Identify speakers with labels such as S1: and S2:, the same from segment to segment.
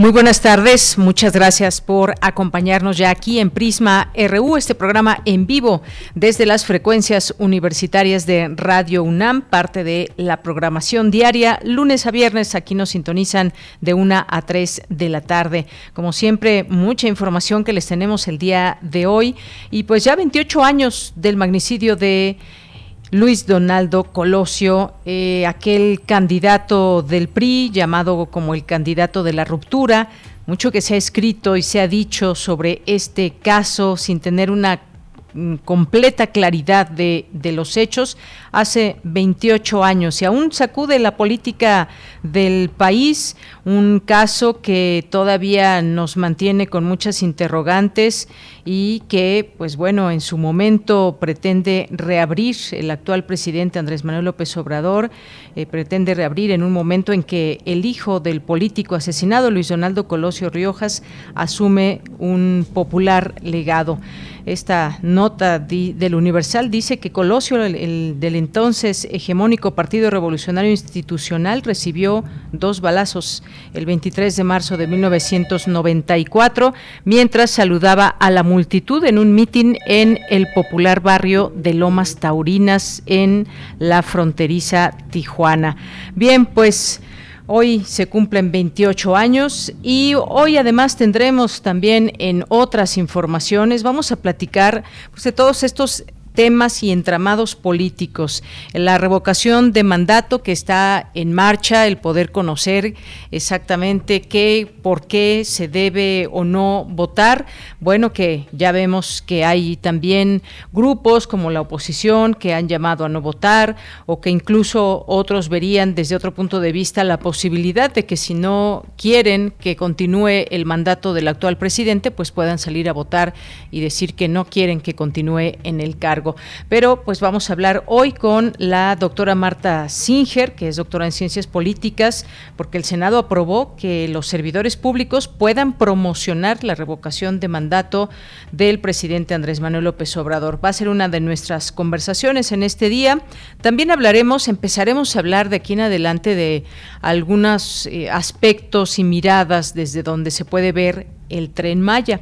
S1: Muy buenas tardes, muchas gracias por acompañarnos ya aquí en Prisma RU, este programa en vivo desde las frecuencias universitarias de Radio UNAM, parte de la programación diaria, lunes a viernes, aquí nos sintonizan de una a 3 de la tarde. Como siempre, mucha información que les tenemos el día de hoy. Y pues ya 28 años del magnicidio de... Luis Donaldo Colosio, eh, aquel candidato del PRI llamado como el candidato de la ruptura, mucho que se ha escrito y se ha dicho sobre este caso sin tener una completa claridad de, de, los hechos hace 28 años y aún sacude la política del país, un caso que todavía nos mantiene con muchas interrogantes y que, pues bueno, en su momento pretende reabrir el actual presidente Andrés Manuel López Obrador, eh, pretende reabrir en un momento en que el hijo del político asesinado, Luis Donaldo Colosio Riojas, asume un popular legado. Esta nota del Universal dice que Colosio, el, del entonces hegemónico Partido Revolucionario Institucional, recibió dos balazos el 23 de marzo de 1994, mientras saludaba a la multitud en un mitin en el popular barrio de Lomas Taurinas en la fronteriza Tijuana. Bien, pues Hoy se cumplen 28 años y hoy además tendremos también en otras informaciones, vamos a platicar pues, de todos estos temas y entramados políticos. La revocación de mandato que está en marcha, el poder conocer exactamente qué, por qué se debe o no votar. Bueno, que ya vemos que hay también grupos como la oposición que han llamado a no votar o que incluso otros verían desde otro punto de vista la posibilidad de que si no quieren que continúe el mandato del actual presidente, pues puedan salir a votar y decir que no quieren que continúe en el cargo. Pero pues vamos a hablar hoy con la doctora Marta Singer, que es doctora en ciencias políticas, porque el Senado aprobó que los servidores públicos puedan promocionar la revocación de mandato del presidente Andrés Manuel López Obrador. Va a ser una de nuestras conversaciones en este día. También hablaremos, empezaremos a hablar de aquí en adelante de algunos eh, aspectos y miradas desde donde se puede ver el tren Maya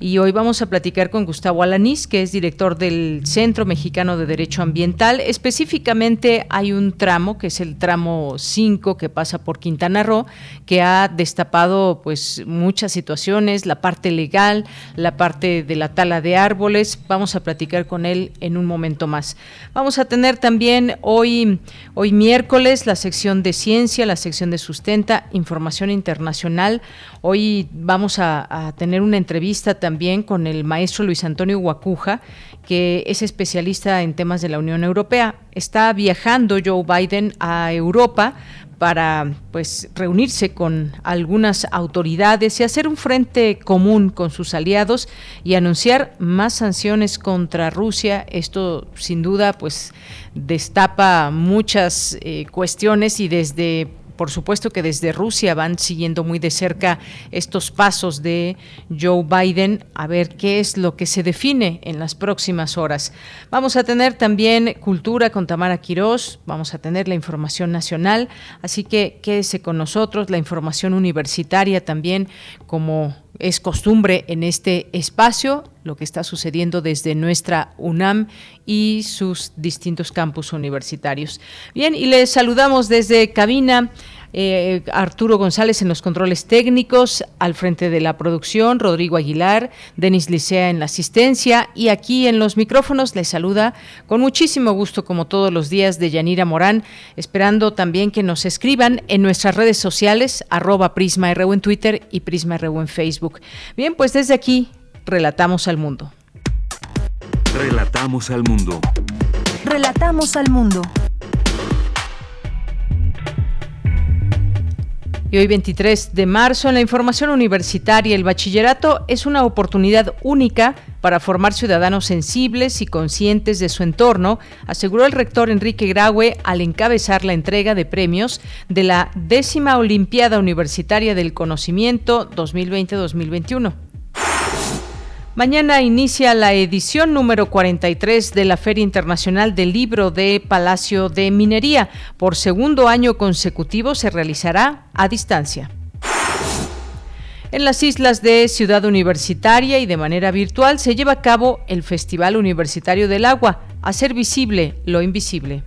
S1: y hoy vamos a platicar con Gustavo Alanís, que es director del Centro Mexicano de Derecho Ambiental. Específicamente hay un tramo, que es el tramo 5 que pasa por Quintana Roo, que ha destapado pues muchas situaciones, la parte legal, la parte de la tala de árboles. Vamos a platicar con él en un momento más. Vamos a tener también hoy hoy miércoles la sección de ciencia, la sección de sustenta, información internacional. Hoy vamos a, a tener una entrevista también también con el maestro Luis Antonio Guacuja, que es especialista en temas de la Unión Europea. Está viajando Joe Biden a Europa para pues reunirse con algunas autoridades y hacer un frente común con sus aliados y anunciar más sanciones contra Rusia. Esto sin duda pues destapa muchas eh, cuestiones y desde por supuesto que desde Rusia van siguiendo muy de cerca estos pasos de Joe Biden a ver qué es lo que se define en las próximas horas. Vamos a tener también cultura con Tamara Quirós, vamos a tener la información nacional, así que quédese con nosotros, la información universitaria también como es costumbre en este espacio, lo que está sucediendo desde nuestra UNAM y sus distintos campus universitarios. Bien, y les saludamos desde cabina. Eh, Arturo González en los controles técnicos, al frente de la producción, Rodrigo Aguilar, Denis Licea en la asistencia y aquí en los micrófonos les saluda con muchísimo gusto, como todos los días, de Yanira Morán, esperando también que nos escriban en nuestras redes sociales, arroba Prisma en Twitter y Prisma en Facebook. Bien, pues desde aquí Relatamos al mundo.
S2: Relatamos al mundo.
S3: Relatamos al mundo.
S1: Y hoy 23 de marzo en la información universitaria el bachillerato es una oportunidad única para formar ciudadanos sensibles y conscientes de su entorno, aseguró el rector Enrique Graue al encabezar la entrega de premios de la décima Olimpiada Universitaria del Conocimiento 2020-2021. Mañana inicia la edición número 43 de la Feria Internacional del Libro de Palacio de Minería. Por segundo año consecutivo se realizará a distancia. En las islas de Ciudad Universitaria y de manera virtual se lleva a cabo el Festival Universitario del Agua, hacer visible lo invisible.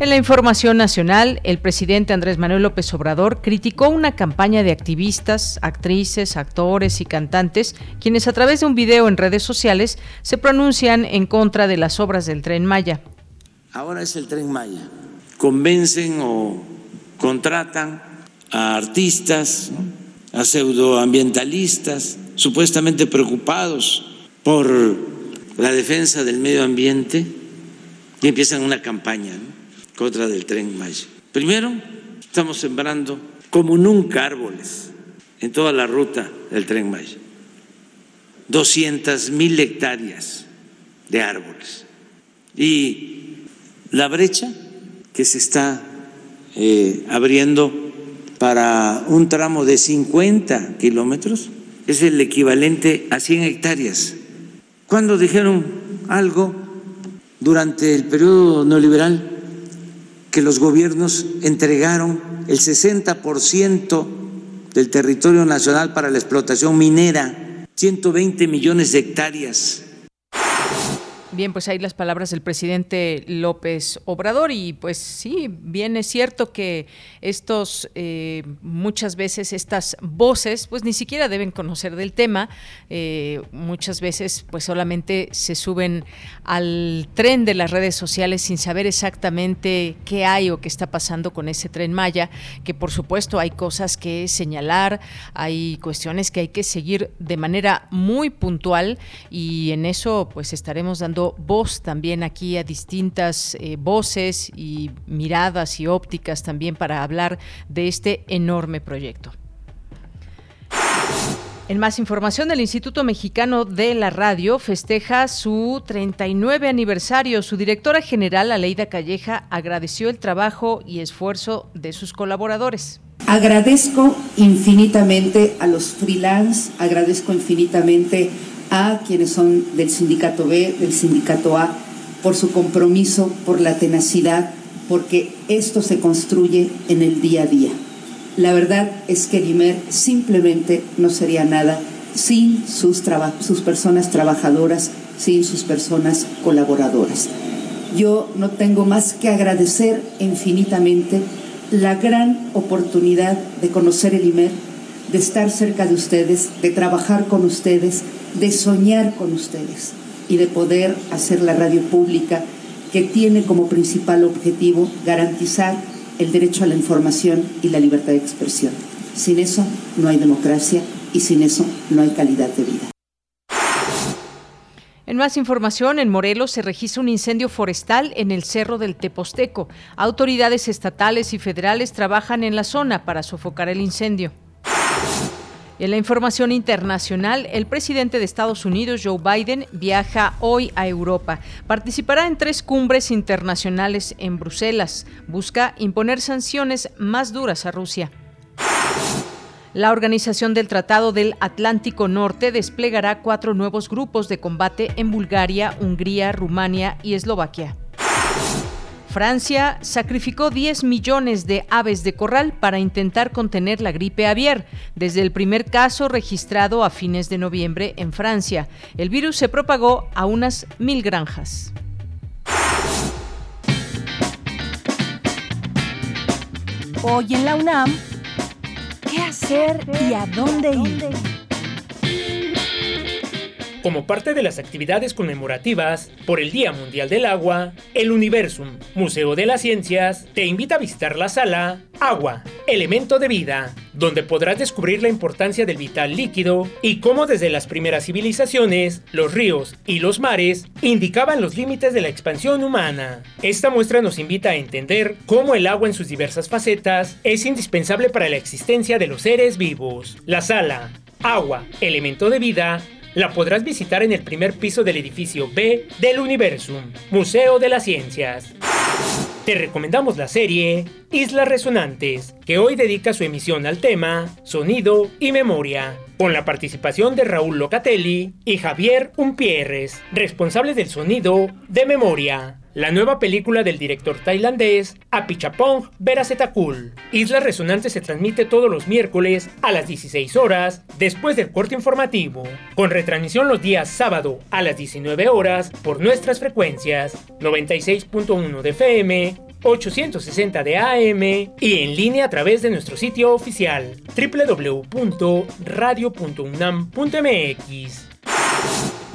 S1: En la información nacional, el presidente Andrés Manuel López Obrador criticó una campaña de activistas, actrices, actores y cantantes, quienes a través de un video en redes sociales se pronuncian en contra de las obras del tren Maya.
S4: Ahora es el tren Maya. Convencen o contratan a artistas, a pseudoambientalistas, supuestamente preocupados por la defensa del medio ambiente, y empiezan una campaña contra del tren Maya. Primero, estamos sembrando como nunca árboles en toda la ruta del tren Maya. 200 mil hectáreas de árboles. Y la brecha que se está eh, abriendo para un tramo de 50 kilómetros es el equivalente a 100 hectáreas. Cuando dijeron algo durante el periodo neoliberal que los gobiernos entregaron el 60% del territorio nacional para la explotación minera, 120 millones de hectáreas
S1: Bien, pues ahí las palabras del presidente López Obrador y pues sí, bien es cierto que estos eh, muchas veces estas voces pues ni siquiera deben conocer del tema, eh, muchas veces pues solamente se suben al tren de las redes sociales sin saber exactamente qué hay o qué está pasando con ese tren Maya, que por supuesto hay cosas que señalar, hay cuestiones que hay que seguir de manera muy puntual y en eso pues estaremos dando voz también aquí a distintas eh, voces y miradas y ópticas también para hablar de este enorme proyecto. En más información, el Instituto Mexicano de la Radio festeja su 39 aniversario. Su directora general, Aleida Calleja, agradeció el trabajo y esfuerzo de sus colaboradores.
S5: Agradezco infinitamente a los freelance, agradezco infinitamente a quienes son del sindicato B, del sindicato A, por su compromiso, por la tenacidad, porque esto se construye en el día a día. La verdad es que el simplemente no sería nada sin sus, sus personas trabajadoras, sin sus personas colaboradoras. Yo no tengo más que agradecer infinitamente la gran oportunidad de conocer el IMER, de estar cerca de ustedes, de trabajar con ustedes, de soñar con ustedes y de poder hacer la radio pública que tiene como principal objetivo garantizar el derecho a la información y la libertad de expresión. Sin eso no hay democracia y sin eso no hay calidad de vida.
S1: En más información, en Morelos se registra un incendio forestal en el Cerro del Teposteco. Autoridades estatales y federales trabajan en la zona para sofocar el incendio. En la información internacional, el presidente de Estados Unidos, Joe Biden, viaja hoy a Europa. Participará en tres cumbres internacionales en Bruselas. Busca imponer sanciones más duras a Rusia. La Organización del Tratado del Atlántico Norte desplegará cuatro nuevos grupos de combate en Bulgaria, Hungría, Rumania y Eslovaquia. Francia sacrificó 10 millones de aves de corral para intentar contener la gripe aviar, desde el primer caso registrado a fines de noviembre en Francia. El virus se propagó a unas mil granjas.
S3: Hoy en la UNAM, ¿qué hacer y a dónde ir?
S6: Como parte de las actividades conmemorativas por el Día Mundial del Agua, el Universum, Museo de las Ciencias, te invita a visitar la sala Agua, Elemento de Vida, donde podrás descubrir la importancia del vital líquido y cómo desde las primeras civilizaciones, los ríos y los mares indicaban los límites de la expansión humana. Esta muestra nos invita a entender cómo el agua en sus diversas facetas es indispensable para la existencia de los seres vivos. La sala Agua, Elemento de Vida la podrás visitar en el primer piso del edificio B del Universum, Museo de las Ciencias. Te recomendamos la serie Islas Resonantes, que hoy dedica su emisión al tema Sonido y Memoria, con la participación de Raúl Locatelli y Javier Umpierres, responsables del sonido de memoria la nueva película del director tailandés Apichapong Veracetakul. Islas Resonantes se transmite todos los miércoles a las 16 horas después del corte informativo, con retransmisión los días sábado a las 19 horas por nuestras frecuencias 96.1 de FM, 860 de AM y en línea a través de nuestro sitio oficial www.radio.unam.mx.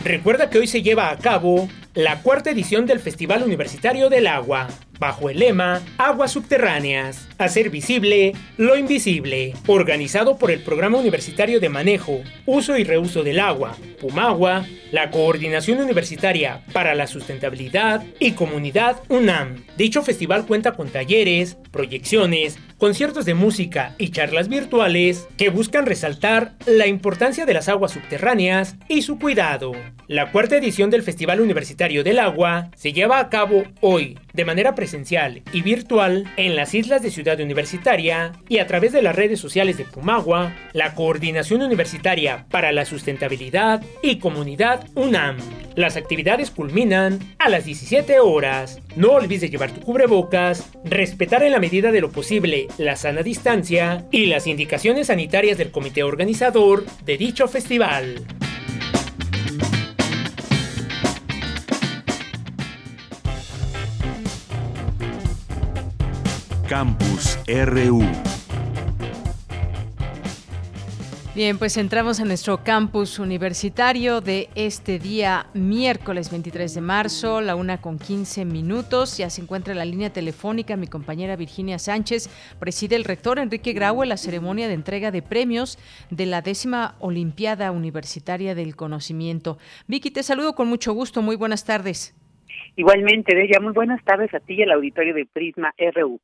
S6: Recuerda que hoy se lleva a cabo la cuarta edición del Festival Universitario del Agua, bajo el lema Aguas Subterráneas, hacer visible lo invisible, organizado por el Programa Universitario de Manejo, Uso y Reuso del Agua, Pumagua, la Coordinación Universitaria para la Sustentabilidad y Comunidad UNAM. Dicho festival cuenta con talleres, proyecciones, conciertos de música y charlas virtuales que buscan resaltar la importancia de las aguas subterráneas y su cuidado. La cuarta edición del Festival Universitario del Agua se lleva a cabo hoy, de manera presencial y virtual, en las islas de Ciudad Universitaria y a través de las redes sociales de Pumagua, la Coordinación Universitaria para la Sustentabilidad y Comunidad UNAM. Las actividades culminan a las 17 horas. No olvides llevar tu cubrebocas, respetar en la medida de lo posible la sana distancia y las indicaciones sanitarias del comité organizador de dicho festival.
S1: Campus RU. Bien, pues entramos en nuestro campus universitario de este día, miércoles 23 de marzo, la una con 15 minutos. Ya se encuentra en la línea telefónica mi compañera Virginia Sánchez. Preside el rector Enrique Graue la ceremonia de entrega de premios de la décima Olimpiada Universitaria del Conocimiento. Vicky, te saludo con mucho gusto. Muy buenas tardes.
S7: Igualmente, Deya, muy buenas tardes a ti y al auditorio de Prisma RU.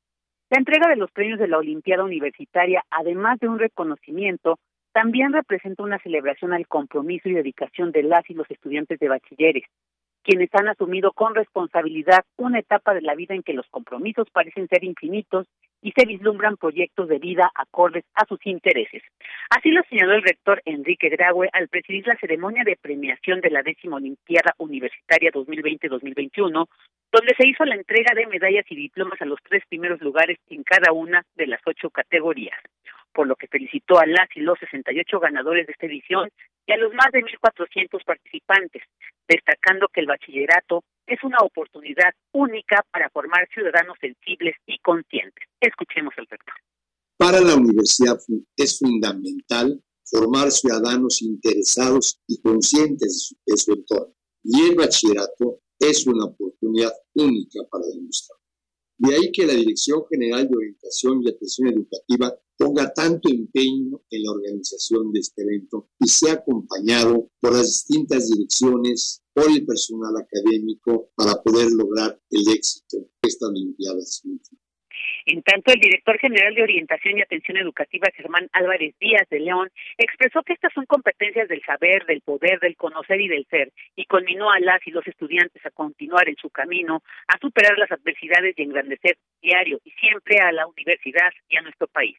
S7: La entrega de los premios de la Olimpiada Universitaria, además de un reconocimiento, también representa una celebración al compromiso y dedicación de las y los estudiantes de bachilleres, quienes han asumido con responsabilidad una etapa de la vida en que los compromisos parecen ser infinitos y se vislumbran proyectos de vida acordes a sus intereses. Así lo señaló el rector Enrique Graue al presidir la ceremonia de premiación de la décima Olimpiada Universitaria 2020-2021, donde se hizo la entrega de medallas y diplomas a los tres primeros lugares en cada una de las ocho categorías, por lo que felicitó a las y los 68 ganadores de esta edición y a los más de 1.400 participantes, destacando que el bachillerato es una oportunidad única para formar ciudadanos sensibles y conscientes. Escuchemos al rector.
S8: Para la universidad es fundamental formar ciudadanos interesados y conscientes de su entorno. Y el bachillerato es una oportunidad única para demostrar. De ahí que la Dirección General de Orientación y Atención Educativa ponga tanto empeño en la organización de este evento y sea acompañado por las distintas direcciones, por el personal académico para poder lograr el éxito de esta Olimpiada
S7: en tanto, el director general de Orientación y Atención Educativa, Germán Álvarez Díaz de León, expresó que estas son competencias del saber, del poder, del conocer y del ser, y conminó a las y los estudiantes a continuar en su camino, a superar las adversidades y engrandecer diario y siempre a la universidad y a nuestro país.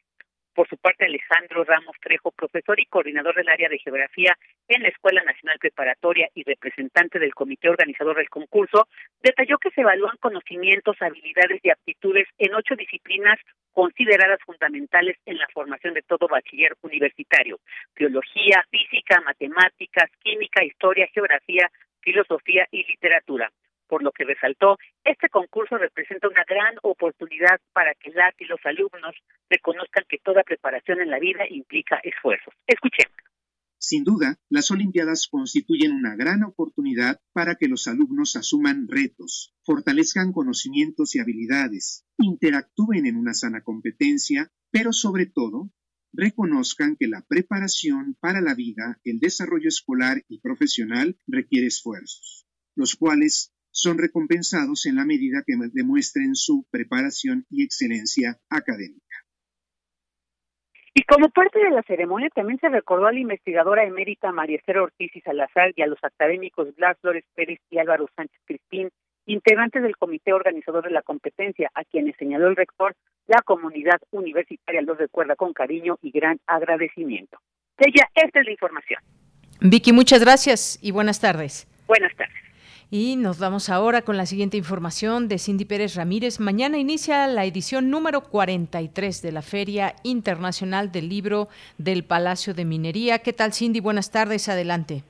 S7: Por su parte, Alejandro Ramos Trejo, profesor y coordinador del área de geografía en la Escuela Nacional Preparatoria y representante del comité organizador del concurso, detalló que se evalúan conocimientos, habilidades y aptitudes en ocho disciplinas consideradas fundamentales en la formación de todo bachiller universitario, biología, física, matemáticas, química, historia, geografía, filosofía y literatura por lo que resaltó, este concurso representa una gran oportunidad para que las y los alumnos reconozcan que toda preparación en la vida implica esfuerzos. Escuchemos
S9: Sin duda, las Olimpiadas constituyen una gran oportunidad para que los alumnos asuman retos, fortalezcan conocimientos y habilidades, interactúen en una sana competencia, pero sobre todo, reconozcan que la preparación para la vida, el desarrollo escolar y profesional requiere esfuerzos, los cuales son recompensados en la medida que demuestren su preparación y excelencia académica.
S7: Y como parte de la ceremonia también se recordó a la investigadora emérita María Esther Ortiz y Salazar y a los académicos Blas Flores Pérez y Álvaro Sánchez Crispín, integrantes del comité organizador de la competencia, a quienes señaló el rector, la comunidad universitaria los recuerda con cariño y gran agradecimiento. Ella, esta es la información.
S1: Vicky, muchas gracias y buenas tardes.
S7: Buenas tardes.
S1: Y nos vamos ahora con la siguiente información de Cindy Pérez Ramírez. Mañana inicia la edición número 43 de la Feria Internacional del Libro del Palacio de Minería. ¿Qué tal, Cindy? Buenas tardes, adelante.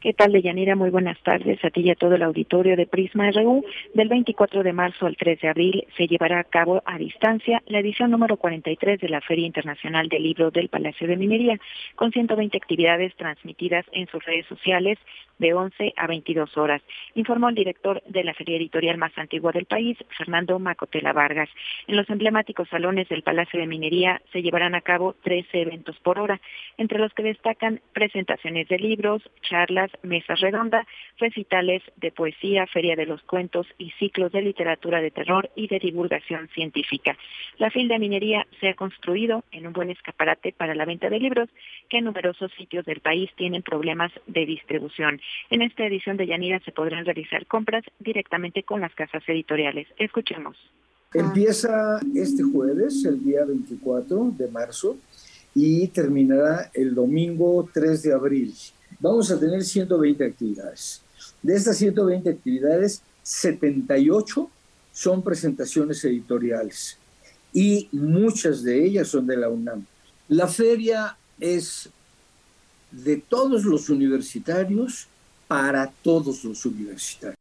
S10: ¿Qué tal, Deyanira? Muy buenas tardes a ti y a todo el auditorio de Prisma RU. Del 24 de marzo al 3 de abril se llevará a cabo a distancia la edición número 43 de la Feria Internacional del Libro del Palacio de Minería, con 120 actividades transmitidas en sus redes sociales de 11 a 22 horas, informó el director de la feria editorial más antigua del país, Fernando Macotela Vargas. En los emblemáticos salones del Palacio de Minería se llevarán a cabo 13 eventos por hora, entre los que destacan presentaciones de libros, charlas, mesas redondas, recitales de poesía, feria de los cuentos y ciclos de literatura de terror y de divulgación científica. La fil de minería se ha construido en un buen escaparate para la venta de libros que en numerosos sitios del país tienen problemas de distribución. En esta edición de Yanira se podrán realizar compras directamente con las casas editoriales. Escuchemos.
S11: Empieza este jueves, el día 24 de marzo, y terminará el domingo 3 de abril. Vamos a tener 120 actividades. De estas 120 actividades, 78 son presentaciones editoriales y muchas de ellas son de la UNAM. La feria es de todos los universitarios para todos los universitarios.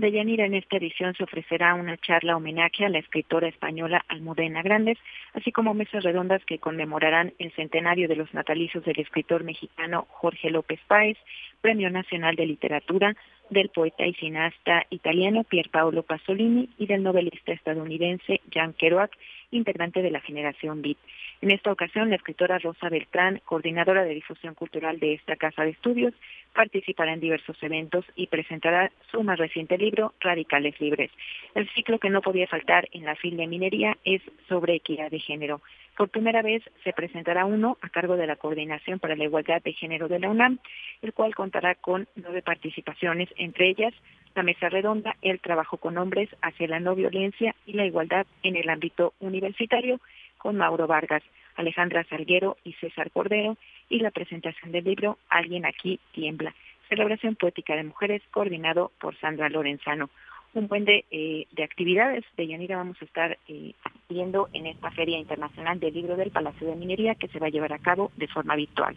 S10: De Yanira, en esta edición se ofrecerá una charla homenaje a la escritora española Almudena Grandes, así como mesas redondas que conmemorarán el centenario de los natalicios del escritor mexicano Jorge López Páez, Premio Nacional de Literatura, del poeta y cineasta italiano Pier Paolo Pasolini y del novelista estadounidense Jan Kerouac, integrante de la generación Beat. En esta ocasión, la escritora Rosa Beltrán, coordinadora de difusión cultural de esta casa de estudios, participará en diversos eventos y presentará su más reciente libro, Radicales Libres. El ciclo que no podía faltar en la fil de minería es sobre equidad de género. Por primera vez se presentará uno a cargo de la Coordinación para la Igualdad de Género de la UNAM, el cual contará con nueve participaciones, entre ellas la mesa redonda, el trabajo con hombres hacia la no violencia y la igualdad en el ámbito universitario, con Mauro Vargas, Alejandra Salguero y César Cordero, y la presentación del libro Alguien aquí tiembla, celebración poética de mujeres coordinado por Sandra Lorenzano. Un buen de, eh, de actividades de Yanira vamos a estar eh, viendo en esta Feria Internacional del Libro del Palacio de Minería que se va a llevar a cabo de forma virtual.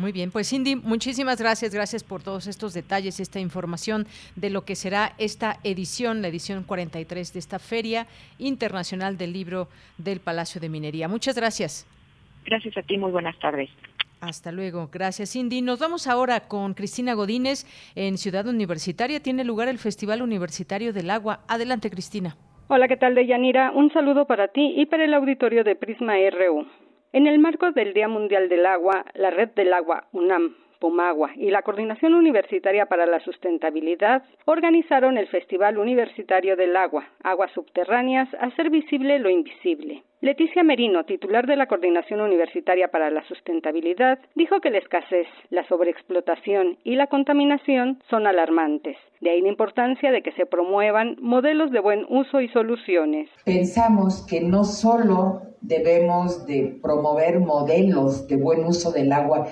S1: Muy bien, pues Cindy, muchísimas gracias, gracias por todos estos detalles, esta información de lo que será esta edición, la edición 43 de esta Feria Internacional del Libro del Palacio de Minería. Muchas gracias.
S10: Gracias a ti, muy buenas tardes.
S1: Hasta luego. Gracias, Cindy. Nos vamos ahora con Cristina Godínez en Ciudad Universitaria. Tiene lugar el Festival Universitario del Agua. Adelante, Cristina.
S12: Hola, ¿qué tal, Deyanira? Un saludo para ti y para el auditorio de Prisma RU. En el marco del Día Mundial del Agua, la Red del Agua UNAM Pomagua y la Coordinación Universitaria para la Sustentabilidad organizaron el Festival Universitario del Agua, Aguas Subterráneas, Hacer Visible lo Invisible. Leticia Merino, titular de la Coordinación Universitaria para la Sustentabilidad, dijo que la escasez, la sobreexplotación y la contaminación son alarmantes. De ahí la importancia de que se promuevan modelos de buen uso y soluciones.
S13: Pensamos que no solo debemos de promover modelos de buen uso del agua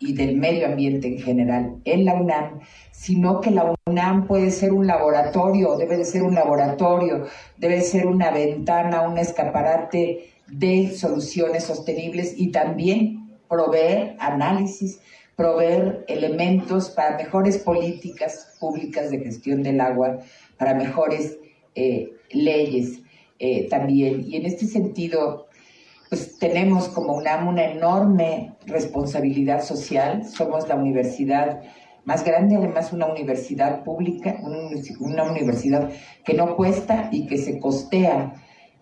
S13: y del medio ambiente en general en la UNAM, sino que la UNAM puede ser un laboratorio, debe de ser un laboratorio, debe ser una ventana, un escaparate de soluciones sostenibles y también proveer análisis, proveer elementos para mejores políticas públicas de gestión del agua, para mejores eh, leyes eh, también. Y en este sentido, pues tenemos como UNAM una enorme responsabilidad social. Somos la universidad más grande, además una universidad pública, una universidad que no cuesta y que se costea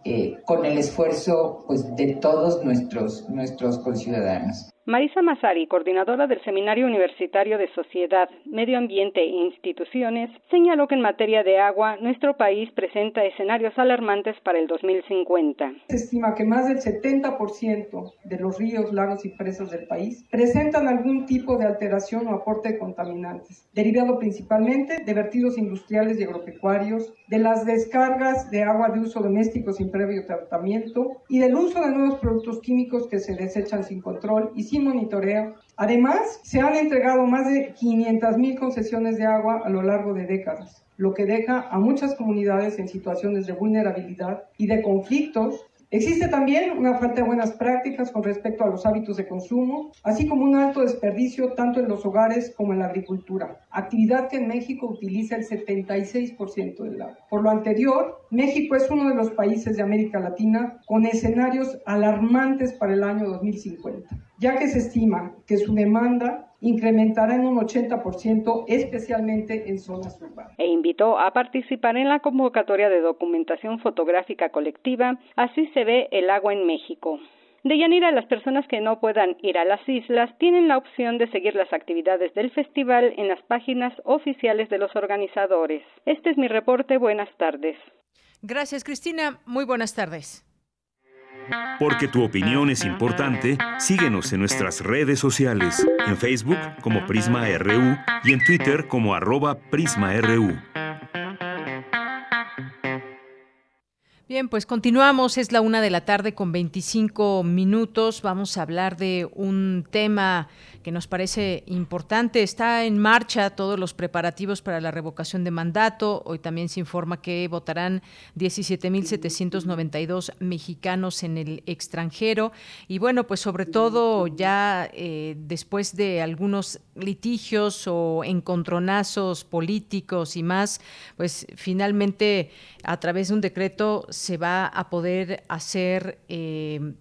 S13: eh, con el esfuerzo pues, de todos nuestros, nuestros conciudadanos.
S12: Marisa Masari, coordinadora del Seminario Universitario de Sociedad, Medio Ambiente e Instituciones, señaló que en materia de agua nuestro país presenta escenarios alarmantes para el 2050.
S14: Se estima que más del 70% de los ríos, lagos y presas del país presentan algún tipo de alteración o aporte de contaminantes, derivado principalmente de vertidos industriales y agropecuarios, de las descargas de agua de uso doméstico sin previo tratamiento y del uso de nuevos productos químicos que se desechan sin control y sin monitoreo. Además, se han entregado más de 500 mil concesiones de agua a lo largo de décadas, lo que deja a muchas comunidades en situaciones de vulnerabilidad y de conflictos Existe también una falta de buenas prácticas con respecto a los hábitos de consumo, así como un alto desperdicio tanto en los hogares como en la agricultura, actividad que en México utiliza el 76% del agua. Por lo anterior, México es uno de los países de América Latina con escenarios alarmantes para el año 2050, ya que se estima que su demanda incrementará en un 80%, especialmente en zonas urbanas.
S12: E invitó a participar en la convocatoria de documentación fotográfica colectiva Así se ve el agua en México. De Yanira, las personas que no puedan ir a las islas tienen la opción de seguir las actividades del festival en las páginas oficiales de los organizadores. Este es mi reporte. Buenas tardes.
S1: Gracias, Cristina. Muy buenas tardes.
S15: Porque tu opinión es importante, síguenos en nuestras redes sociales, en Facebook como Prisma RU y en Twitter como arroba PrismaRU.
S1: Bien, pues continuamos, es la una de la tarde con 25 minutos. Vamos a hablar de un tema que nos parece importante. Está en marcha todos los preparativos para la revocación de mandato. Hoy también se informa que votarán 17.792 mexicanos en el extranjero. Y bueno, pues sobre todo ya eh, después de algunos litigios o encontronazos políticos y más, pues finalmente a través de un decreto se va a poder hacer eh,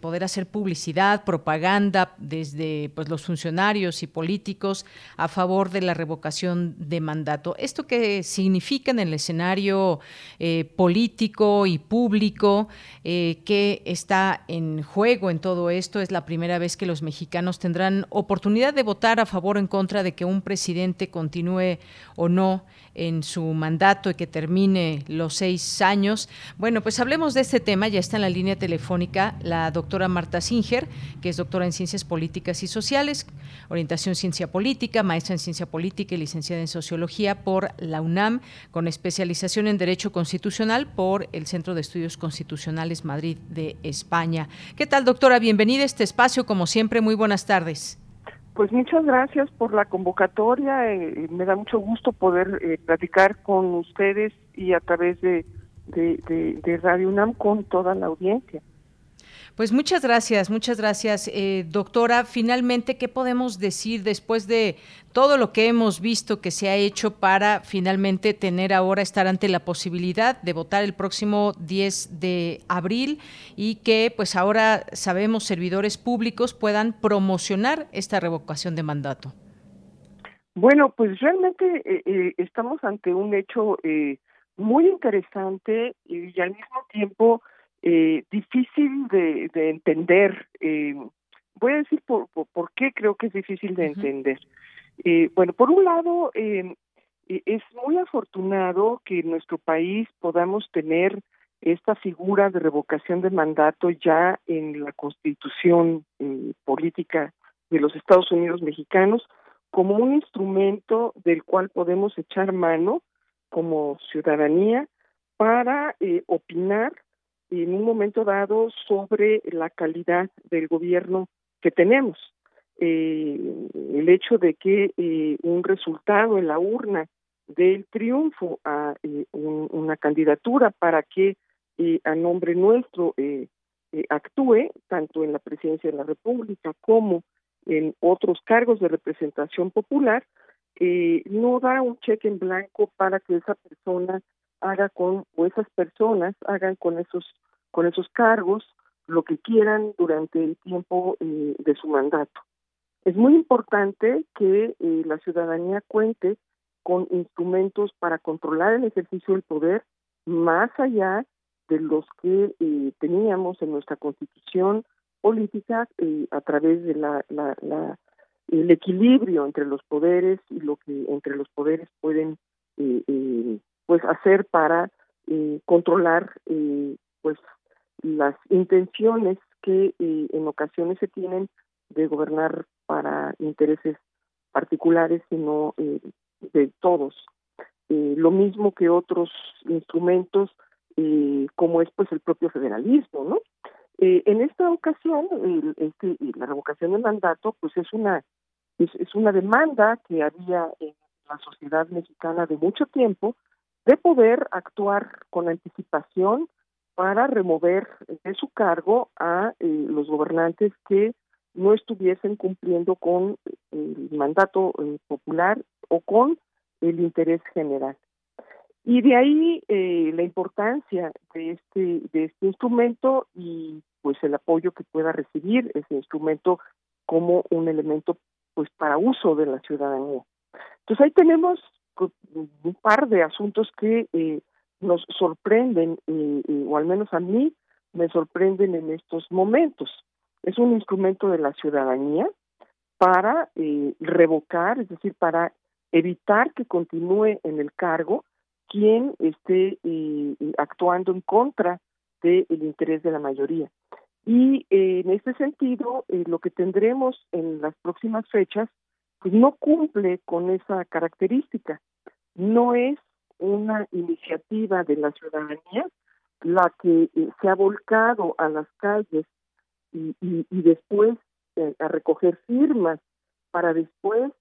S1: poder hacer publicidad, propaganda desde pues, los funcionarios y políticos a favor de la revocación de mandato. ¿Esto qué significa en el escenario eh, político y público? Eh, ¿Qué está en juego en todo esto? Es la primera vez que los mexicanos tendrán oportunidad de votar a favor o en contra de que un presidente continúe o no en su mandato y que termine los seis años. Bueno, pues hablemos de este tema. Ya está en la línea telefónica la doctora Marta Singer, que es doctora en Ciencias Políticas y Sociales, orientación Ciencia Política, maestra en Ciencia Política y licenciada en Sociología por la UNAM, con especialización en Derecho Constitucional por el Centro de Estudios Constitucionales Madrid de España. ¿Qué tal, doctora? Bienvenida a este espacio. Como siempre, muy buenas tardes.
S16: Pues muchas gracias por la convocatoria. Eh, me da mucho gusto poder eh, platicar con ustedes y a través de, de, Radio UNAM con toda la audiencia.
S1: Pues muchas gracias, muchas gracias, eh, doctora. Finalmente, ¿qué podemos decir después de todo lo que hemos visto que se ha hecho para finalmente tener ahora, estar ante la posibilidad de votar el próximo 10 de abril y que pues ahora sabemos servidores públicos puedan promocionar esta revocación de mandato?
S16: Bueno, pues realmente eh, eh, estamos ante un hecho muy interesante y al mismo tiempo eh, difícil de, de entender. Eh, voy a decir por, por, qué creo que es difícil de entender. Eh, bueno, por un lado, eh, es muy afortunado que en nuestro país podamos tener esta figura de revocación de mandato ya en la constitución política de los Estados Unidos mexicanos como un instrumento del cual podemos echar mano como ciudadanía para opinar en un momento dado sobre la calidad del gobierno que tenemos. Eh, el hecho de que eh, un resultado en la urna del triunfo a eh, una candidatura para que a nombre nuestro actúe tanto en la presidencia de la República como en otros cargos de representación popular, no da un cheque en blanco para que esa persona haga con o esas personas hagan con esos con esos cargos lo que quieran durante el tiempo eh, de su mandato. Es muy importante que eh, la ciudadanía cuente con instrumentos para controlar el ejercicio del poder más allá de los que eh, teníamos en nuestra constitución política a través de la, la, el equilibrio entre los poderes y lo que entre los poderes pueden pues hacer para controlar pues las intenciones que eh, en ocasiones se tienen de gobernar para intereses particulares y no eh, de todos. Eh, lo mismo que otros instrumentos como es pues el propio federalismo, ¿no? en esta ocasión, este, la revocación del mandato, pues es una es, es una demanda que había en la sociedad mexicana de mucho tiempo de poder actuar con anticipación para remover de su cargo a eh, los gobernantes que no estuviesen cumpliendo con el mandato eh, popular o con el interés general. Y de ahí eh, la importancia de este, de este instrumento y pues el apoyo que pueda recibir ese instrumento como un elemento pues para uso de la ciudadanía. Entonces ahí tenemos un par de asuntos que eh, nos sorprenden, eh, eh, o al menos a mí me sorprenden en estos momentos. Es un instrumento de la ciudadanía para eh, revocar, es decir, para evitar que continúe en el cargo quien esté actuando en contra del interés de la mayoría. Y en este sentido, lo que tendremos en las próximas fechas, pues no cumple con esa característica. No es una iniciativa de la ciudadanía la que eh, se ha volcado a las calles y, y, después eh, a recoger firmas para después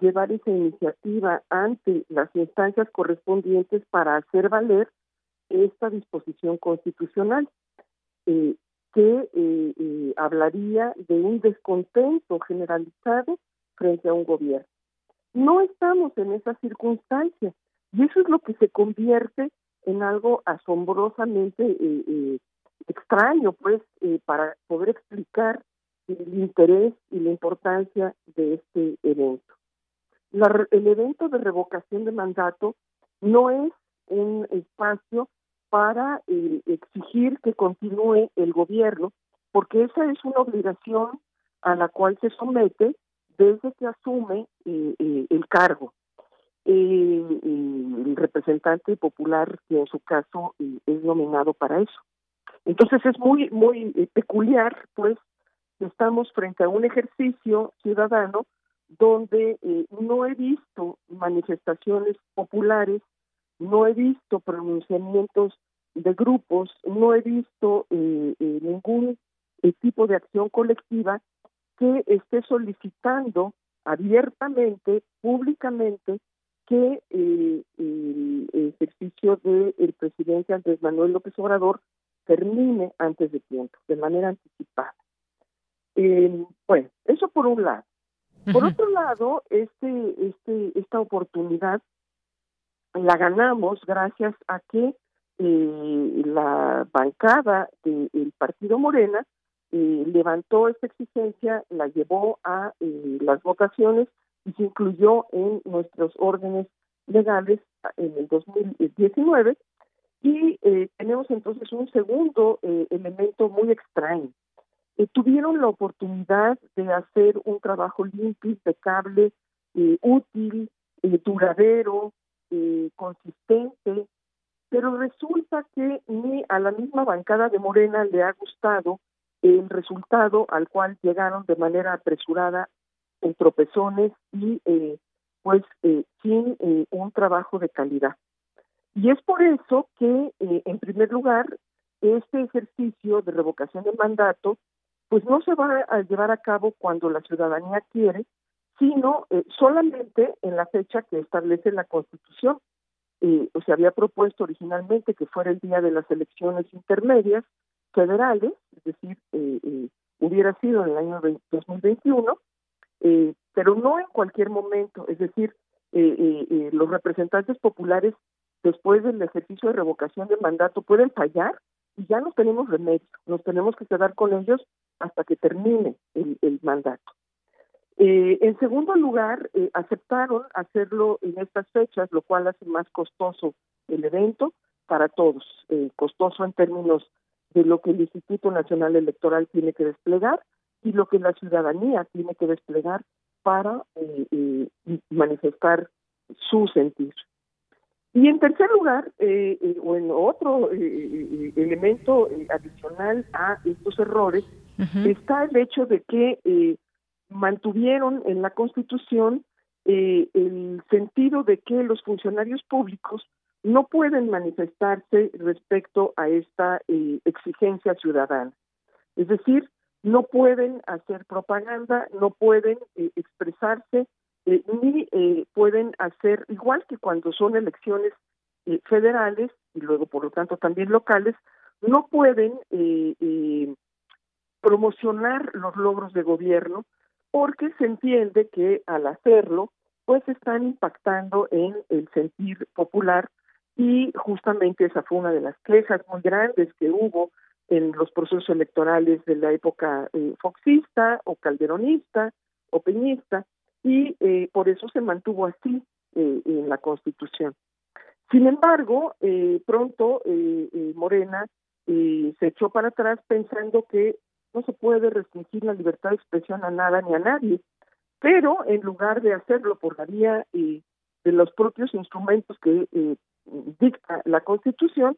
S16: llevar esa iniciativa ante las instancias correspondientes para hacer valer esta disposición constitucional eh, que hablaría de un descontento generalizado frente a un gobierno. No estamos en esa circunstancia. Y eso es lo que se convierte en algo asombrosamente eh, eh, extraño, pues, eh, para poder explicar el interés y la importancia de este evento. el evento de revocación de mandato no es un espacio para exigir que continúe el gobierno, porque esa es una obligación a la cual se somete desde que asume el cargo eh, el representante popular que en su caso eh, es nominado para eso. Entonces es muy muy eh, peculiar, pues, estamos frente a un ejercicio ciudadano donde eh, no he visto manifestaciones populares, no he visto pronunciamientos de grupos, no he visto ningún tipo de acción colectiva que esté solicitando abiertamente, públicamente, que eh, el ejercicio del presidente Andrés Manuel López Obrador termine antes de tiempo, de manera anticipada. Eh, bueno, eso por un lado. Por otro lado, este, este, esta oportunidad la ganamos gracias a que eh, la bancada del partido Morena eh, levantó esta exigencia, la llevó a eh, las votaciones y se incluyó en nuestros órdenes legales en el 2019 y eh, tenemos entonces un segundo eh, elemento muy extraño. Eh, tuvieron la oportunidad de hacer un trabajo limpio, impecable, útil, duradero, consistente, pero resulta que ni a la misma bancada de Morena le ha gustado el resultado al cual llegaron de manera apresurada en tropezones y eh, pues eh, sin eh, un trabajo de calidad. Y es por eso que, en primer lugar, este ejercicio de revocación de mandato, pues no se va a llevar a cabo cuando la ciudadanía quiere, sino solamente en la fecha que establece la Constitución. se había propuesto originalmente que fuera el día de las elecciones intermedias federales, es decir, hubiera sido en el año 2021, eh, pero no en cualquier momento, es decir, eh, eh, eh, los representantes populares después del ejercicio de revocación de mandato pueden fallar y ya no tenemos remedio, nos tenemos que quedar con ellos hasta que termine el, mandato. Eh, en segundo lugar, eh, aceptaron hacerlo en estas fechas, lo cual hace más costoso el evento para todos, eh, costoso en términos de lo que el Instituto Nacional Electoral tiene que desplegar y lo que la ciudadanía tiene que desplegar para manifestar su sentir. Y en tercer lugar, eh, eh, o en otro eh, elemento adicional a estos errores, está el hecho de que mantuvieron en la Constitución el sentido de que los funcionarios públicos no pueden manifestarse respecto a esta exigencia ciudadana. Es decir, no pueden hacer propaganda, no pueden expresarse eh, ni eh, pueden hacer, igual que cuando son elecciones eh, federales y luego por lo tanto también locales, no pueden promocionar los logros de gobierno porque se entiende que al hacerlo pues están impactando en el sentir popular y justamente esa fue una de las quejas muy grandes que hubo en los procesos electorales de la época foxista o calderonista o peñista y eh, por eso se mantuvo así eh, en la Constitución. Sin embargo, eh, pronto Morena se echó para atrás pensando que no se puede restringir la libertad de expresión a nada ni a nadie, pero en lugar de hacerlo por la vía de los propios instrumentos que dicta la Constitución,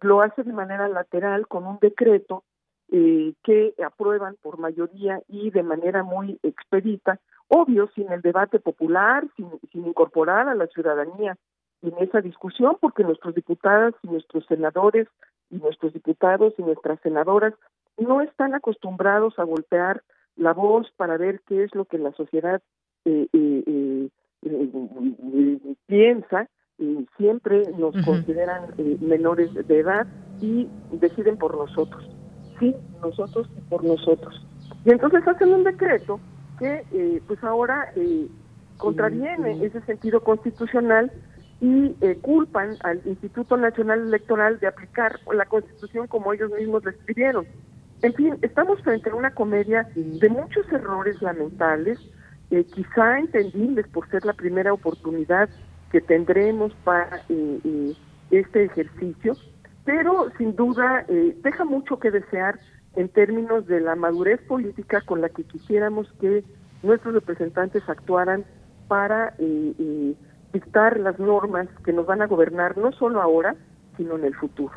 S16: lo hace de manera lateral con un decreto que aprueban por mayoría y de manera muy expedita obvio, sin el debate popular, sin, sin incorporar a la ciudadanía en esa discusión, porque nuestros diputadas y nuestros senadores y nuestros diputados y nuestras senadoras no están acostumbrados a voltear la voz para ver qué es lo que la sociedad eh, eh, eh, piensa y siempre nos consideran menores de edad y deciden por nosotros, sí, nosotros y por nosotros. Y entonces hacen un decreto que eh, pues ahora eh, contraviene ese sentido constitucional y eh, culpan al Instituto Nacional Electoral de aplicar la Constitución como ellos mismos la escribieron. En fin, estamos frente a una comedia de muchos errores lamentables, eh, quizá entendibles por ser la primera oportunidad que tendremos para este ejercicio, pero sin duda deja mucho que desear en términos de la madurez política con la que quisiéramos que nuestros representantes actuaran para eh, eh, dictar las normas que nos van a gobernar no solo ahora, sino en el futuro.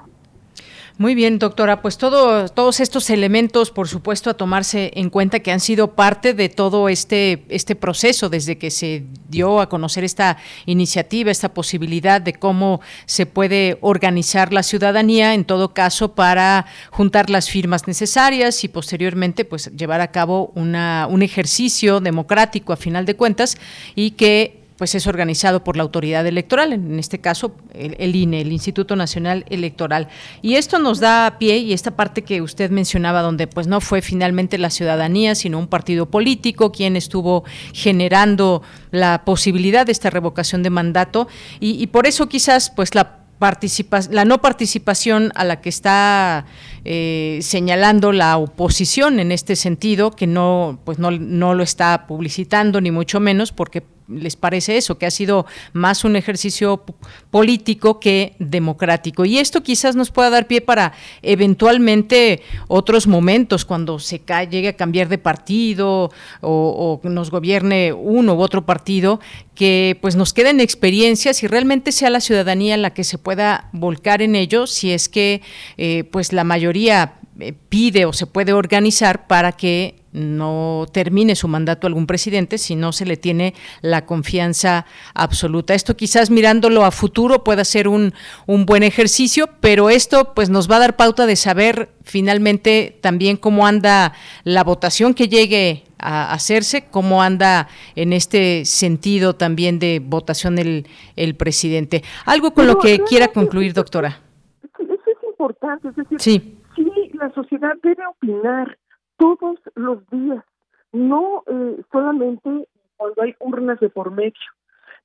S1: Muy bien, doctora. Pues todo, todos estos elementos, por supuesto, a tomarse en cuenta que han sido parte de todo este, este proceso desde que se dio a conocer esta iniciativa, esta posibilidad de cómo se puede organizar la ciudadanía, en todo caso, para juntar las firmas necesarias y posteriormente, pues, llevar a cabo una, un ejercicio democrático a final de cuentas y que pues es organizado por la autoridad electoral, en este caso el, INE, el Instituto Nacional Electoral. Y esto nos da pie, y esta parte que usted mencionaba, donde pues no fue finalmente la ciudadanía, sino un partido político quien estuvo generando la posibilidad de esta revocación de mandato, y, por eso quizás pues la la no participación a la que está eh, señalando la oposición en este sentido, que no, pues no, no lo está publicitando ni mucho menos, porque les parece eso, que ha sido más un ejercicio político que democrático. Y esto quizás nos pueda dar pie para eventualmente otros momentos, cuando se llegue a cambiar de partido o, nos gobierne uno u otro partido, que pues nos queden experiencias y realmente sea la ciudadanía la que se pueda volcar en ello, si es que eh, pues la mayoría pide o se puede organizar para que no termine su mandato algún presidente si no se le tiene la confianza absoluta. Esto quizás mirándolo a futuro pueda ser un, un, buen ejercicio, pero esto pues nos va a dar pauta de saber finalmente también cómo anda la votación que llegue a hacerse, cómo anda en este sentido también de votación el, el presidente. Algo con lo que quiera concluir, doctora.
S16: Eso es importante, es decir, sí. La sociedad debe opinar todos los días, no eh, solamente cuando hay urnas de por medio.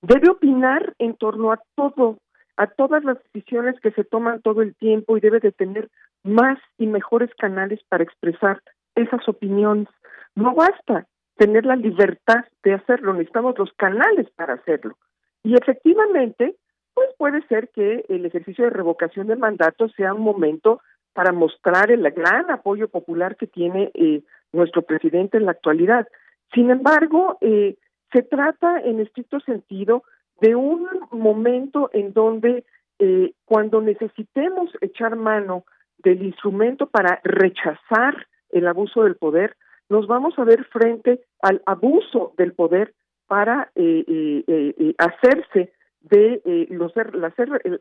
S16: Debe opinar en torno a todo, a todas las decisiones que se toman todo el tiempo y debe de tener más y mejores canales para expresar esas opiniones. No basta tener la libertad de hacerlo, necesitamos los canales para hacerlo. Y efectivamente, pues puede ser que el ejercicio de revocación de mandato sea un momento para mostrar el gran apoyo popular que tiene eh, nuestro presidente en la actualidad. Sin embargo, eh, se trata en estricto sentido de un momento en donde eh, cuando necesitemos echar mano del instrumento para rechazar el abuso del poder, nos vamos a ver frente al abuso del poder para eh, eh, hacerse de los, las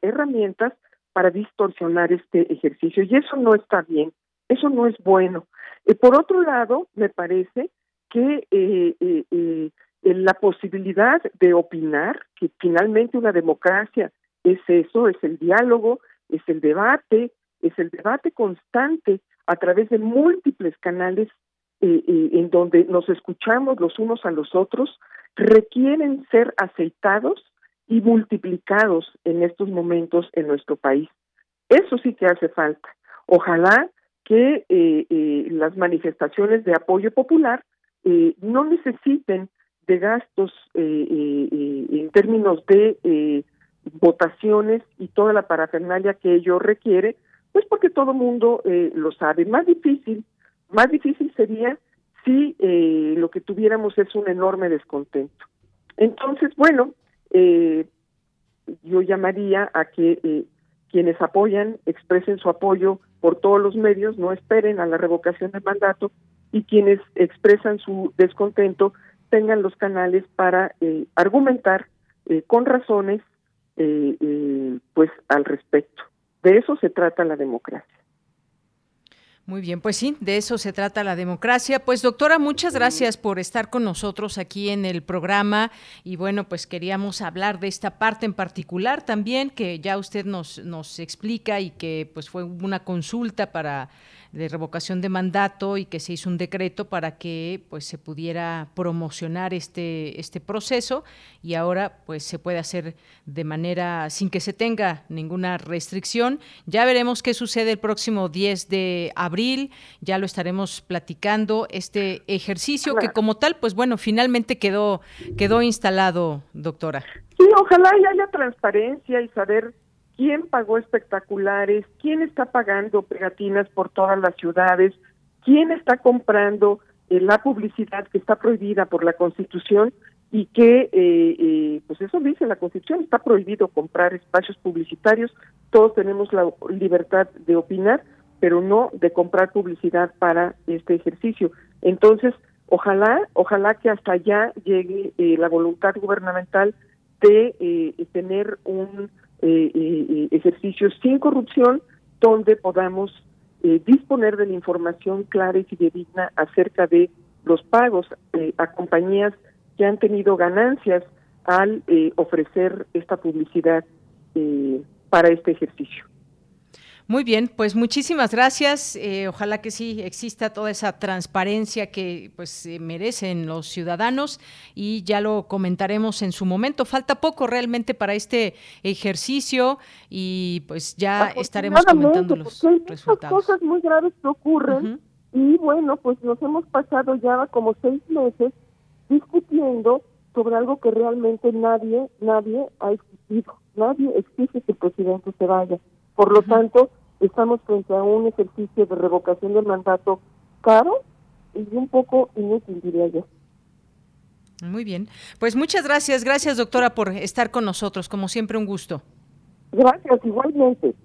S16: herramientas para distorsionar este ejercicio. Y eso no está bien, eso no es bueno. por otro lado, me parece que la posibilidad de opinar, que finalmente una democracia es eso, es el diálogo, es el debate, es el debate constante a través de múltiples canales eh, eh, en donde nos escuchamos los unos a los otros, requieren ser aceitados y multiplicados en estos momentos en nuestro país. Eso sí que hace falta. Ojalá que eh, las manifestaciones de apoyo popular no necesiten de gastos en términos de votaciones y toda la parafernalia que ello requiere, pues porque todo mundo eh, lo sabe. Más difícil, más difícil sería si eh, lo que tuviéramos es un enorme descontento. Entonces, bueno, eh, yo llamaría a que eh, quienes apoyan expresen su apoyo por todos los medios, no esperen a la revocación del mandato y quienes expresan su descontento tengan los canales para eh, argumentar eh, con razones eh, eh, pues al respecto. De eso se trata la democracia.
S1: Muy bien, pues sí, de eso se trata la democracia. Pues doctora, muchas gracias por estar con nosotros aquí en el programa y bueno, pues queríamos hablar de esta parte en particular también que ya usted nos, nos explica y que pues fue una consulta para de revocación de mandato y que se hizo un decreto para que pues se pudiera promocionar este este proceso y ahora pues se puede hacer de manera sin que se tenga ninguna restricción. Ya veremos qué sucede el próximo 10 de abril, ya lo estaremos platicando este ejercicio que como tal pues bueno, finalmente quedó quedó instalado, doctora.
S16: Sí, ojalá haya transparencia y saber quién pagó espectaculares, quién está pagando pegatinas por todas las ciudades, quién está comprando eh, la publicidad que está prohibida por la Constitución y que, eh, eh, pues eso dice la Constitución, está prohibido comprar espacios publicitarios, todos tenemos la libertad de opinar, pero no de comprar publicidad para este ejercicio. Entonces, ojalá, ojalá que hasta allá llegue la voluntad gubernamental de tener un eh, eh, ejercicios sin corrupción donde podamos eh, disponer de la información clara y fidedigna acerca de los pagos a compañías que han tenido ganancias al ofrecer esta publicidad para este ejercicio.
S1: Muy bien, pues muchísimas gracias. Eh, ojalá que sí exista toda esa transparencia que pues merecen los ciudadanos y ya lo comentaremos en su momento. Falta poco realmente para este ejercicio y pues ya estaremos comentando los
S16: hay resultados. cosas muy graves que ocurren y bueno, pues nos hemos pasado ya como seis meses discutiendo sobre algo que realmente nadie, nadie ha exigido. Nadie exige que el presidente se vaya por lo tanto, estamos frente a un ejercicio de revocación del mandato caro y un poco inútil, diría yo.
S1: Muy bien. Pues muchas gracias. Gracias, doctora, por estar con nosotros. Como siempre, un gusto.
S16: Gracias, igualmente.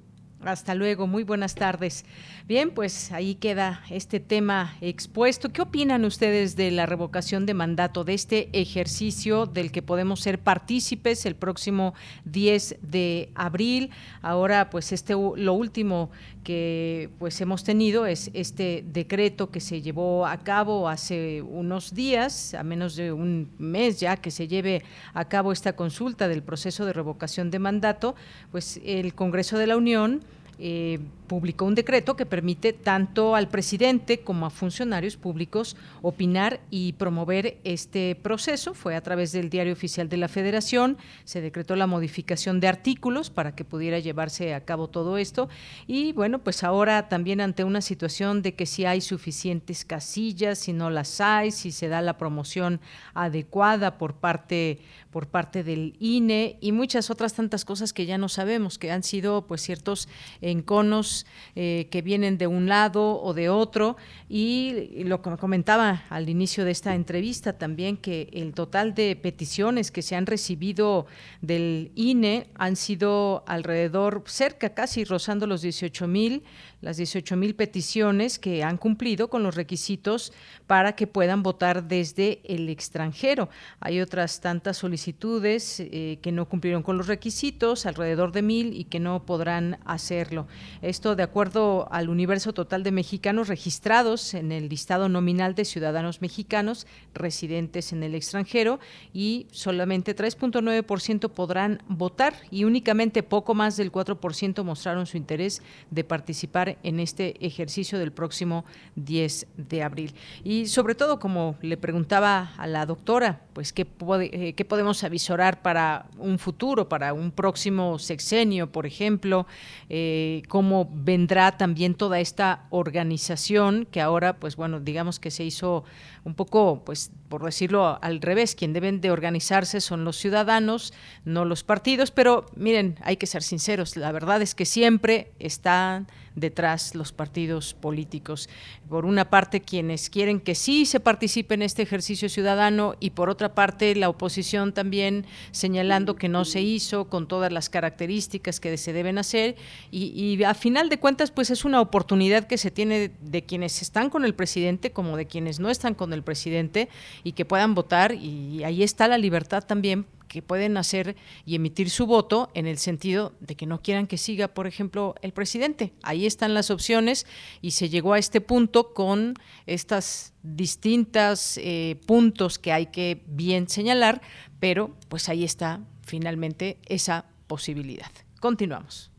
S1: Hasta luego, muy buenas tardes. Bien, pues ahí queda este tema expuesto. ¿Qué opinan ustedes de la revocación de mandato, de este ejercicio del que podemos ser partícipes el próximo 10 de abril? Ahora, pues este lo último que pues hemos tenido es este decreto que se llevó a cabo hace unos días, a menos de un mes ya que se lleve a cabo esta consulta del proceso de revocación de mandato, pues el Congreso de la Unión eh, publicó un decreto que permite tanto al presidente como a funcionarios públicos opinar y promover este proceso. Fue a través del Diario Oficial de la Federación, se decretó la modificación de artículos para que pudiera llevarse a cabo todo esto. Y bueno, pues ahora también ante una situación de que si hay suficientes casillas, si no las hay, si se da la promoción adecuada por parte por parte del INE y muchas otras tantas cosas que ya no sabemos, que han sido pues ciertos enconos eh, que vienen de un lado o de otro. Y, lo que me comentaba al inicio de esta entrevista también, que el total de peticiones que se han recibido del INE han sido alrededor, cerca casi rozando los 18 mil, las 18 mil peticiones que han cumplido con los requisitos para que puedan votar desde el extranjero. Hay otras tantas solicitudes eh, que no cumplieron con los requisitos, alrededor de mil, y que no podrán hacerlo. Esto de acuerdo al universo total de mexicanos registrados en el listado nominal de ciudadanos mexicanos residentes en el extranjero y solamente 3.9% podrán votar y únicamente poco más del 4% mostraron su interés de participar en este ejercicio del próximo 10 de abril. Y sobre todo, como le preguntaba a la doctora, pues qué, eh, qué podemos avisorar para un futuro, para un próximo sexenio, por ejemplo, eh, cómo vendrá también toda esta organización que ahora, pues bueno, digamos que se hizo un poco, pues por decirlo al revés, quien deben de organizarse son los ciudadanos, no los partidos, pero miren, hay que ser sinceros, la verdad es que siempre están detrás los partidos políticos. Por una parte, quienes quieren que sí se participe en este ejercicio ciudadano y por otra parte, la oposición también señalando que no se hizo con todas las características que se deben hacer y, y a final de cuentas, pues es una oportunidad que se tiene de quienes están con el presidente como de quienes no están con el presidente y que puedan votar y ahí está la libertad también que pueden hacer y emitir su voto en el sentido de que no quieran que siga, por ejemplo, el presidente. Ahí están las opciones y se llegó a este punto con estas distintas eh, puntos que hay que bien señalar, pero pues ahí está finalmente esa posibilidad. Continuamos.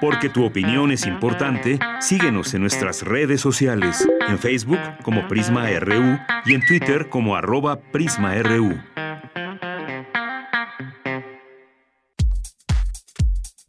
S15: Porque tu opinión es importante, síguenos en nuestras redes sociales, en Facebook como Prisma RU y en Twitter como arroba PrismaRU.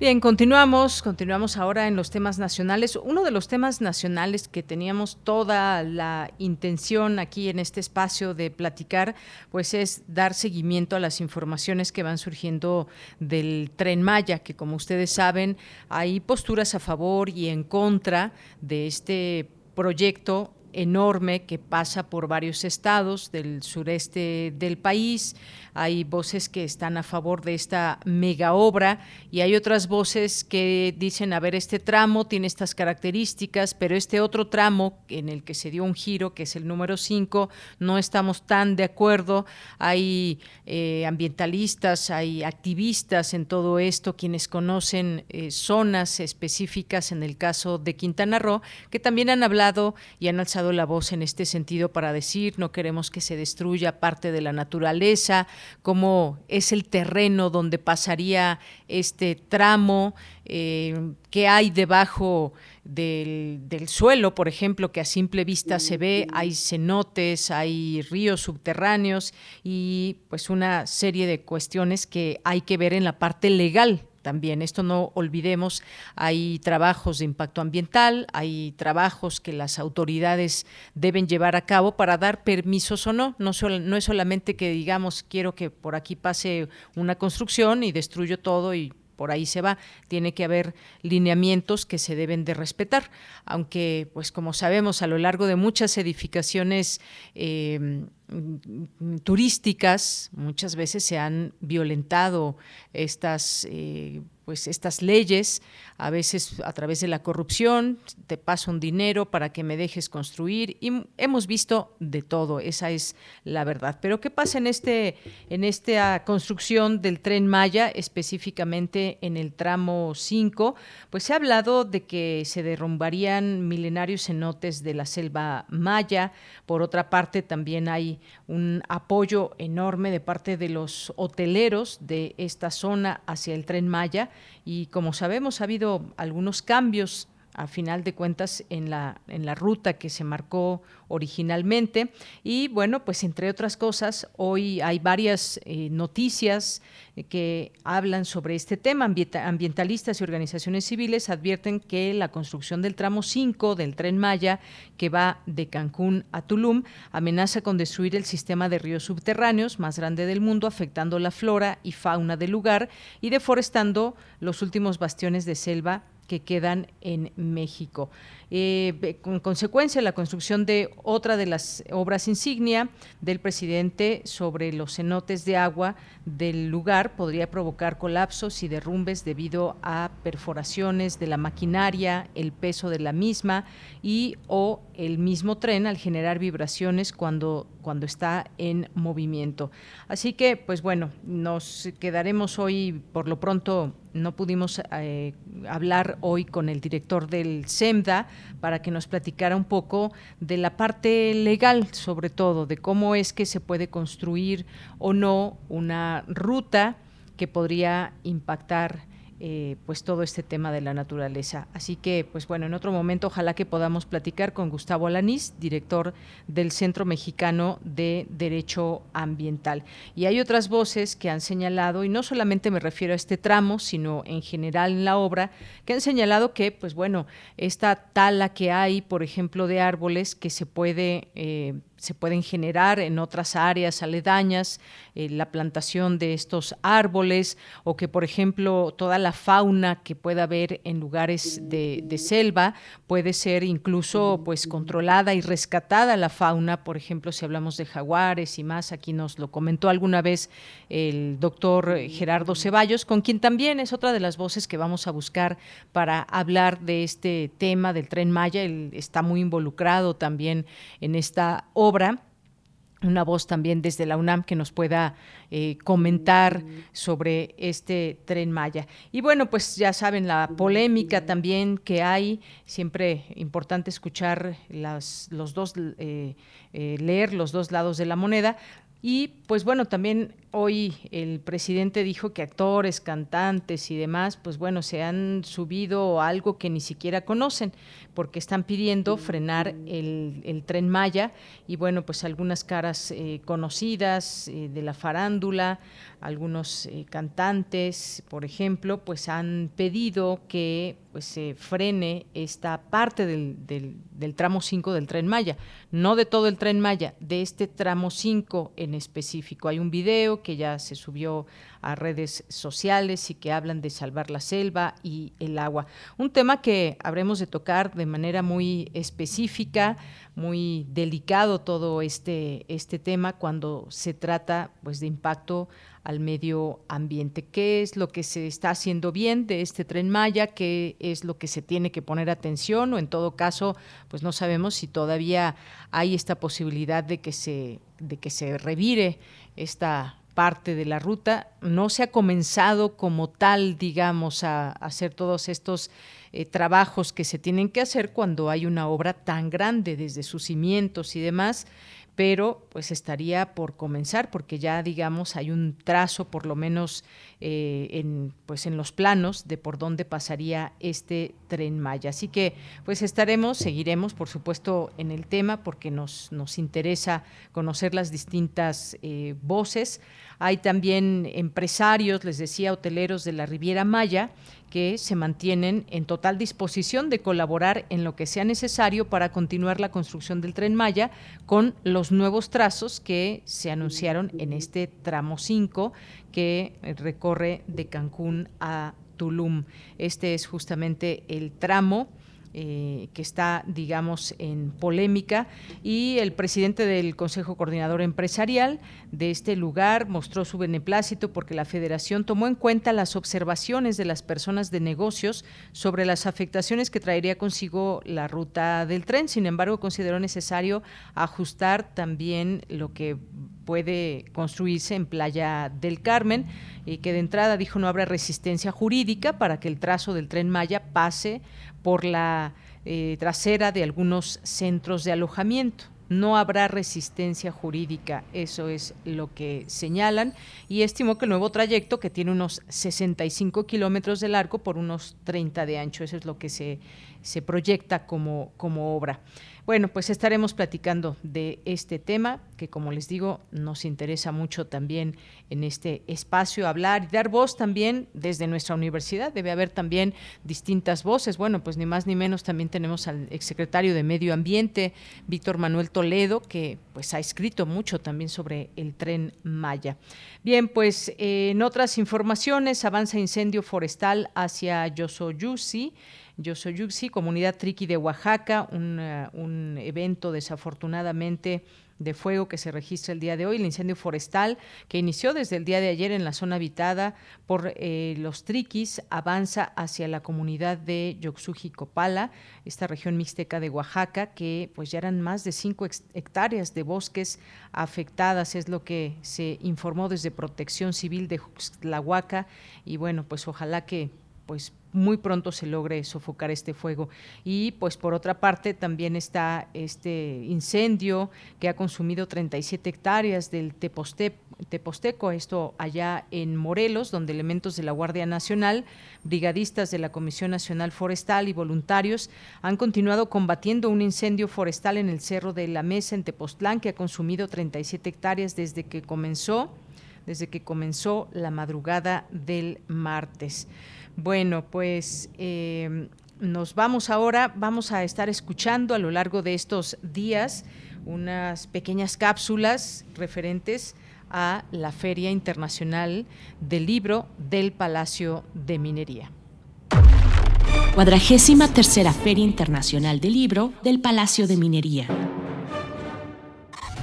S1: Bien, continuamos, continuamos ahora en los temas nacionales. Uno de los temas nacionales que teníamos toda la intención aquí en este espacio de platicar, pues es dar seguimiento a las informaciones que van surgiendo del tren Maya, que como ustedes saben, hay posturas a favor y en contra de este proyecto enorme que pasa por varios estados del sureste del país hay voces que están a favor de esta mega obra y hay otras voces que dicen, a ver, este tramo tiene estas características, pero este otro tramo en el que se dio un giro, que es el número 5, no estamos tan de acuerdo. Hay eh, ambientalistas, hay activistas en todo esto, quienes conocen eh, zonas específicas en el caso de Quintana Roo, que también han hablado y han alzado la voz en este sentido para decir, no queremos que se destruya parte de la naturaleza, cómo es el terreno donde pasaría este tramo, eh, qué hay debajo del, del, suelo, por ejemplo, que a simple vista se ve, hay cenotes, hay ríos subterráneos y pues una serie de cuestiones que hay que ver en la parte legal también. Esto no olvidemos, hay trabajos de impacto ambiental, hay trabajos que las autoridades deben llevar a cabo para dar permisos o no. No, no es solamente que digamos, quiero que por aquí pase una construcción y destruyo todo y por ahí se va. Tiene que haber lineamientos que se deben de respetar, aunque, pues como sabemos, a lo largo de muchas edificaciones eh, turísticas, muchas veces se han violentado estas, eh, pues estas leyes, a veces a través de la corrupción, te paso un dinero para que me dejes construir y hemos visto de todo, esa es la verdad. Pero ¿qué pasa en este en esta construcción del tren Maya, específicamente en el tramo 5? Pues se ha hablado de que se derrumbarían milenarios cenotes de la selva maya. Por otra parte, también hay un apoyo enorme de parte de los hoteleros de esta zona hacia el tren Maya y como sabemos ha habido algunos cambios a final de cuentas en la, en la ruta que se marcó originalmente. Y bueno, pues entre otras cosas, hoy hay varias eh, noticias eh, que hablan sobre este tema. Ambientalistas y organizaciones civiles advierten que la construcción del tramo 5 del tren Maya, que va de Cancún a Tulum, amenaza con destruir el sistema de ríos subterráneos más grande del mundo, afectando la flora y fauna del lugar y deforestando los últimos bastiones de selva que quedan en México. Eh, con consecuencia, la construcción de otra de las obras insignia del presidente sobre los cenotes de agua del lugar podría provocar colapsos y derrumbes debido a perforaciones de la maquinaria, el peso de la misma y o el mismo tren al generar vibraciones cuando, cuando está en movimiento. Así que, pues bueno, nos quedaremos hoy, por lo pronto no pudimos eh, hablar hoy con el director del SEMDA para que nos platicara un poco de la parte legal, sobre todo, de cómo es que se puede construir o no una ruta que podría impactar eh, pues todo este tema de la naturaleza. Así que, pues bueno, en otro momento ojalá que podamos platicar con Gustavo Alanís, director del Centro Mexicano de Derecho Ambiental. Y hay otras voces que han señalado, y no solamente me refiero a este tramo, sino en general en la obra, que han señalado que, pues bueno, esta tala que hay, por ejemplo, de árboles que se puede eh, se pueden generar en otras áreas aledañas, eh, la plantación de estos árboles o que, por ejemplo, toda la fauna que pueda haber en lugares de, selva puede ser incluso pues controlada y rescatada la fauna, por ejemplo, si hablamos de jaguares y más, aquí nos lo comentó alguna vez el doctor Gerardo Ceballos, con quien también es otra de las voces que vamos a buscar para hablar de este tema del tren Maya, él está muy involucrado también en esta obra una voz también desde la UNAM que nos pueda eh, comentar sobre este tren Maya. Y bueno, pues ya saben la polémica también que hay, siempre importante escuchar las, los dos, eh, eh, leer los dos lados de la moneda. Y pues bueno, también hoy el presidente dijo que actores, cantantes y demás, pues bueno, se han subido algo que ni siquiera conocen, porque están pidiendo frenar el, tren Maya y bueno, pues algunas caras eh, conocidas eh, de la farándula, algunos eh, cantantes, por ejemplo, pues han pedido que pues se frene esta parte del, del tramo 5 del tren Maya, no de todo el tren Maya, de este tramo 5 en específico. Hay un video que ya se subió a redes sociales y que hablan de salvar la selva y el agua. Un tema que habremos de tocar de manera muy específica, muy delicado todo este, este tema cuando se trata pues, de impacto al medio ambiente. ¿Qué es lo que se está haciendo bien de este tren Maya? ¿Qué es lo que se tiene que poner atención? O en todo caso, pues no sabemos si todavía hay esta posibilidad de que se, de que se revire esta parte de la ruta. No se ha comenzado como tal, digamos, a, hacer todos estos eh, trabajos que se tienen que hacer cuando hay una obra tan grande, desde sus cimientos y demás pero pues estaría por comenzar porque ya digamos hay un trazo por lo menos eh, en pues en los planos de por dónde pasaría este tren Maya. Así que pues estaremos seguiremos por supuesto en el tema porque nos nos interesa conocer las distintas eh, voces. Hay también empresarios les decía hoteleros de la Riviera Maya que se mantienen en total disposición de colaborar en lo que sea necesario para continuar la construcción del tren Maya con los nuevos trazos que se anunciaron en este tramo 5 que recorre de Cancún a Tulum. Este es justamente el tramo eh, que está, digamos, en polémica y el presidente del Consejo Coordinador Empresarial de este lugar mostró su beneplácito porque la federación tomó en cuenta las observaciones de las personas de negocios sobre las afectaciones que traería consigo la ruta del tren. Sin embargo, consideró necesario ajustar también lo que puede construirse en Playa del Carmen y que de entrada dijo no habrá resistencia jurídica para que el trazo del tren Maya pase por la eh, trasera de algunos centros de alojamiento. No habrá resistencia jurídica, eso es lo que señalan, y estimó que el nuevo trayecto, que tiene unos 65 kilómetros de largo por unos 30 de ancho, eso es lo que se, se proyecta como, como obra. Bueno, pues estaremos platicando de este tema que, como les digo, nos interesa mucho también en este espacio hablar y dar voz también desde nuestra universidad. Debe haber también distintas voces. Bueno, pues ni más ni menos también tenemos al exsecretario de Medio Ambiente, Víctor Manuel Toledo, que pues ha escrito mucho también sobre el tren Maya. Bien, pues eh, en otras informaciones avanza incendio forestal hacia Yosoyusi. Yosoyuxi, comunidad triqui de Oaxaca, eh, un, evento desafortunadamente de fuego que se registra el día de hoy, el incendio forestal que inició desde el día de ayer en la zona habitada por eh, los triquis, avanza hacia la comunidad de Yoxujicopala, esta región mixteca de Oaxaca, que pues ya eran más de cinco hectáreas de bosques afectadas, es lo que se informó desde Protección Civil de Juxtlahuaca, y bueno, pues ojalá que pues muy pronto se logre sofocar este fuego. Y pues por otra parte también está este incendio que ha consumido 37 hectáreas del Teposteco, esto allá en Morelos, donde elementos de la Guardia Nacional, brigadistas de la Comisión Nacional Forestal y voluntarios han continuado combatiendo un incendio forestal en el Cerro de la Mesa en Tepoztlán que ha consumido 37 hectáreas desde que comenzó desde que comenzó la madrugada del martes. Bueno, pues eh, nos vamos ahora, vamos a estar escuchando a lo largo de estos días unas pequeñas cápsulas referentes a la Feria Internacional del Libro del Palacio de Minería.
S17: Cuadragésima tercera Feria Internacional del Libro del Palacio de Minería.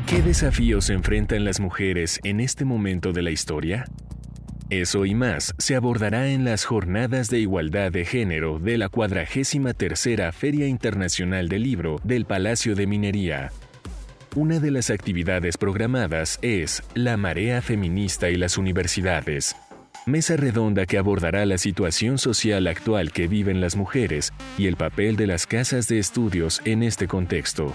S15: ¿Qué desafíos enfrentan las mujeres en este momento de la historia? Eso y más se abordará en las Jornadas de Igualdad de Género de la 43 Feria Internacional del Libro del Palacio de Minería. Una de las actividades programadas es La Marea Feminista y las Universidades, mesa redonda que abordará la situación social actual que viven las mujeres y el papel de las casas de estudios en este contexto.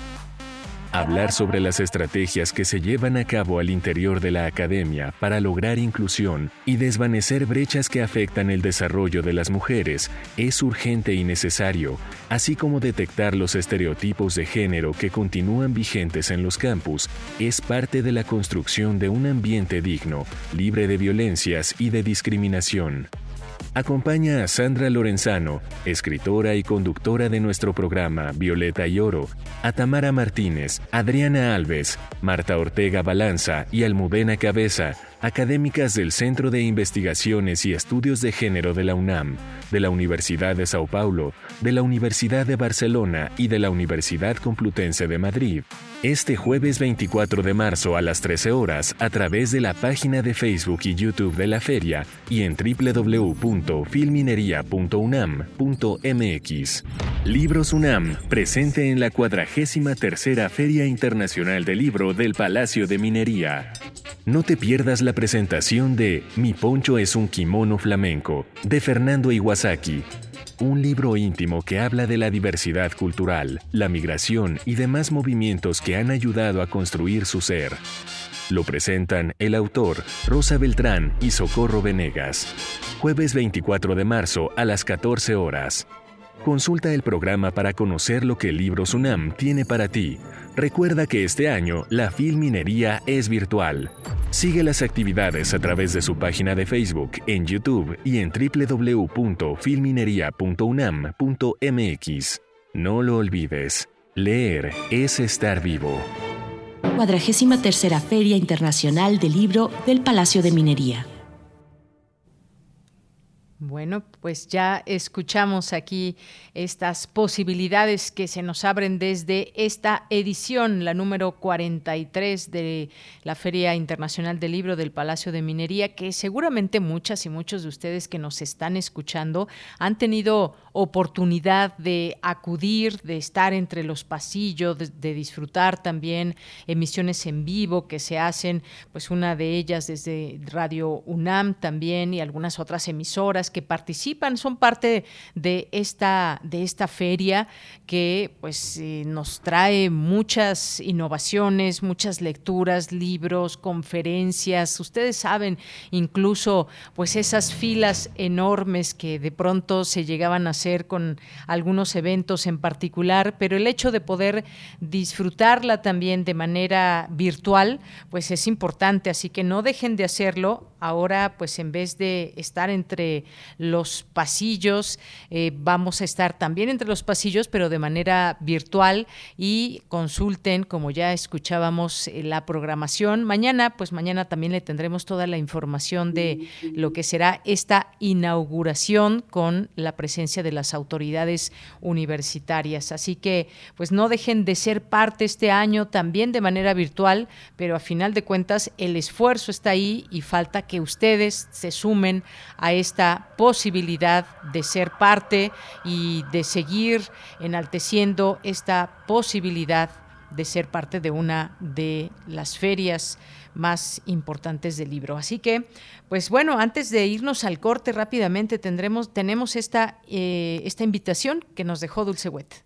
S15: Hablar sobre las estrategias que se llevan a cabo al interior de la academia para lograr inclusión y desvanecer brechas que afectan el desarrollo de las mujeres es urgente y necesario, así como detectar los estereotipos de género que continúan vigentes en los campus, es parte de la construcción de un ambiente digno, libre de violencias y de discriminación. Acompaña a Sandra Lorenzano, escritora y conductora de nuestro programa Violeta y Oro, a Tamara Martínez, Adriana Alves, Marta Ortega Balanza y Almudena Cabeza, académicas del Centro de Investigaciones y Estudios de Género de la UNAM, de la Universidad de Sao Paulo, de la Universidad de Barcelona y de la Universidad Complutense de Madrid este jueves 24 de marzo a las 13 horas a través de la página de Facebook y YouTube de la feria y en www.filminería.unam.mx. Libros UNAM, presente en la 43 Feria Internacional del Libro del Palacio de Minería. No te pierdas la presentación de Mi poncho es un kimono flamenco, de Fernando Iwasaki un libro íntimo que habla de la diversidad cultural, la migración y demás movimientos que han ayudado a construir su ser. Lo presentan el autor Rosa Beltrán y Socorro Venegas. Jueves 24 de marzo a las 14 horas. Consulta el programa para conocer lo que el libro Sunam tiene para ti. Recuerda que este año la Filminería es virtual. Sigue las actividades a través de su página de Facebook, en YouTube y en www.filminería.unam.mx. No lo olvides, leer es estar vivo.
S17: Cuadragésima tercera Feria Internacional del Libro del Palacio de Minería.
S1: Bueno, pues ya escuchamos aquí estas posibilidades que se nos abren desde esta edición, la número 43 de la Feria Internacional del Libro del Palacio de Minería, que seguramente muchas y muchos de ustedes que nos están escuchando han tenido oportunidad de acudir, de estar entre los pasillos, de, disfrutar también emisiones en vivo que se hacen, pues una de ellas desde Radio UNAM también y algunas otras emisoras que participan, son parte de esta, de esta feria que pues eh, nos trae muchas innovaciones, muchas lecturas, libros, conferencias. Ustedes saben incluso pues esas filas enormes que de pronto se llegaban a hacer con algunos eventos en particular, pero el hecho de poder disfrutarla también de manera virtual, pues es importante, así que no dejen de hacerlo. Ahora, pues en vez de estar entre los pasillos, eh, vamos a estar también entre los pasillos, pero de manera virtual y consulten, como ya escuchábamos, eh, la programación. Mañana, pues mañana también le tendremos toda la información de lo que será esta inauguración con la presencia de las autoridades universitarias. Así que, pues no dejen de ser parte este año también de manera virtual, pero a final de cuentas el esfuerzo está ahí y falta que ustedes se sumen a esta posibilidad de ser parte y de seguir enalteciendo esta posibilidad de ser parte de una de las ferias más importantes del libro. Así que, pues bueno, antes de irnos al corte rápidamente tendremos, tenemos esta, eh, esta invitación que nos dejó Dulce Wet.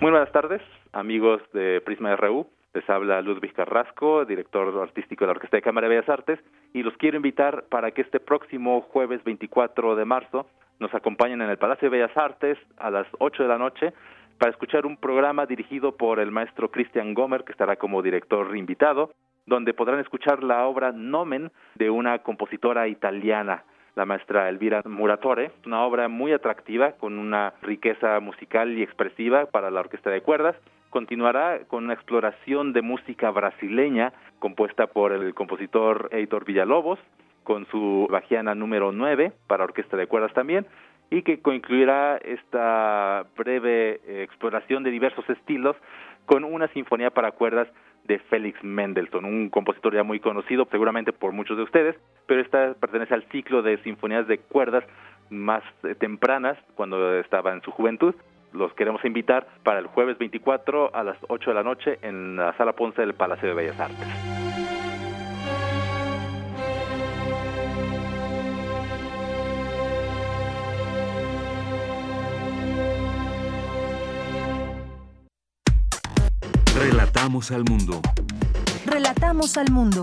S18: Muy buenas tardes, amigos de Prisma RU. Les habla Ludwig Carrasco, director artístico de la Orquesta de Cámara de Bellas Artes, y los quiero invitar para que este próximo jueves 24 de marzo nos acompañen en el Palacio de Bellas Artes a las 8 de la noche para escuchar un programa dirigido por el maestro Christian Gomer, que estará como director invitado, donde podrán escuchar la obra Nomen de una compositora italiana, la maestra Elvira Muratore, una obra muy atractiva con una riqueza musical y expresiva para la orquesta de cuerdas continuará con una exploración de música brasileña compuesta por el compositor Heitor Villalobos, con su Bajiana número 9 para orquesta de cuerdas también, y que concluirá esta breve eh, exploración de diversos estilos con una sinfonía para cuerdas de Félix Mendelssohn, un compositor ya muy conocido seguramente por muchos de ustedes, pero esta pertenece al ciclo de sinfonías de cuerdas más eh, tempranas, cuando estaba en su juventud, los queremos invitar para el jueves 24 a las 8 de la noche en la Sala Ponce del Palacio de Bellas Artes.
S15: Relatamos al mundo.
S3: Relatamos al mundo.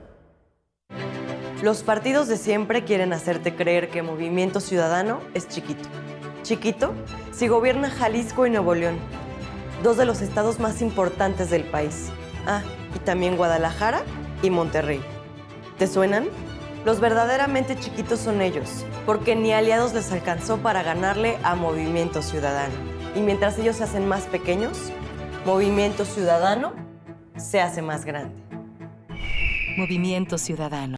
S19: Los partidos de siempre quieren hacerte creer que Movimiento Ciudadano es chiquito. Chiquito si gobierna Jalisco y Nuevo León, dos de los estados más importantes del país. Ah, y también Guadalajara y Monterrey. ¿Te suenan? Los verdaderamente chiquitos son ellos, porque ni aliados les alcanzó para ganarle a Movimiento Ciudadano. Y mientras ellos se hacen más pequeños, Movimiento Ciudadano se hace más grande.
S17: Movimiento Ciudadano.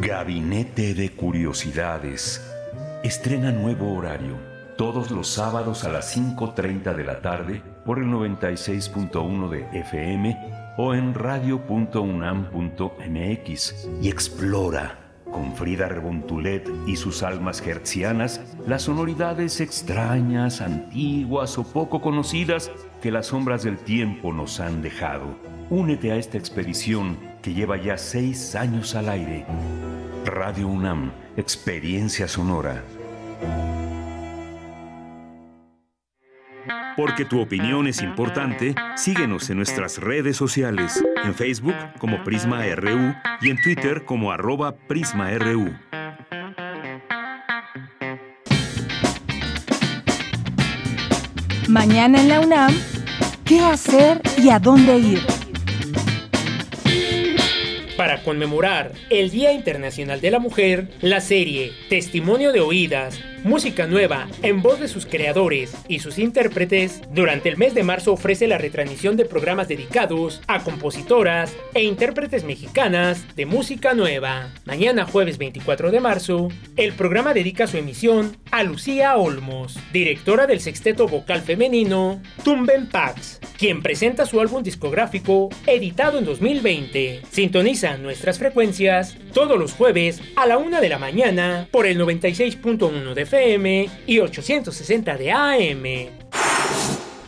S2: Gabinete de Curiosidades. Estrena nuevo horario. todos los sábados a las 5.30 de la tarde por el 96.1 de FM o en radio.unam.mx y explora con Frida Rebontulet y sus almas hertzianas las sonoridades extrañas, antiguas o poco conocidas que las sombras del tiempo nos han dejado. Únete a esta expedición que lleva ya seis años al aire. Radio UNAM, experiencia sonora.
S20: Porque tu opinión es importante, síguenos en nuestras redes sociales, en Facebook como Prisma RU y en Twitter como arroba PrismaRU.
S3: Mañana en la UNAM, ¿qué hacer y a dónde ir?
S6: Para conmemorar el Día Internacional de la Mujer, la serie Testimonio de Oídas música nueva en voz de sus creadores y sus intérpretes, durante el mes de marzo ofrece la retransmisión de programas dedicados a compositoras e intérpretes mexicanas de música nueva. Mañana jueves 24 de marzo, el programa dedica su emisión a Lucía Olmos, directora del sexteto vocal femenino Tumben Pax, quien presenta su álbum discográfico editado en 2020. Sintoniza nuestras frecuencias todos los jueves a la una de la mañana por el 96.1 de FM y 860 de AM.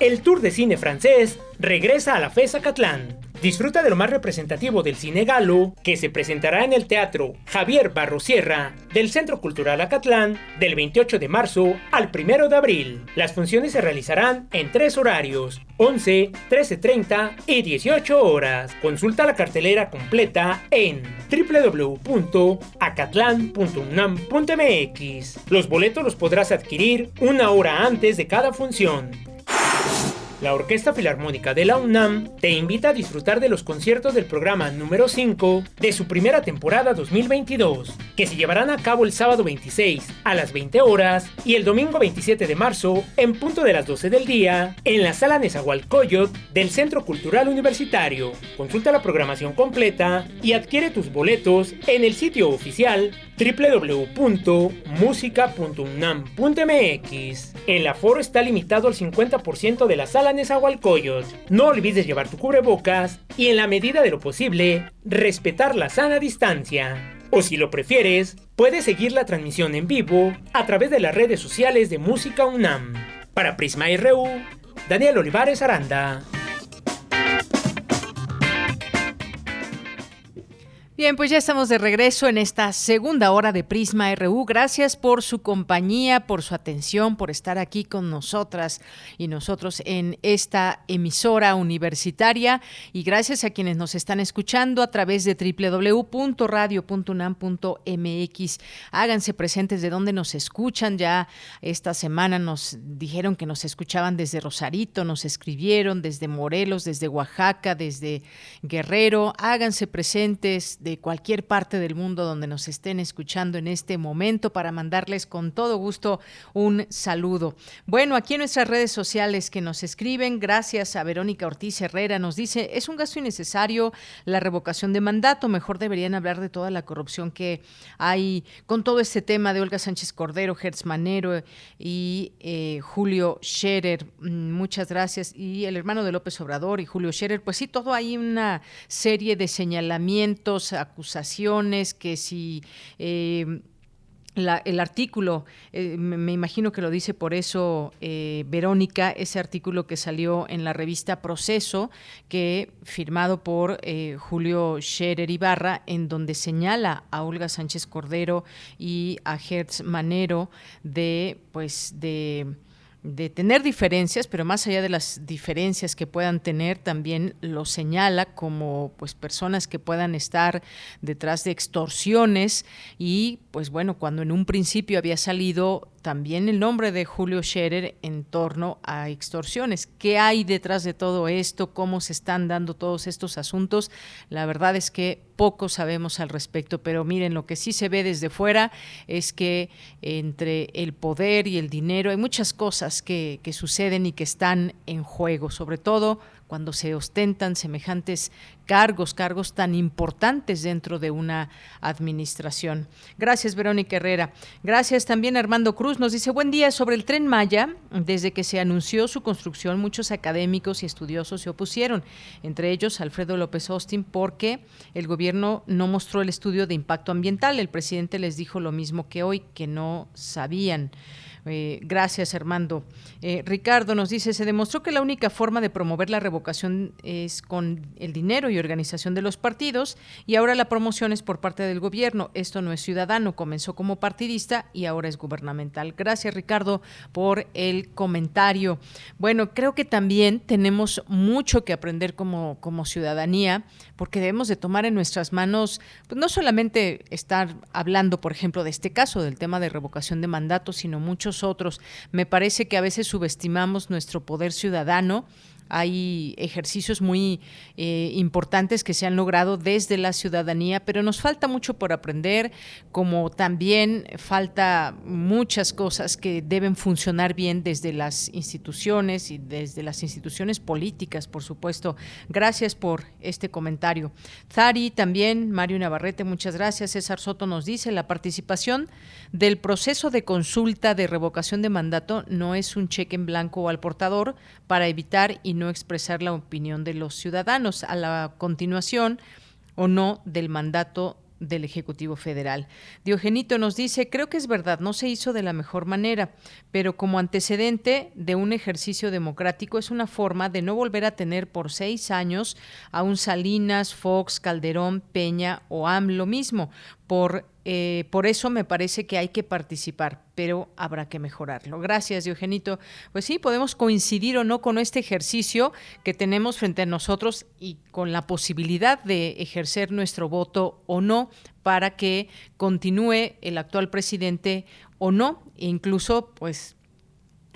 S6: El Tour de Cine francés regresa a la FESA Catlán Disfruta de lo más representativo del cine galo, que se presentará en el Teatro Javier Barrosierra del Centro Cultural Acatlán del 28 de marzo al 1 de abril. Las funciones se realizarán en tres horarios, 11, 13.30 y 18 horas. Consulta la cartelera completa en www.acatlán.unam.mx. Los boletos los podrás adquirir una hora antes de cada función. La Orquesta Filarmónica de la UNAM te invita a disfrutar de los conciertos del programa número 5 de su primera temporada 2022, que se llevarán a cabo el sábado 26 a las 20 horas y el domingo 27 de marzo en punto de las 12 del día en la sala Nezahualcóyotl del Centro Cultural Universitario. Consulta la programación completa y adquiere tus boletos en el sitio oficial www.musica.unam.mx. El aforo está limitado al 50% de la sala Nezahualcóyotl. No olvides llevar tu cubrebocas y en la medida de lo posible, respetar la sana distancia. O si lo prefieres, puedes seguir la transmisión en vivo a través de las redes sociales de Música UNAM. Para Prisma RU, Daniel Olivares Aranda.
S1: Bien, pues ya estamos de regreso en esta segunda hora de Prisma RU. Gracias por su compañía, por su atención, por estar aquí con nosotras y nosotros en esta emisora universitaria y gracias a quienes nos están escuchando a través de www.radio.unam.mx. Háganse presentes de donde nos escuchan. Ya esta semana nos dijeron que nos escuchaban desde Rosarito, nos escribieron desde Morelos, desde Oaxaca, desde Guerrero. Háganse presentes de cualquier parte del mundo donde nos estén escuchando en este momento para mandarles con todo gusto un saludo. Bueno, aquí en nuestras redes sociales que nos escriben, gracias a Verónica Ortiz Herrera, nos dice, es un gasto innecesario la revocación de mandato, mejor deberían hablar de toda la corrupción que hay con todo este tema de Olga Sánchez Cordero, Hertz Manero y eh, Julio Scherer. Mm, muchas gracias. Y el hermano de López Obrador y Julio Scherer, pues sí, todo hay una serie de señalamientos, acusaciones, que si... Eh, el artículo, eh, me, imagino que lo dice por eso eh, Verónica, ese artículo que salió en la revista Proceso, que firmado por Julio Scherer Ibarra, en donde señala a Olga Sánchez Cordero y a Hertz Manero de, pues, de de tener diferencias, pero más allá de las diferencias que puedan tener, también lo señala como pues personas que puedan estar detrás de extorsiones y pues bueno, cuando en un principio había salido también el nombre de Julio Scherer en torno a extorsiones. ¿Qué hay detrás de todo esto? ¿Cómo se están dando todos estos asuntos? La verdad es que poco sabemos al respecto, pero miren, lo que sí se ve desde fuera es que entre el poder y el dinero hay muchas cosas que, que suceden y que están en juego, sobre todo cuando se ostentan semejantes cargos, cargos tan importantes dentro de una administración. Gracias, Verónica Herrera. Gracias también Armando Cruz. Nos dice, buen día sobre el tren Maya. Desde que se anunció su construcción, muchos académicos y estudiosos se opusieron, entre ellos Alfredo López Austin, porque el gobierno no mostró el estudio de impacto ambiental. El presidente les dijo lo mismo que hoy, que no sabían. Eh, gracias, Armando. Eh, Ricardo nos dice, se demostró que la única forma de promover la revocación es con el dinero y organización de los partidos y ahora la promoción es por parte del gobierno. Esto no es ciudadano, comenzó como partidista y ahora es gubernamental. Gracias, Ricardo, por el comentario. Bueno, creo que también tenemos mucho que aprender como, como ciudadanía porque debemos de tomar en nuestras manos, pues no solamente estar hablando, por ejemplo, de este caso, del tema de revocación de mandatos, sino muchos otros. Me parece que a veces subestimamos nuestro poder ciudadano hay ejercicios muy eh, importantes que se han logrado desde la ciudadanía, pero nos falta mucho por aprender, como también falta muchas cosas que deben funcionar bien desde las instituciones y desde las instituciones políticas, por supuesto. Gracias por este comentario. Zari también, Mario Navarrete, muchas gracias. César Soto nos dice, la participación del proceso de consulta de revocación de mandato no es un cheque en blanco al portador para evitar y no expresar la opinión de los ciudadanos. A la continuación o no del mandato del Ejecutivo Federal. Diogenito nos dice, creo que es verdad, no se hizo de la mejor manera, pero como antecedente de un ejercicio democrático es una forma de no volver a tener por seis años a un Salinas, Fox, Calderón, Peña o AM lo mismo, por, eh, por eso me parece que hay que participar, pero habrá que mejorarlo. Gracias, Diogenito. Pues sí, podemos coincidir o no con este ejercicio que tenemos frente a nosotros y con la posibilidad de ejercer nuestro voto o no para que continúe el actual presidente o no, e incluso pues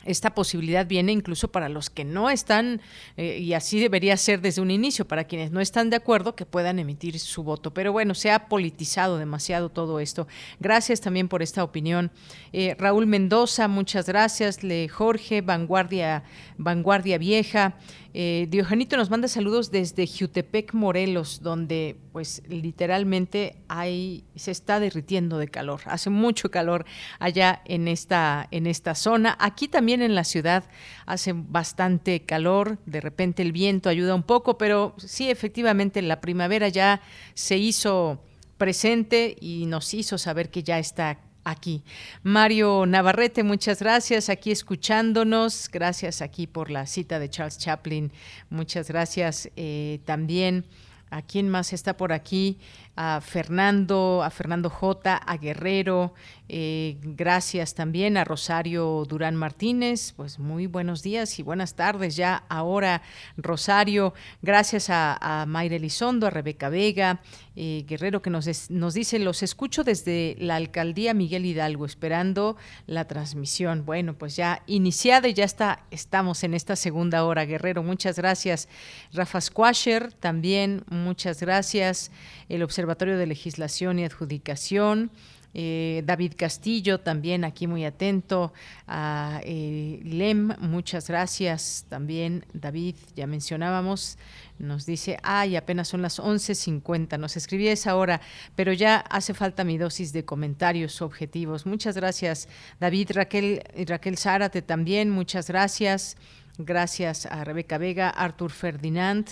S1: esta posibilidad viene incluso para los que no están, eh, y así debería ser desde un inicio, para quienes no están de acuerdo, que puedan emitir su voto. Pero bueno, se ha politizado demasiado todo esto. Gracias también por esta opinión. Eh, Raúl Mendoza, muchas gracias. Le Jorge, Vanguardia, Vanguardia Vieja. Eh, Diogenito nos manda saludos desde Jutepec, Morelos, donde pues literalmente hay, se está derritiendo de calor. Hace mucho calor allá en esta, en esta zona. Aquí también en la ciudad hace bastante calor. De repente el viento ayuda un poco, pero sí, efectivamente la primavera ya se hizo presente y nos hizo saber que ya está aquí. Mario Navarrete, muchas gracias aquí escuchándonos. Gracias aquí por la cita de Charles Chaplin. Muchas gracias eh, también. ¿A quién más está por aquí? A Fernando, a Fernando J, a Guerrero, eh, gracias también a Rosario Durán Martínez, pues muy buenos días y buenas tardes ya ahora Rosario, gracias a, a Mayra Elizondo, a Rebeca Vega, eh, Guerrero que nos, nos dice, los escucho desde la alcaldía Miguel Hidalgo, esperando la transmisión. Bueno, pues ya iniciada y ya está, estamos en esta segunda hora, Guerrero, muchas gracias. Rafa Squasher, también muchas gracias. El Observatorio de Legislación y Adjudicación. Eh, David Castillo también aquí muy atento, a eh, Lem, muchas gracias también, David, ya mencionábamos, nos dice, ay, apenas son las 11.50, nos escribía esa hora, pero ya hace falta mi dosis de comentarios objetivos. Muchas gracias, David, Raquel, Raquel Zárate también, muchas gracias. Gracias a Rebeca Vega, Artur Ferdinand,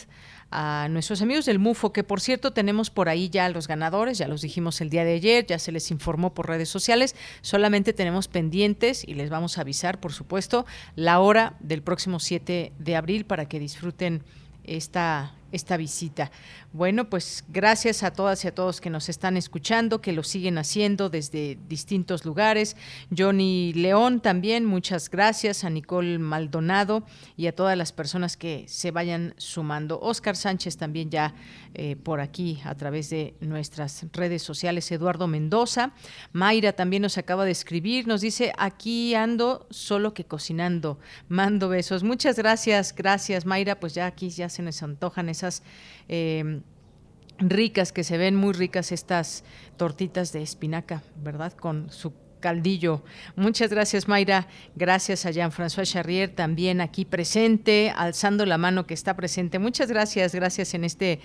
S1: a nuestros amigos del MUFO, que por cierto tenemos por ahí ya los ganadores, ya los dijimos el día de ayer, ya se les informó por redes sociales, solamente tenemos pendientes y les vamos a avisar, por supuesto, la hora del próximo 7 de abril para que disfruten esta esta visita. Bueno, pues gracias a todas y a todos que nos están escuchando, que lo siguen haciendo desde distintos lugares. Johnny León también, muchas gracias. A Nicole Maldonado y a todas las personas que se vayan sumando. Oscar Sánchez también ya eh, por aquí a través de nuestras redes sociales. Eduardo Mendoza. Mayra también nos acaba de escribir, nos dice, aquí ando solo que cocinando. Mando besos. Muchas gracias, gracias Mayra. Pues ya aquí ya se nos antojan esas Em, ricas, que se ven muy ricas estas tortitas de espinaca, ¿verdad? Con su caldillo. Muchas gracias, Mayra. Gracias a Jean-François Charrier, también aquí presente, alzando la mano que está presente. Muchas gracias, gracias en este,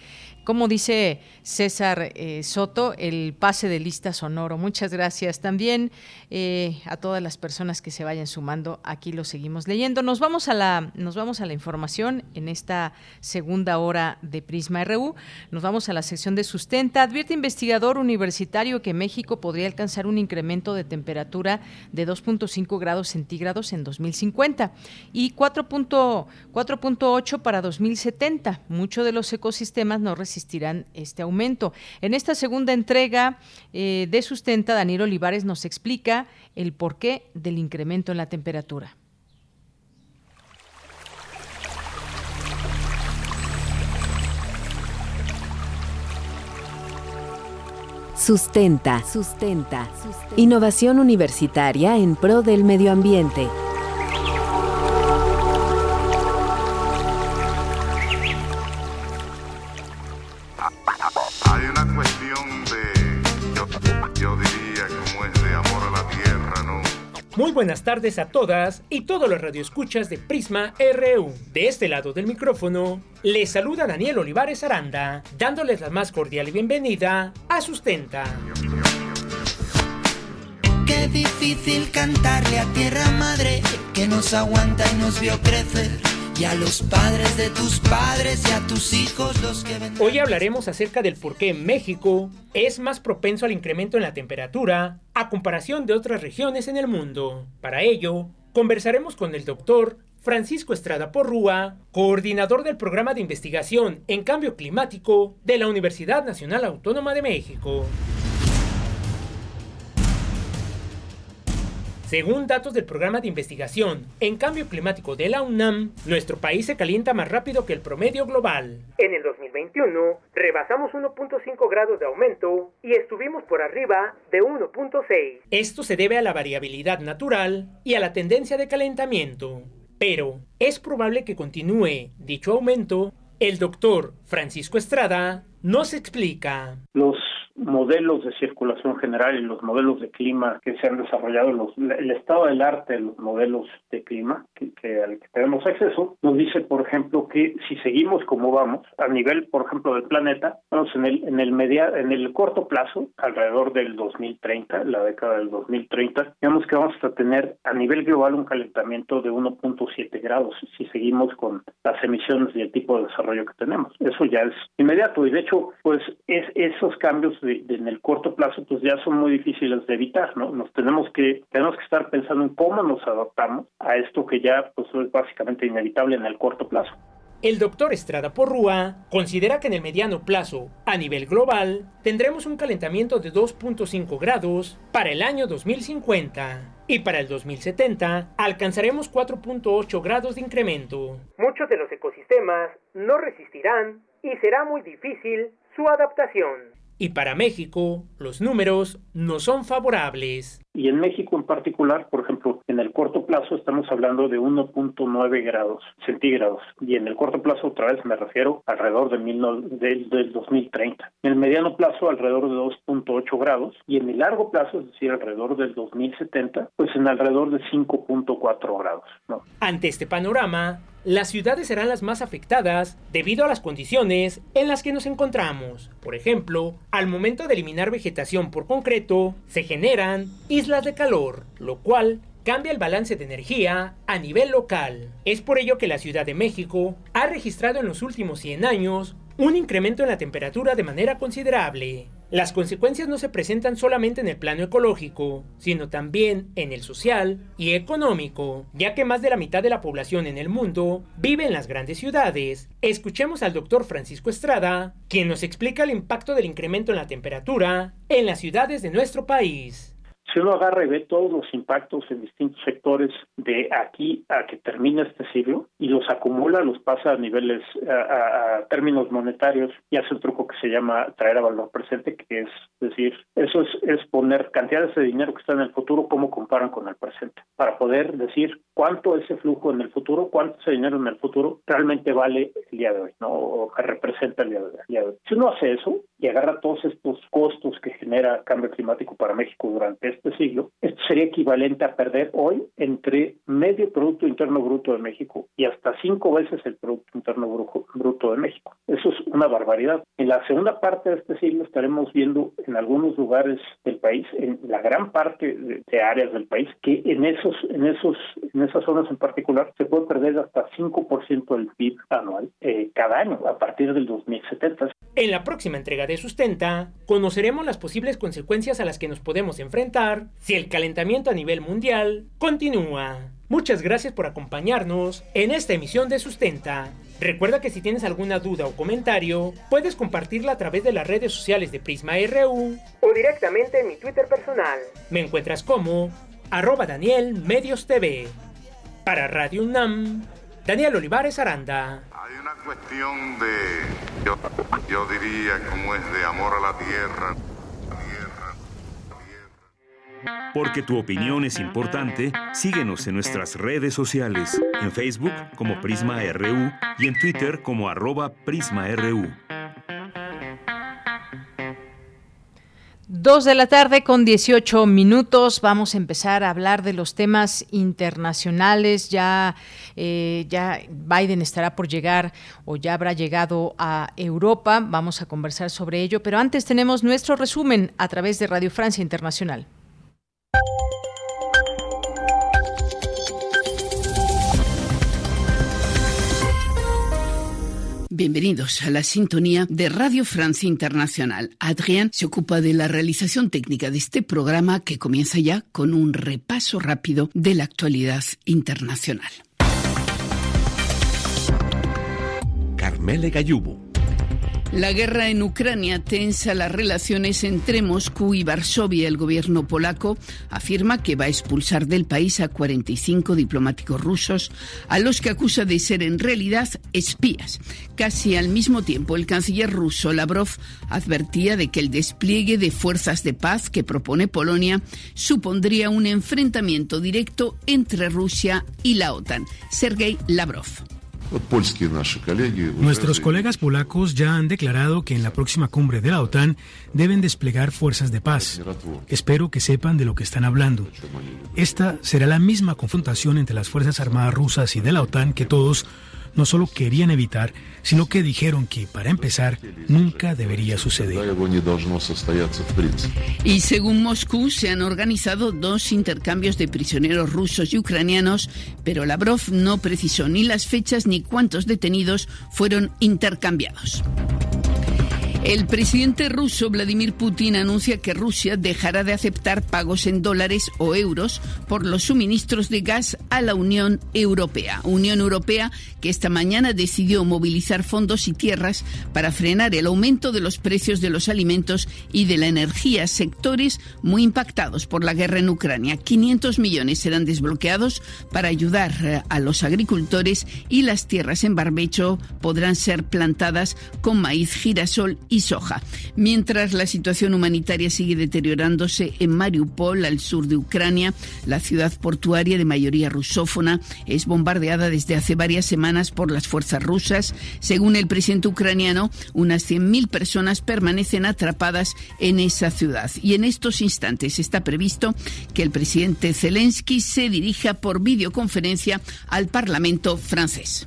S1: como dice César eh, Soto, el pase de lista sonoro. Muchas gracias también eh, a todas las personas que se vayan sumando. Aquí lo seguimos leyendo. Nos vamos a la, nos vamos a la información en esta segunda hora de Prisma RU. Nos vamos a la sección de sustenta. Advierte investigador universitario que México podría alcanzar un incremento de temperatura de 2.5 grados centígrados en 2050 y 4.8 para 2070. Muchos de los ecosistemas no este aumento. En esta segunda entrega eh, de Sustenta, Daniel Olivares nos explica el porqué del incremento en la temperatura.
S21: Sustenta, sustenta. Innovación universitaria en pro del medio ambiente.
S6: Muy buenas tardes a todas y todos los radioescuchas de Prisma RU. De este lado del micrófono, les saluda Daniel Olivares Aranda, dándoles la más cordial bienvenida a Sustenta.
S22: Qué difícil cantarle a tierra madre que nos aguanta y nos vio crecer. Y a los padres de tus padres y a tus hijos los que vendrán.
S6: Hoy hablaremos acerca del por qué México es más propenso al incremento en la temperatura a comparación de otras regiones en el mundo. Para ello, conversaremos con el doctor Francisco Estrada Porrúa, coordinador del programa de investigación en cambio climático de la Universidad Nacional Autónoma de México. Según datos del programa de investigación en cambio climático de la UNAM, nuestro país se calienta más rápido que el promedio global. En el 2021 rebasamos 1.5 grados de aumento y estuvimos por arriba de 1.6. Esto se debe a la variabilidad natural y a la tendencia de calentamiento. Pero es probable que continúe dicho aumento. El doctor Francisco Estrada nos explica.
S23: Los modelos de circulación general y los modelos de clima que se han desarrollado, los, el estado del arte de los modelos de clima que, que, al que tenemos acceso, nos dice, por ejemplo, que si seguimos como vamos, a nivel, por ejemplo, del planeta, vamos en el, en el, media, en el corto plazo, alrededor del 2030, la década del 2030, digamos que vamos a tener a nivel global un calentamiento de 1.7 grados si seguimos con las emisiones y el tipo de desarrollo que tenemos. Eso ya es inmediato y de hecho, pues es, esos cambios de, de, en el corto plazo pues ya son muy difíciles de evitar, ¿no? Nos tenemos que tenemos que estar pensando en cómo nos adaptamos a esto que ya pues es básicamente inevitable en el corto plazo.
S6: El doctor Estrada Porrúa considera que en el mediano plazo, a nivel global, tendremos un calentamiento de 2.5 grados para el año 2050 y para el 2070 alcanzaremos 4.8 grados de incremento. Muchos de los ecosistemas no resistirán y será muy difícil su adaptación. Y para México, los números no son favorables.
S23: Y en México en particular, por ejemplo, en el corto plazo estamos hablando de 1.9 grados centígrados. Y en el corto plazo, otra vez me refiero alrededor de mil no, del, del 2030. En el mediano plazo, alrededor de 2.8 grados. Y en el largo plazo, es decir, alrededor del 2070, pues en alrededor de 5.4 grados. ¿no?
S6: Ante este panorama, las ciudades serán las más afectadas debido a las condiciones en las que nos encontramos. Por ejemplo, al momento de eliminar vegetación por concreto, se generan islas de calor, lo cual cambia el balance de energía a nivel local. Es por ello que la Ciudad de México ha registrado en los últimos 100 años un incremento en la temperatura de manera considerable. Las consecuencias no se presentan solamente en el plano ecológico, sino también en el social y económico, ya que más de la mitad de la población en el mundo vive en las grandes ciudades. Escuchemos al doctor Francisco Estrada, quien nos explica el impacto del incremento en la temperatura en las ciudades de nuestro país
S23: si uno agarra y ve todos los impactos en distintos sectores de aquí a que termine este siglo y los acumula, los pasa a niveles, a, a, términos monetarios y hace un truco que se llama traer a valor presente, que es decir, eso es, es poner cantidades de dinero que están en el futuro, cómo comparan con el presente, para poder decir cuánto ese flujo en el futuro, cuánto ese dinero en el futuro realmente vale el día de hoy, ¿no? O que representa el día de hoy. Si uno hace eso y agarra todos estos costos que genera cambio climático para México durante este siglo, esto sería equivalente a perder hoy entre medio Producto Interno Bruto de México y hasta cinco veces el Producto Interno Bruto de México. Eso es una barbaridad. En la segunda parte de este siglo estaremos viendo en algunos lugares del país, en la gran parte de, áreas del país, que en esos, en esos, en esas zonas en particular se puede perder hasta 5% del PIB anual eh, cada año a partir del 2070.
S6: En la próxima entrega de Sustenta, conoceremos las posibles consecuencias a las que nos podemos enfrentar si el calentamiento a nivel mundial continúa. Muchas gracias por acompañarnos en esta emisión de Sustenta. Recuerda que si tienes alguna duda o comentario, puedes compartirla a través de las redes sociales de Prisma RU o directamente en mi Twitter personal. Me encuentras como arroba Daniel Medios TV. Para Radio UNAM, Daniel Olivares Aranda.
S24: Hay una cuestión de, yo, yo diría, como es de amor a la tierra.
S20: Porque tu opinión es importante, síguenos en nuestras redes sociales, en Facebook como Prisma RU y en Twitter como arroba PrismaRU.
S1: Dos de la tarde con 18 minutos. Vamos a empezar a hablar de los temas internacionales. Ya, eh, ya Biden estará por llegar o ya habrá llegado a Europa. Vamos a conversar sobre ello. Pero antes tenemos nuestro resumen a través de Radio Francia Internacional.
S5: Bienvenidos a la sintonía de Radio Francia Internacional. Adrián se ocupa de la realización técnica de este programa que comienza ya con un repaso rápido de la actualidad internacional.
S25: Carmele Gallubo
S5: la guerra en Ucrania tensa las relaciones entre Moscú y Varsovia. El gobierno polaco afirma que va a expulsar del país a 45 diplomáticos rusos, a los que acusa de ser en realidad espías. Casi al mismo tiempo, el canciller ruso Lavrov advertía de que el despliegue de fuerzas de paz que propone Polonia supondría un enfrentamiento directo entre Rusia y la OTAN. Sergei Lavrov.
S26: Nuestros colegas polacos ya han declarado que en la próxima cumbre de la OTAN deben desplegar fuerzas de paz. Espero que sepan de lo que están hablando. Esta será la misma confrontación entre las Fuerzas Armadas rusas y de la OTAN que todos no solo querían evitar, sino que dijeron que, para empezar, nunca debería suceder.
S5: Y según Moscú, se han organizado dos intercambios de prisioneros rusos y ucranianos, pero Lavrov no precisó ni las fechas ni cuántos detenidos fueron intercambiados. El presidente ruso Vladimir Putin anuncia que Rusia dejará de aceptar pagos en dólares o euros por los suministros de gas a la Unión Europea. Unión Europea que esta mañana decidió movilizar fondos y tierras para frenar el aumento de los precios de los alimentos y de la energía, sectores muy impactados por la guerra en Ucrania. 500 millones serán desbloqueados para ayudar eh, a los agricultores y las tierras en barbecho podrán ser plantadas con maíz, girasol y soja. Mientras la situación humanitaria sigue deteriorándose en Mariupol, al sur de Ucrania, la ciudad portuaria de mayoría rusófona es bombardeada desde hace varias semanas por las fuerzas rusas. Según el presidente ucraniano, unas 100.000 personas permanecen atrapadas en esa ciudad. Y en estos instantes está previsto que el presidente Zelensky se dirija por videoconferencia al Parlamento francés.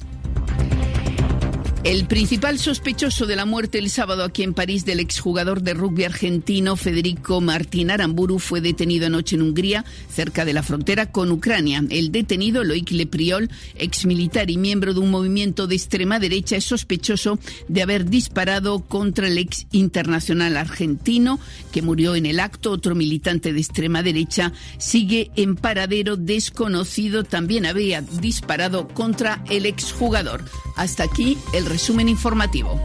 S5: El principal sospechoso de la muerte el sábado aquí en París del exjugador de rugby argentino Federico Martín Aramburu fue detenido anoche en Hungría, cerca de la frontera con Ucrania. El detenido, Loic Lepriol, exmilitar y miembro de un movimiento de extrema derecha, es sospechoso de haber disparado contra el ex internacional argentino, que murió en el acto. Otro militante de extrema derecha sigue en paradero desconocido. También había disparado contra el exjugador. Hasta aquí el resumen informativo.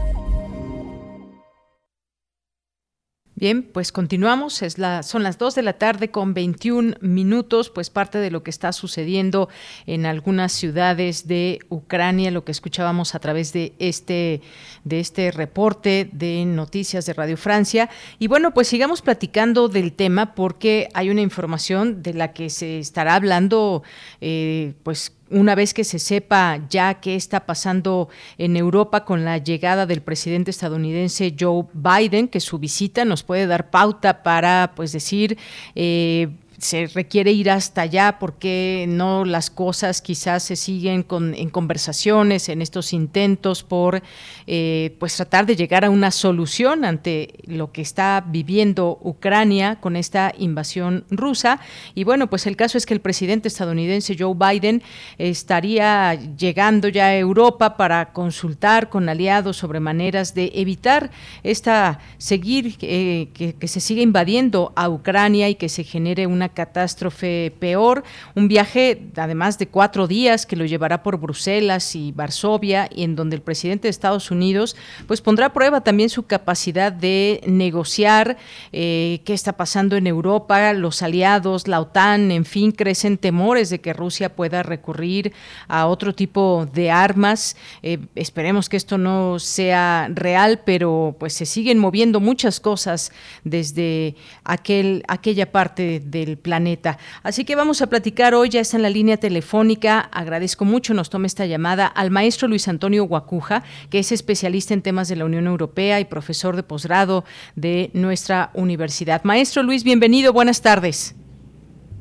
S1: Bien, pues continuamos. Es la, son las 2 de la tarde con 21 minutos, pues parte de lo que está sucediendo en algunas ciudades de Ucrania, lo que escuchábamos a través de este, de este reporte de noticias de Radio Francia. Y bueno, pues sigamos platicando del tema porque hay una información de la que se estará hablando, eh, pues una vez que se sepa ya qué está pasando en Europa con la llegada del presidente estadounidense Joe Biden, que su visita nos puede dar pauta para, pues, decir eh, se requiere ir hasta allá porque no las cosas quizás se siguen con, en conversaciones, en estos intentos por eh, pues tratar de llegar a una solución ante lo que está viviendo Ucrania con esta invasión rusa. Y bueno, pues el caso es que el presidente estadounidense Joe Biden estaría llegando ya a Europa para consultar con aliados sobre maneras de evitar esta seguir eh, que, que se siga invadiendo a Ucrania y que se genere una catástrofe peor. Un viaje, además de cuatro días, que lo llevará por Bruselas y Varsovia, y en donde el presidente de Estados Unidos pues pondrá a prueba también su capacidad de negociar eh, qué está pasando en Europa, los aliados, la OTAN, en fin, crecen temores de que Rusia pueda recurrir a otro tipo de armas. Eh, esperemos que esto no sea real, pero pues se siguen moviendo muchas cosas desde aquel, aquella parte del planeta. Así que vamos a platicar hoy, ya está en la línea telefónica, agradezco mucho, nos tome esta llamada al maestro Luis Antonio Guacuja, que es especialista en temas de la Unión Europea y profesor de posgrado de nuestra universidad. Maestro Luis, bienvenido, buenas tardes.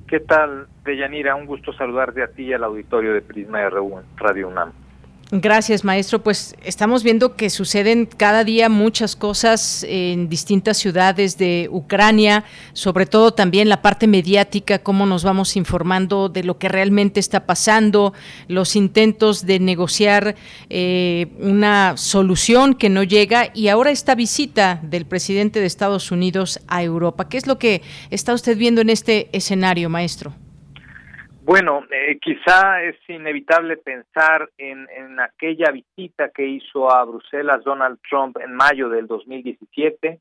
S27: ¿Qué tal, Deyanira? Un gusto saludarte a ti y al auditorio de Prisma RU Radio UNAM.
S1: Gracias, maestro. Pues estamos viendo que suceden cada día muchas cosas en distintas ciudades de Ucrania, sobre todo también la parte mediática, cómo nos vamos informando de lo que realmente está pasando, los intentos de negociar eh, una solución que no llega y ahora esta visita del presidente de Estados Unidos a Europa. ¿Qué es lo que está usted viendo en este escenario, maestro?
S27: Bueno, eh, quizá es inevitable pensar en, en aquella visita que hizo a Bruselas Donald Trump en mayo del 2017,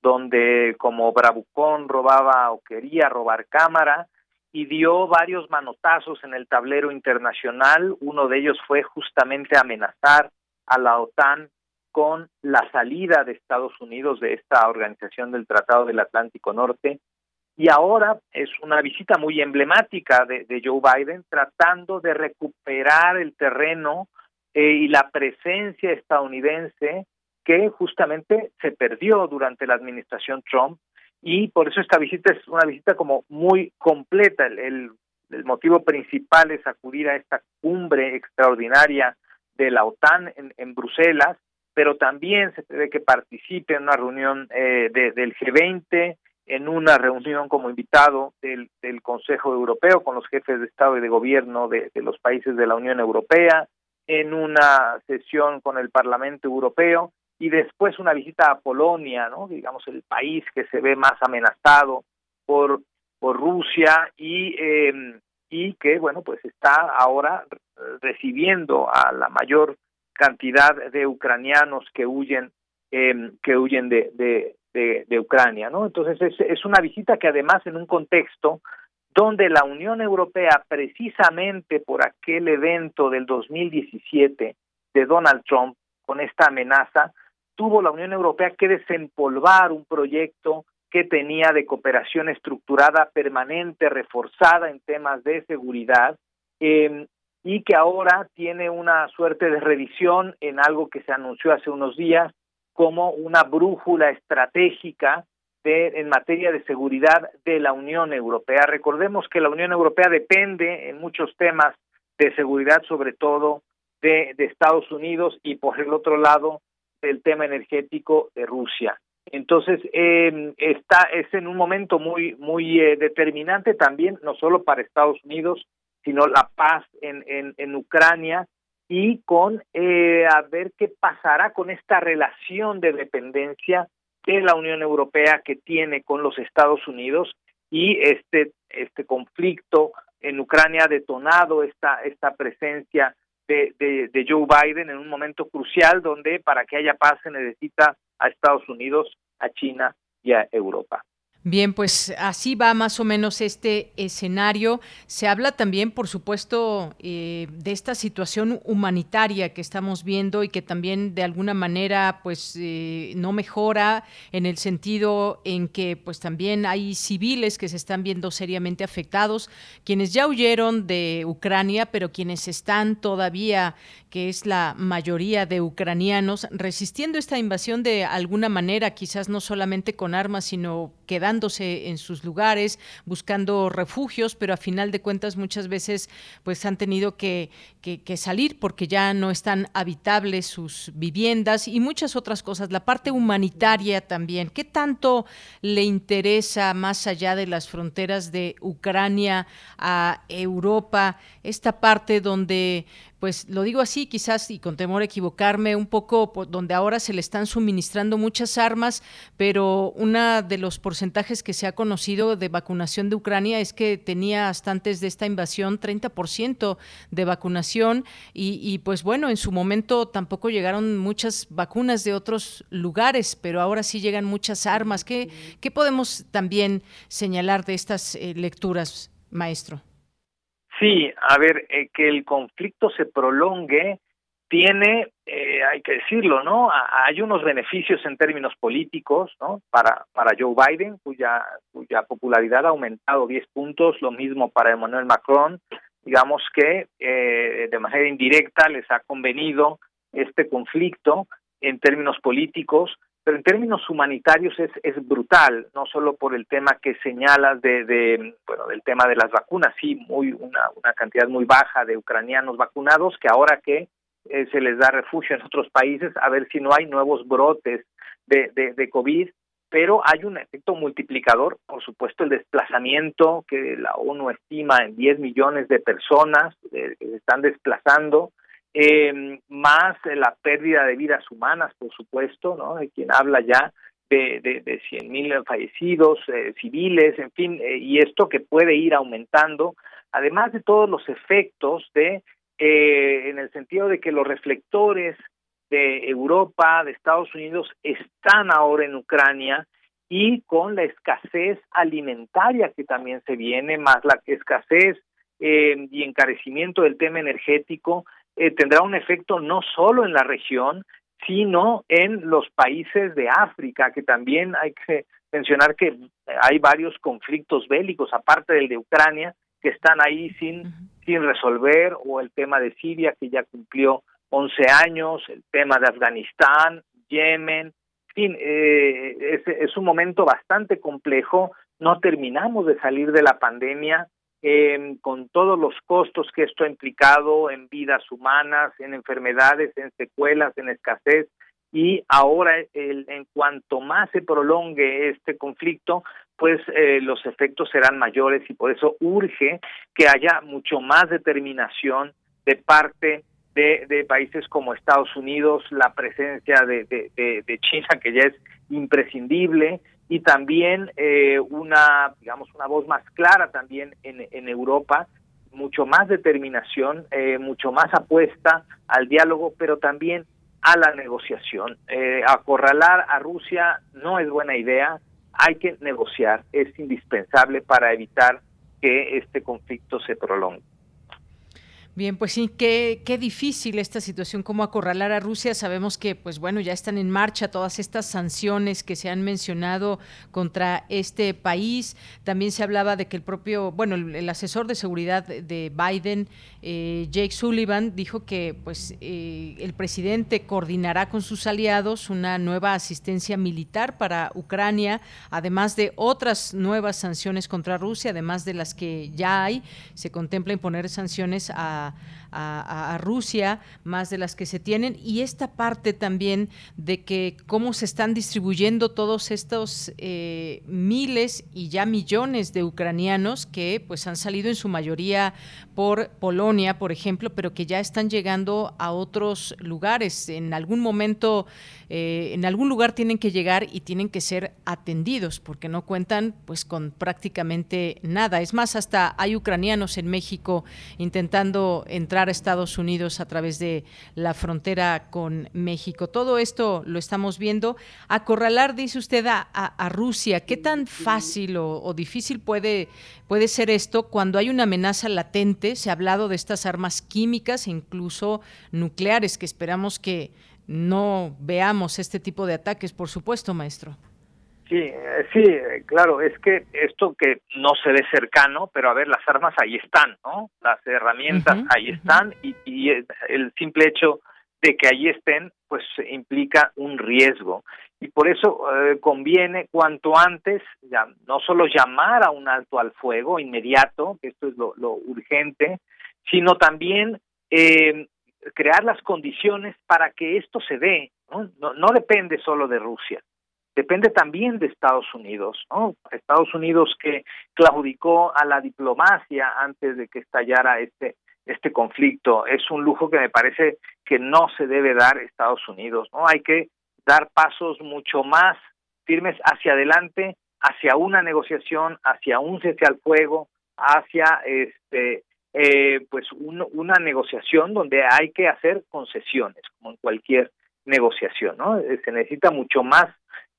S27: donde como bravucón robaba o quería robar cámara y dio varios manotazos en el tablero internacional. Uno de ellos fue justamente amenazar a la OTAN con la salida de Estados Unidos de esta organización del Tratado del Atlántico Norte y ahora es una visita muy emblemática de, Joe Biden tratando de recuperar el terreno eh, y la presencia estadounidense que justamente se perdió durante la administración Trump y por eso esta visita es una visita como muy completa. El, motivo principal es acudir a esta cumbre extraordinaria de la OTAN en, en Bruselas, pero también se debe que participe en una reunión eh, de, del G20 en una reunión como invitado del, del, Consejo Europeo con los jefes de Estado y de Gobierno de, los países de la Unión Europea, en una sesión con el Parlamento Europeo y después una visita a Polonia, ¿no? digamos el país que se ve más amenazado por, por Rusia y, eh, y que, bueno, pues está ahora recibiendo a la mayor cantidad de ucranianos que huyen eh, que huyen de, de, de, Ucrania, ¿no? Entonces es, es una visita que además en un contexto donde la Unión Europea, precisamente por aquel evento del 2017 de Donald Trump, con esta amenaza, tuvo la Unión Europea que desempolvar un proyecto que tenía de cooperación estructurada permanente, reforzada en temas de seguridad, eh, y que ahora tiene una suerte de revisión en algo que se anunció hace unos días, como una brújula estratégica de, en materia de seguridad de la Unión Europea. Recordemos que la Unión Europea depende en muchos temas de seguridad, sobre todo de, Estados Unidos y por el otro lado del tema energético de Rusia. Entonces eh, está es en un momento muy muy eh, determinante también no solo para Estados Unidos sino la paz en, en, en Ucrania y con eh, a ver qué pasará con esta relación de dependencia de la Unión Europea que tiene con los Estados Unidos y este este conflicto en Ucrania ha detonado esta esta presencia de, Joe Biden en un momento crucial donde para que haya paz se necesita a Estados Unidos, a China y a Europa.
S1: Bien, pues así va más o menos este escenario. Se habla también, por supuesto, eh, de esta situación humanitaria que estamos viendo y que también de alguna manera, pues, eh, no mejora en el sentido en que, pues, también hay civiles que se están viendo seriamente afectados, quienes ya huyeron de Ucrania, pero quienes están todavía, que es la mayoría de ucranianos, resistiendo esta invasión de alguna manera, quizás no solamente con armas, sino en sus lugares, buscando refugios, pero a final de cuentas muchas veces pues han tenido que, que, salir porque ya no están habitables sus viviendas y muchas otras cosas. La parte humanitaria también. ¿Qué tanto le interesa más allá de las fronteras de Ucrania a Europa esta parte donde pues lo digo así, quizás y con temor a equivocarme un poco, donde ahora se le están suministrando muchas armas, pero uno de los porcentajes que se ha conocido de vacunación de Ucrania es que tenía hasta antes de esta invasión 30% de vacunación y, pues bueno, en su momento tampoco llegaron muchas vacunas de otros lugares, pero ahora sí llegan muchas armas. ¿Qué, qué podemos también señalar de estas eh, lecturas, maestro?
S27: Sí, a ver, eh, que el conflicto se prolongue tiene, eh, hay que decirlo, ¿no? Hay unos beneficios en términos políticos, ¿no? Para, para Joe Biden, cuya, cuya popularidad ha aumentado 10 puntos, lo mismo para Emmanuel Macron, digamos que eh, de manera indirecta les ha convenido este conflicto en términos políticos, pero en términos humanitarios es, es brutal, no solo por el tema que señalas de, de bueno, del tema de las vacunas, sí, muy una, una cantidad muy baja de ucranianos vacunados que ahora que eh, se les da refugio en otros países, a ver si no hay nuevos brotes de, de, COVID, pero hay un efecto multiplicador, por supuesto, el desplazamiento que la ONU estima en 10 millones de personas eh, que se están desplazando, eh, más la pérdida de vidas humanas, por supuesto, ¿no? De quien habla ya de, de, de 100.000 fallecidos eh, civiles, en fin, eh, y esto que puede ir aumentando, además de todos los efectos de, eh, en el sentido de que los reflectores de Europa, de Estados Unidos, están ahora en Ucrania y con la escasez alimentaria que también se viene, más la escasez eh, y encarecimiento del tema energético, eh, tendrá un efecto no solo en la región, sino en los países de África, que también hay que mencionar que hay varios conflictos bélicos, aparte del de Ucrania, que están ahí sin, sin resolver, o el tema de Siria, que ya cumplió 11 años, el tema de Afganistán, Yemen, en fin, eh, es, es un momento bastante complejo, no terminamos de salir de la pandemia, eh, con todos los costos que esto ha implicado en vidas humanas, en enfermedades, en secuelas, en escasez. Y ahora, el, en cuanto más se prolongue este conflicto, pues eh, los efectos serán mayores y por eso urge que haya mucho más determinación de parte de, de países como Estados Unidos, la presencia de, de, de China, que ya es imprescindible, y también eh, una, digamos, una voz más clara también en, en Europa, mucho más determinación, eh, mucho más apuesta al diálogo, pero también a la negociación. Eh, acorralar a Rusia no es buena idea, hay que negociar, es indispensable para evitar que este conflicto se prolongue.
S1: Bien, pues sí, qué, qué difícil esta situación, cómo acorralar a Rusia. Sabemos que, pues bueno, ya están en marcha todas estas sanciones que se han mencionado contra este país. También se hablaba de que el propio, bueno, el, asesor de seguridad de Biden, eh, Jake Sullivan, dijo que, pues, eh, el presidente coordinará con sus aliados una nueva asistencia militar para Ucrania, además de otras nuevas sanciones contra Rusia, además de las que ya hay. Se contempla imponer sanciones a 있다. A, Rusia, más de las que se tienen, y esta parte también de que cómo se están distribuyendo todos estos eh, miles y ya millones de ucranianos que pues han salido en su mayoría por Polonia, por ejemplo, pero que ya están llegando a otros lugares. En algún momento, eh, en algún lugar tienen que llegar y tienen que ser atendidos porque no cuentan pues con prácticamente nada. Es más, hasta hay ucranianos en México intentando intentando a Estados Unidos a través de la frontera con México. Todo esto lo estamos viendo. Acorralar, dice usted, a, Rusia. ¿Qué tan fácil o, difícil puede, puede ser esto cuando hay una amenaza latente? Se ha hablado de estas armas químicas e incluso nucleares, que esperamos que no veamos este tipo de ataques, por supuesto, maestro.
S27: Sí, eh, sí, claro, es que esto que no se ve cercano, pero a ver, las armas ahí están, ¿no? Las herramientas ahí están y, el simple hecho de que ahí estén, pues implica un riesgo. Y por eso eh, conviene cuanto antes ya, no solo llamar a un alto al fuego inmediato, que esto es lo, urgente, sino también eh, crear las condiciones para que esto se dé. No, no depende solo de Rusia depende también de Estados Unidos, ¿no? Estados Unidos que claudicó a la diplomacia antes de que estallara este este conflicto. Es un lujo que me parece que no se debe dar Estados Unidos, ¿no? Hay que dar pasos mucho más firmes hacia adelante, hacia una negociación, hacia un cese al fuego, hacia este eh, pues una negociación donde hay que hacer concesiones, como en cualquier negociación, ¿no? Se necesita mucho más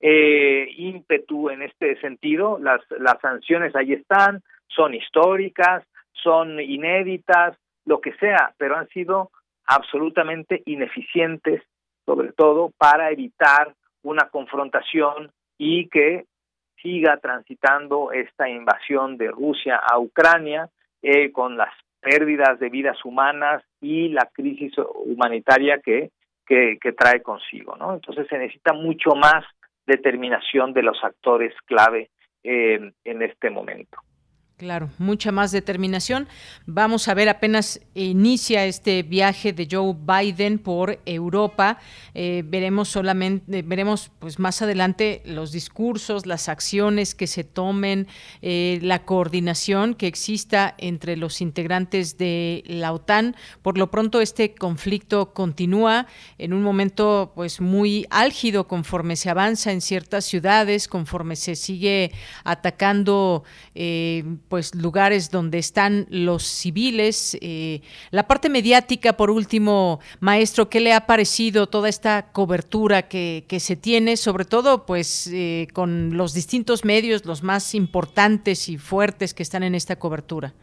S27: eh, ímpetu en este sentido. Las, las sanciones ahí están, son históricas, son inéditas, lo que sea, pero han sido absolutamente ineficientes, sobre todo para evitar una confrontación y que siga transitando esta invasión de Rusia a Ucrania eh, con las pérdidas de vidas humanas y la crisis humanitaria que, que, que trae consigo. ¿no? Entonces se necesita mucho más determinación de los actores clave eh, en este momento.
S1: Claro, mucha más determinación. Vamos a ver, apenas inicia este viaje de Joe Biden por Europa. Eh, veremos solamente, veremos pues más adelante los discursos, las acciones que se tomen, eh, la coordinación que exista entre los integrantes de la OTAN. Por lo pronto, este conflicto continúa en un momento pues muy álgido conforme se avanza en ciertas ciudades, conforme se sigue atacando. Pues lugares donde están los civiles. Eh, la parte mediática, por último, maestro, ¿qué le ha parecido toda esta cobertura que, que se tiene, sobre todo pues eh, con los distintos medios, los más importantes y fuertes que están en esta cobertura?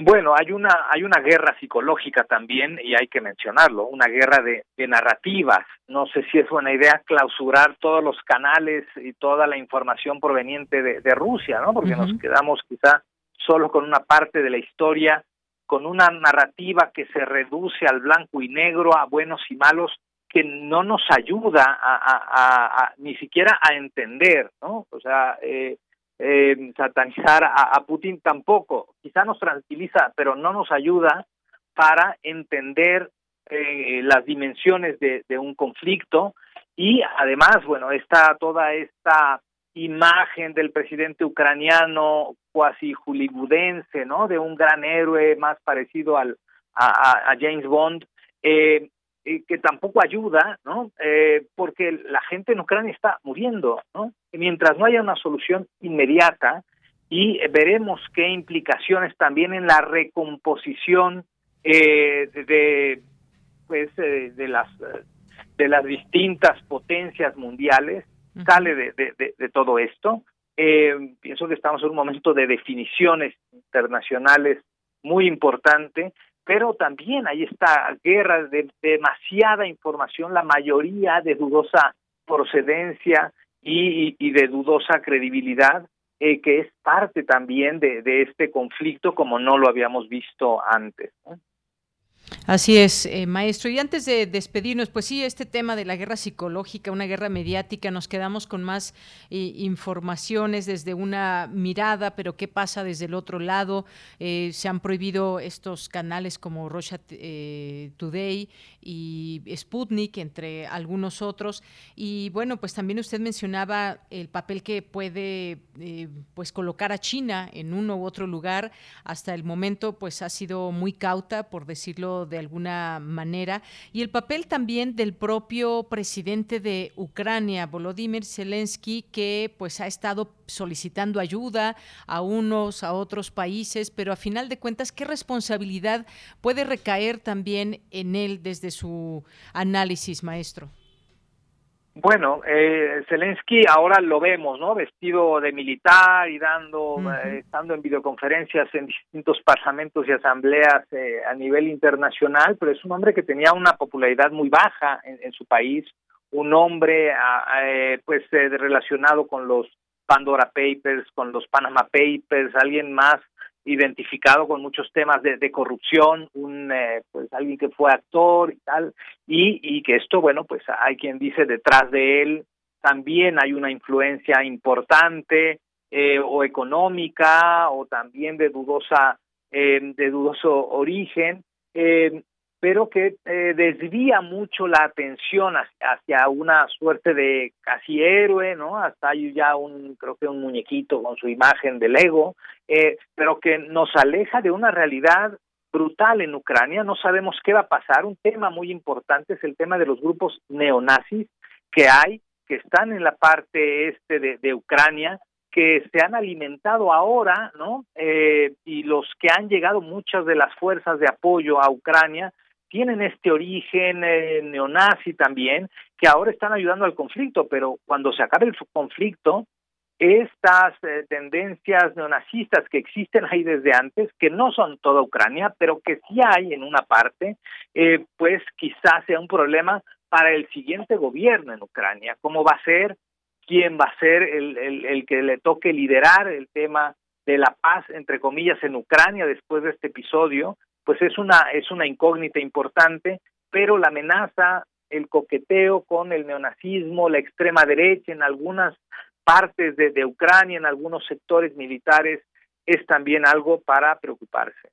S27: Bueno, hay una hay una guerra psicológica también y hay que mencionarlo, una guerra de, narrativas. No sé si es buena idea clausurar todos los canales y toda la información proveniente de, Rusia, ¿no? Porque nos quedamos quizá solo con una parte de la historia, con una narrativa que se reduce al blanco y negro, a buenos y malos, que no nos ayuda a, ni siquiera a entender, ¿no? O sea, eh, eh, satanizar a, Putin tampoco. Quizá nos tranquiliza, pero no nos ayuda para entender eh, las dimensiones de, un conflicto y además, bueno, está toda esta imagen del presidente ucraniano cuasi hollywoodense, ¿no? De un gran héroe más parecido al a, James Bond, eh, que tampoco ayuda, ¿no? Eh, porque la gente en Ucrania está muriendo, ¿no? Y mientras no haya una solución inmediata y veremos qué implicaciones también en la recomposición eh, de, pues eh, de las de las distintas potencias mundiales sale de, de, de, todo esto. pienso que estamos en un momento de definiciones internacionales muy importante pero también hay esta guerra de, demasiada información, la mayoría de dudosa procedencia y, de dudosa credibilidad, eh, que es parte también de, de, este conflicto como no lo habíamos visto antes.
S1: Así es, eh, maestro. Y antes de despedirnos, pues sí, este tema de la guerra psicológica, una guerra mediática, nos quedamos con más eh, informaciones desde una mirada, pero ¿qué pasa desde el otro lado? Eh, se han prohibido estos canales como Russia Today y Sputnik, entre algunos otros. Y bueno, pues también usted mencionaba el papel que puede pues colocar a China en uno u otro lugar. Hasta el momento, pues ha sido muy cauta, por decirlo de alguna manera, y el papel también del propio presidente de Ucrania, Volodymyr Zelensky, que pues ha estado solicitando ayuda a unos, a otros países, pero a final de cuentas, ¿qué responsabilidad puede recaer también en él desde su análisis, maestro?
S27: Bueno, eh, Zelensky ahora lo vemos, ¿no? Vestido de militar y dando, eh, estando en videoconferencias en distintos parlamentos y asambleas eh, a nivel internacional, pero es un hombre que tenía una popularidad muy baja en, su país, un hombre eh, pues relacionado con los Pandora Papers, con los Panama Papers, alguien más identificado con muchos temas de, corrupción, un eh, pues alguien que fue actor y tal, y, y que esto, bueno, pues hay quien dice detrás de él también hay una influencia importante eh, o económica o también de dudosa eh, de dudoso origen. Eh, pero que eh, desvía mucho la atención hacia, una suerte de casi héroe, ¿no? Hasta hay ya un, creo que un muñequito con su imagen del ego, eh, pero que nos aleja de una realidad brutal en Ucrania. No sabemos qué va a pasar. Un tema muy importante es el tema de los grupos neonazis que hay, que están en la parte este de, de Ucrania, que se han alimentado ahora, ¿no? Eh, y los que han llegado muchas de las fuerzas de apoyo a Ucrania tienen este origen eh, neonazi también, que ahora están ayudando al conflicto, pero cuando se acabe el conflicto, estas eh, tendencias neonazistas que existen ahí desde antes, que no son toda Ucrania, pero que sí hay en una parte, eh, pues quizás sea un problema para el siguiente gobierno en Ucrania. ¿Cómo va a ser? ¿Quién va a ser el, el, el que le toque liderar el tema de la paz, entre comillas, en Ucrania después de este episodio? Pues es una, es una incógnita importante, pero la amenaza, el coqueteo con el neonazismo, la extrema derecha en algunas partes de, de Ucrania, en algunos sectores militares, es también algo para preocuparse.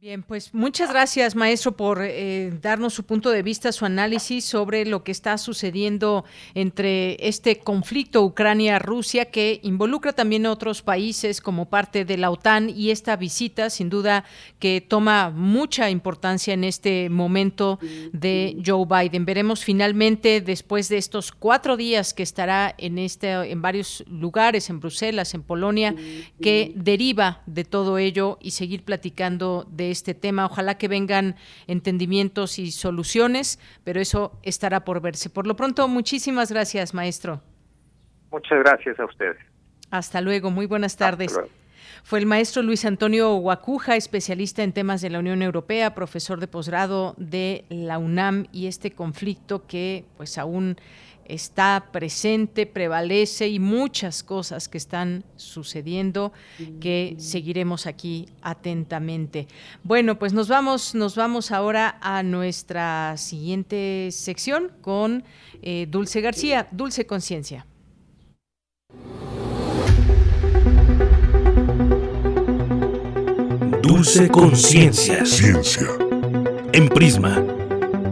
S1: Bien, pues muchas gracias, maestro, por eh, darnos su punto de vista, su análisis sobre lo que está sucediendo entre este conflicto Ucrania-Rusia, que involucra también a otros países como parte de la OTAN y esta visita, sin duda, que toma mucha importancia en este momento de Joe Biden. Veremos finalmente, después de estos cuatro días que estará en, este, en varios lugares, en Bruselas, en Polonia, que deriva de todo ello y seguir platicando de este tema. Ojalá que vengan entendimientos y soluciones, pero eso estará por verse. Por lo pronto, muchísimas gracias, maestro.
S27: Muchas gracias a ustedes.
S1: Hasta luego, muy buenas tardes. Fue el maestro Luis Antonio Guacuja, especialista en temas de la Unión Europea, profesor de posgrado de la UNAM y este conflicto que pues aún está presente, prevalece y muchas cosas que están sucediendo que seguiremos aquí atentamente. Bueno, pues nos vamos, nos vamos ahora a nuestra siguiente sección con eh, Dulce García, Dulce Conciencia.
S25: Dulce Conciencia. Ciencia. En Prisma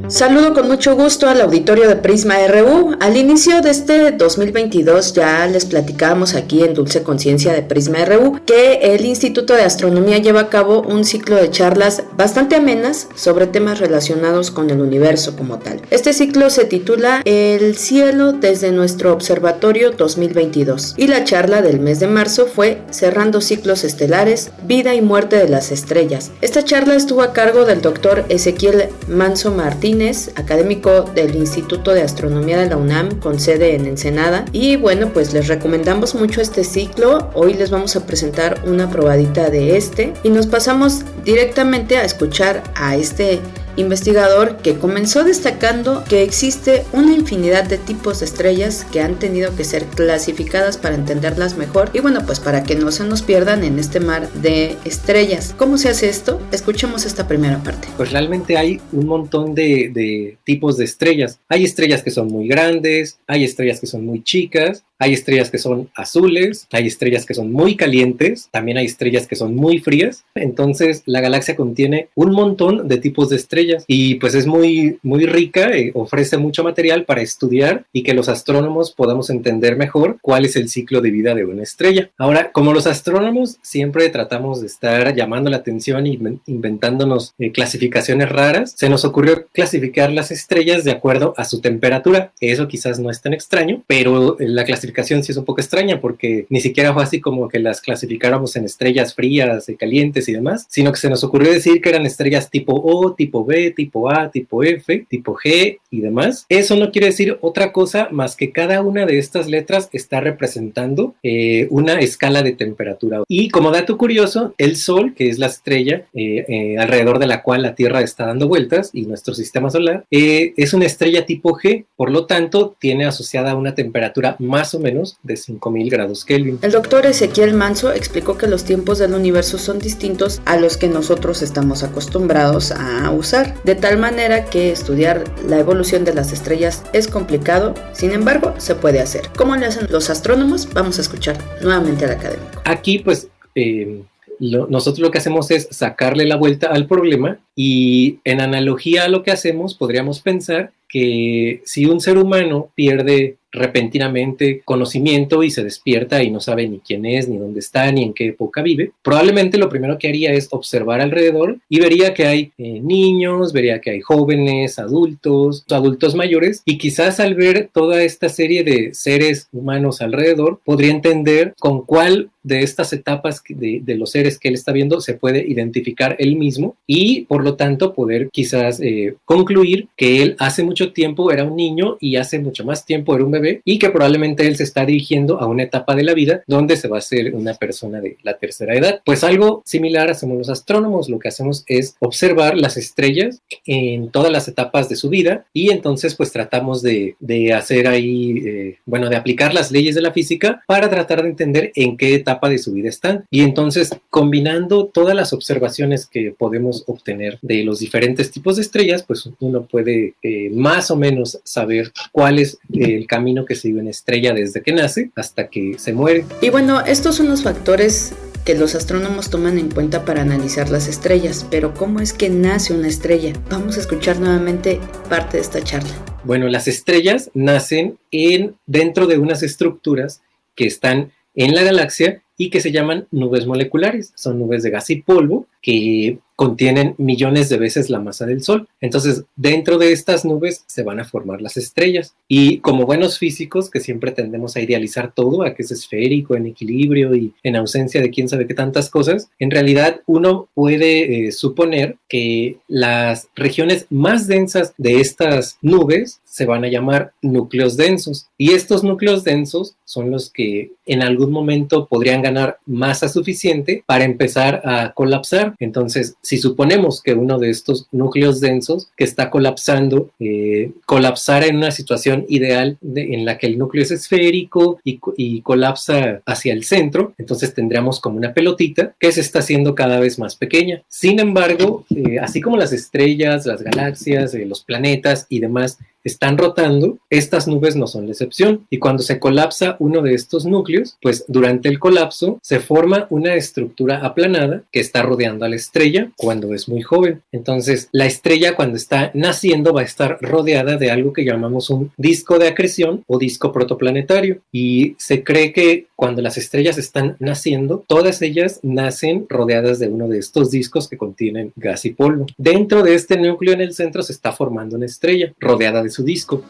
S28: Saludo con mucho gusto al auditorio de Prisma RU. Al inicio de este 2022 ya les platicábamos aquí en Dulce Conciencia de Prisma RU que el Instituto de Astronomía lleva a cabo un ciclo de charlas bastante amenas sobre temas relacionados con el universo como tal. Este ciclo se titula El cielo desde nuestro observatorio 2022 y la charla del mes de marzo fue Cerrando ciclos estelares, vida y muerte de las estrellas. Esta charla estuvo a cargo del doctor Ezequiel Manso Martín académico del Instituto de Astronomía de la UNAM con sede en Ensenada. Y bueno, pues les recomendamos mucho este ciclo. Hoy les vamos a presentar una probadita de este y nos pasamos directamente a escuchar a este investigador que comenzó destacando que existe una infinidad de tipos de estrellas que han tenido que ser clasificadas para entenderlas mejor y bueno pues para que no se nos pierdan en este mar de estrellas. ¿Cómo se hace esto? Escuchemos esta primera parte.
S29: Pues realmente hay un montón de, tipos de estrellas. Hay estrellas que son muy grandes, hay estrellas que son muy chicas
S30: Hay estrellas que son azules, hay estrellas que son muy calientes, también hay estrellas que son muy frías. Entonces la galaxia contiene un montón de tipos de estrellas y pues es muy, muy rica, y ofrece mucho material para estudiar y que los astrónomos podamos entender mejor cuál es el ciclo de vida de una estrella. Ahora, como los astrónomos siempre tratamos de estar llamando la atención y inventándonos eh, clasificaciones raras, se nos ocurrió clasificar las estrellas de acuerdo a su temperatura. Eso quizás no es tan extraño, pero la clasificación sí es un poco extraña porque ni siquiera fue así como que las clasificáramos en estrellas frías, y calientes y demás, sino que se nos ocurrió decir que eran estrellas tipo O, tipo B, tipo A, tipo F, tipo G y demás. Eso no quiere decir otra cosa más que cada una de estas letras está representando eh, una escala de temperatura. Y como dato curioso, el Sol, que es la estrella eh, eh, alrededor de la cual la Tierra está dando vueltas y nuestro sistema solar, es una estrella tipo G, por lo tanto tiene asociada una temperatura más o menos de 5000 grados Kelvin.
S28: El doctor Ezequiel Manso explicó que los tiempos del universo son distintos a los que nosotros estamos acostumbrados a usar, de tal manera que estudiar la evolución de las estrellas es complicado, sin embargo se puede hacer. ¿Cómo le hacen los astrónomos? Vamos a escuchar nuevamente al académico.
S30: Aquí pues... Eh, nosotros lo que hacemos es sacarle la vuelta al problema y en analogía a lo que hacemos podríamos pensar que si un ser humano pierde repentinamente conocimiento y se despierta y no sabe ni quién es, ni dónde está, ni en qué época vive, probablemente lo primero que haría es observar alrededor y vería que hay eh, niños, vería que hay jóvenes, adultos, adultos mayores y quizás al ver toda esta serie de seres humanos alrededor podría entender con cuál de estas etapas de, los seres que él está viendo se puede identificar él mismo y por lo tanto poder quizás eh, concluir que él hace mucho tiempo era un niño y hace mucho más tiempo era un bebé y que probablemente él se está dirigiendo a una etapa de la vida donde se va a ser una persona de la tercera edad. Pues algo similar hacemos los astrónomos, lo que hacemos es observar las estrellas en todas las etapas de su vida y entonces pues tratamos de, hacer ahí, eh, bueno, de aplicar las leyes de la física para tratar de entender en qué etapa de su vida están. Y entonces combinando todas las observaciones que podemos obtener de los diferentes tipos de estrellas, pues uno puede eh, más o menos saber cuál es el camino que vive en estrella desde que nace hasta que se muere.
S28: Y bueno, estos son los factores que los astrónomos toman en cuenta para analizar las estrellas, pero ¿cómo es que nace una estrella? Vamos a escuchar nuevamente parte de esta charla.
S30: Bueno, las estrellas nacen en, dentro de unas estructuras que están en la galaxia y que se llaman nubes moleculares. Son nubes de gas y polvo que contienen millones de veces la masa del Sol. Entonces, dentro de estas nubes se van a formar las estrellas. Y como buenos físicos, que siempre tendemos a idealizar todo, a que es esférico, en equilibrio y en ausencia de quién sabe qué tantas cosas, en realidad uno puede eh, suponer que las regiones más densas de estas nubes se van a llamar núcleos densos. Y estos núcleos densos son los que en algún momento podrían ganar masa suficiente para empezar a colapsar. Entonces, si suponemos que uno de estos núcleos densos que está colapsando, eh, colapsara en una situación ideal en la que el núcleo es esférico y, colapsa hacia el centro, entonces tendríamos como una pelotita que se está haciendo cada vez más pequeña. Sin embargo, eh, así como las estrellas, las galaxias, eh, los planetas y demás están rotando, estas nubes no son la excepción. Y cuando se colapsa uno de estos núcleos, pues durante el colapso se forma una estructura aplanada que está rodeando a la estrella cuando es muy joven. Entonces, la estrella cuando está naciendo va a estar rodeada de algo que llamamos un disco de acreción o disco protoplanetario. Y se cree que cuando las estrellas están naciendo, todas ellas nacen rodeadas de uno de estos discos que contienen gas y polvo. Dentro de este núcleo en el centro se está formando una estrella rodeada de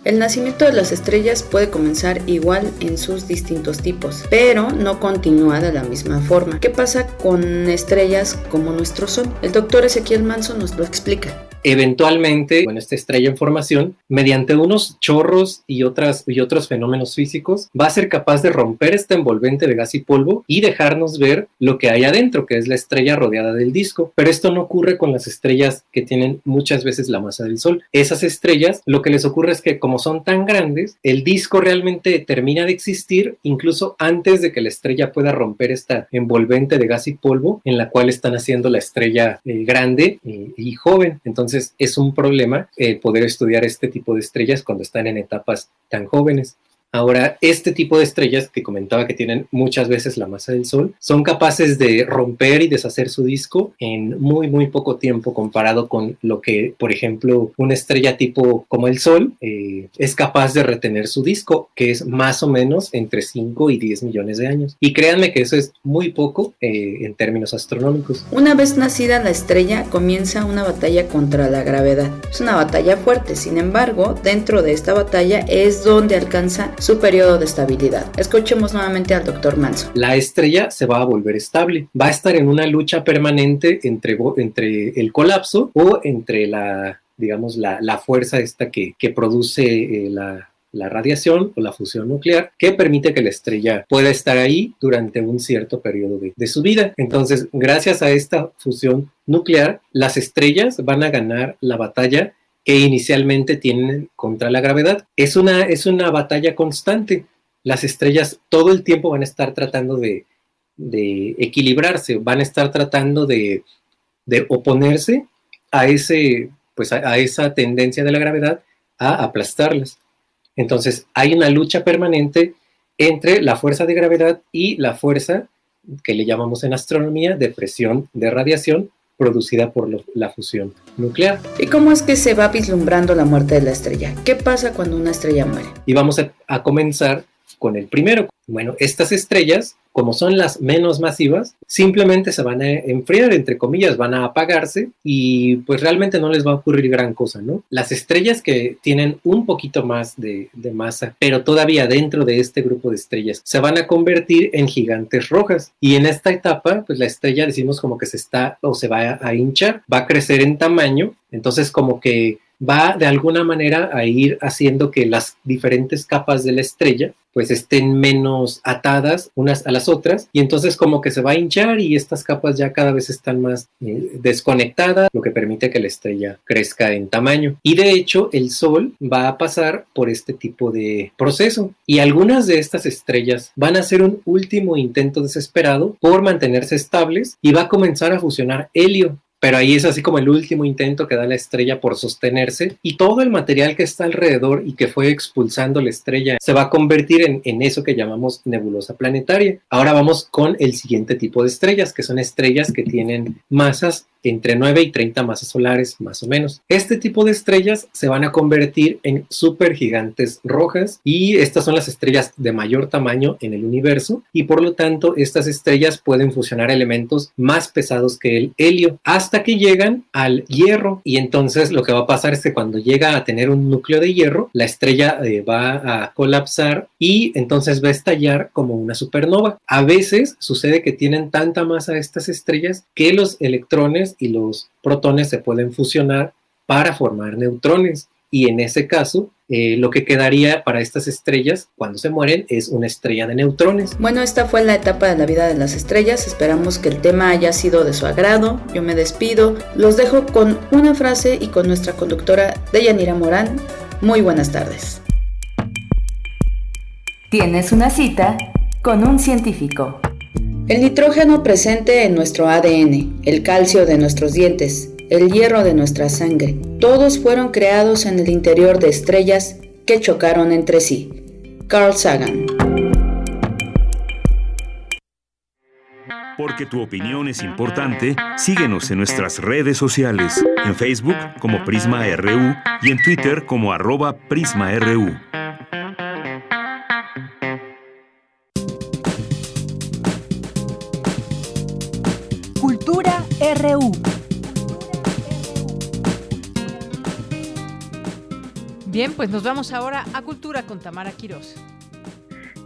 S28: El nacimiento de las estrellas puede comenzar igual en sus distintos tipos, pero no continúa de la misma forma. ¿Qué pasa con estrellas como nuestro Sol? El doctor Ezequiel Manso nos lo explica
S30: eventualmente, con esta estrella en formación, mediante unos chorros y, otras, y otros fenómenos físicos, va a ser capaz de romper este envolvente de gas y polvo y dejarnos ver lo que hay adentro, que es la estrella rodeada del disco. Pero esto no ocurre con las estrellas que tienen muchas veces la masa del Sol. Esas estrellas, lo que les ocurre es que como son tan grandes, el disco realmente termina de existir incluso antes de que la estrella pueda romper esta envolvente de gas y polvo en la cual están haciendo la estrella eh, grande y, y joven. Entonces, es un problema eh, poder estudiar este tipo de estrellas cuando están en etapas tan jóvenes. Ahora, este tipo de estrellas que comentaba que tienen muchas veces la masa del Sol, son capaces de romper y deshacer su disco en muy, muy poco tiempo comparado con lo que, por ejemplo, una estrella tipo como el Sol eh, es capaz de retener su disco, que es más o menos entre 5 y 10 millones de años. Y créanme que eso es muy poco eh, en términos astronómicos.
S28: Una vez nacida la estrella, comienza una batalla contra la gravedad. Es una batalla fuerte, sin embargo, dentro de esta batalla es donde alcanza su periodo de estabilidad. Escuchemos nuevamente al doctor Manso.
S30: La estrella se va a volver estable, va a estar en una lucha permanente entre, entre el colapso o entre la, digamos, la, la fuerza esta que, que produce eh, la, la radiación o la fusión nuclear que permite que la estrella pueda estar ahí durante un cierto periodo de, de, su vida. Entonces, gracias a esta fusión nuclear, las estrellas van a ganar la batalla que inicialmente tienen contra la gravedad. Es una, es una batalla constante. Las estrellas todo el tiempo van a estar tratando de, de equilibrarse, van a estar tratando de, de oponerse a, ese, pues a, a, esa tendencia de la gravedad a aplastarlas. Entonces hay una lucha permanente entre la fuerza de gravedad y la fuerza que le llamamos en astronomía de presión de radiación producida por lo, la fusión nuclear.
S28: ¿Y cómo es que se va vislumbrando la muerte de la estrella? ¿Qué pasa cuando una estrella muere?
S30: Y vamos a, a comenzar con el primero. Bueno, estas estrellas, como son las menos masivas, simplemente se van a enfriar, entre comillas, van a apagarse y pues realmente no les va a ocurrir gran cosa, ¿no? Las estrellas que tienen un poquito más de, masa, pero todavía dentro de este grupo de estrellas, se van a convertir en gigantes rojas. Y en esta etapa, pues la estrella decimos como que se está o se va a hinchar, va a crecer en tamaño, entonces como que va de alguna manera a ir haciendo que las diferentes capas de la estrella pues estén menos atadas unas a las otras y entonces como que se va a hinchar y estas capas ya cada vez están más eh, desconectadas, lo que permite que la estrella crezca en tamaño. Y de hecho el Sol va a pasar por este tipo de proceso y algunas de estas estrellas van a hacer un último intento desesperado por mantenerse estables y va a comenzar a fusionar helio pero ahí es así como el último intento que da la estrella por sostenerse y todo el material que está alrededor y que fue expulsando la estrella se va a convertir en, en, eso que llamamos nebulosa planetaria. Ahora vamos con el siguiente tipo de estrellas, que son estrellas que tienen masas entre 9 y 30 masas solares más o menos. Este tipo de estrellas se van a convertir en supergigantes rojas y estas son las estrellas de mayor tamaño en el universo y por lo tanto estas estrellas pueden fusionar elementos más pesados que el helio hasta que llegan al hierro y entonces lo que va a pasar es que cuando llega a tener un núcleo de hierro la estrella eh, va a colapsar y entonces va a estallar como una supernova. A veces sucede que tienen tanta masa estas estrellas que los electrones y los protones se pueden fusionar para formar neutrones. Y en ese caso, eh, lo que quedaría para estas estrellas cuando se mueren es una estrella de neutrones.
S28: Bueno, esta fue la etapa de la vida de las estrellas. Esperamos que el tema haya sido de su agrado. Yo me despido. Los dejo con una frase y con nuestra conductora Deyanira Morán. Muy buenas tardes.
S17: Tienes una cita con un científico.
S28: El nitrógeno presente en nuestro ADN, el calcio de nuestros dientes, el hierro de nuestra sangre, todos fueron creados en el interior de estrellas que chocaron entre sí. Carl Sagan.
S20: Porque tu opinión es importante, síguenos en nuestras redes sociales, en Facebook como Prisma RU y en Twitter como arroba PrismaRU.
S17: RU.
S1: Bien, pues nos vamos ahora a Cultura con Tamara Quirós.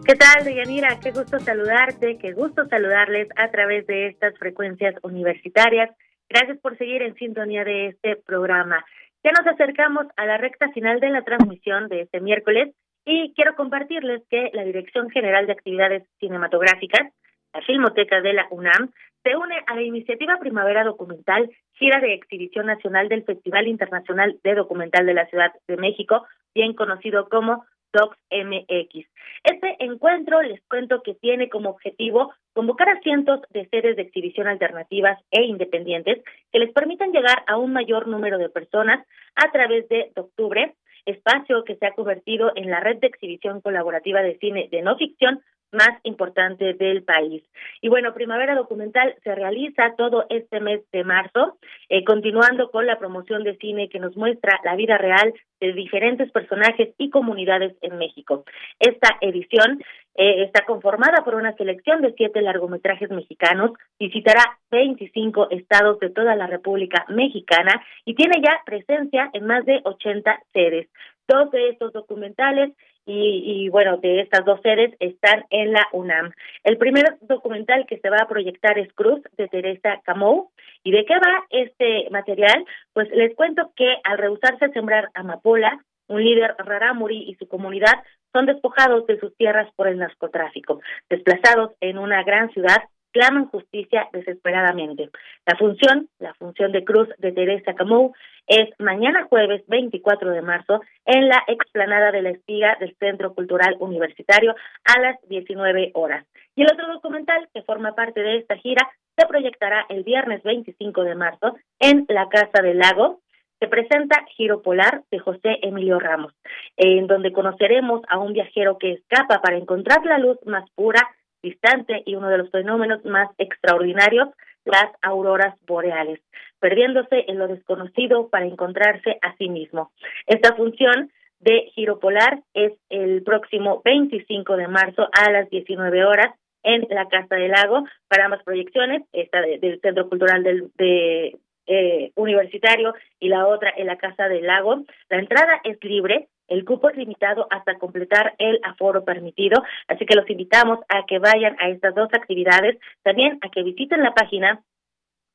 S31: ¿Qué tal, Deyanira? Qué gusto saludarte, qué gusto saludarles a través de estas frecuencias universitarias. Gracias por seguir en sintonía de este programa. Ya nos acercamos a la recta final de la transmisión de este miércoles y quiero compartirles que la Dirección General de Actividades Cinematográficas, la Filmoteca de la UNAM, se une a la iniciativa Primavera Documental, gira de exhibición nacional del Festival Internacional de Documental de la Ciudad de México, bien conocido como Docs MX. Este encuentro les cuento que tiene como objetivo convocar a cientos de sedes de exhibición alternativas e independientes que les permitan llegar a un mayor número de personas a través de octubre espacio que se ha convertido en la red de exhibición colaborativa de cine de no ficción más importante del país. Y bueno, Primavera Documental se realiza todo este mes de marzo, eh, continuando con la promoción de cine que nos muestra la vida real de diferentes personajes y comunidades en México. Esta edición eh, está conformada por una selección de siete largometrajes mexicanos, visitará 25 estados de toda la República Mexicana y tiene ya presencia en más de 80 sedes. Dos de estos documentales y, bueno, de estas dos sedes están en la UNAM. El primer documental que se va a proyectar es Cruz de Teresa Camou. ¿Y de qué va este material? Pues les cuento que al rehusarse a sembrar amapola, un líder rarámuri y su comunidad son despojados de sus tierras por el narcotráfico, desplazados en una gran ciudad claman justicia desesperadamente. La función, la función de Cruz de Teresa Camou, es mañana jueves 24 de marzo en la explanada de la espiga del Centro Cultural Universitario a las 19 horas. Y el otro documental que forma parte de esta gira se proyectará el viernes 25 de marzo en la Casa del Lago. Se presenta Giro Polar de José Emilio Ramos, en donde conoceremos a un viajero que escapa para encontrar la luz más pura distante y uno de los fenómenos más extraordinarios, las auroras boreales, perdiéndose en lo desconocido para encontrarse a sí mismo. Esta función de Giro Polar es el próximo 25 de marzo a las 19 horas en la Casa del Lago para ambas proyecciones, esta del Centro Cultural del, de, eh, Universitario y la otra en la Casa del Lago. La entrada es libre, el cupo es limitado hasta completar el aforo permitido, así que los invitamos a que vayan a estas dos actividades, también a que visiten la página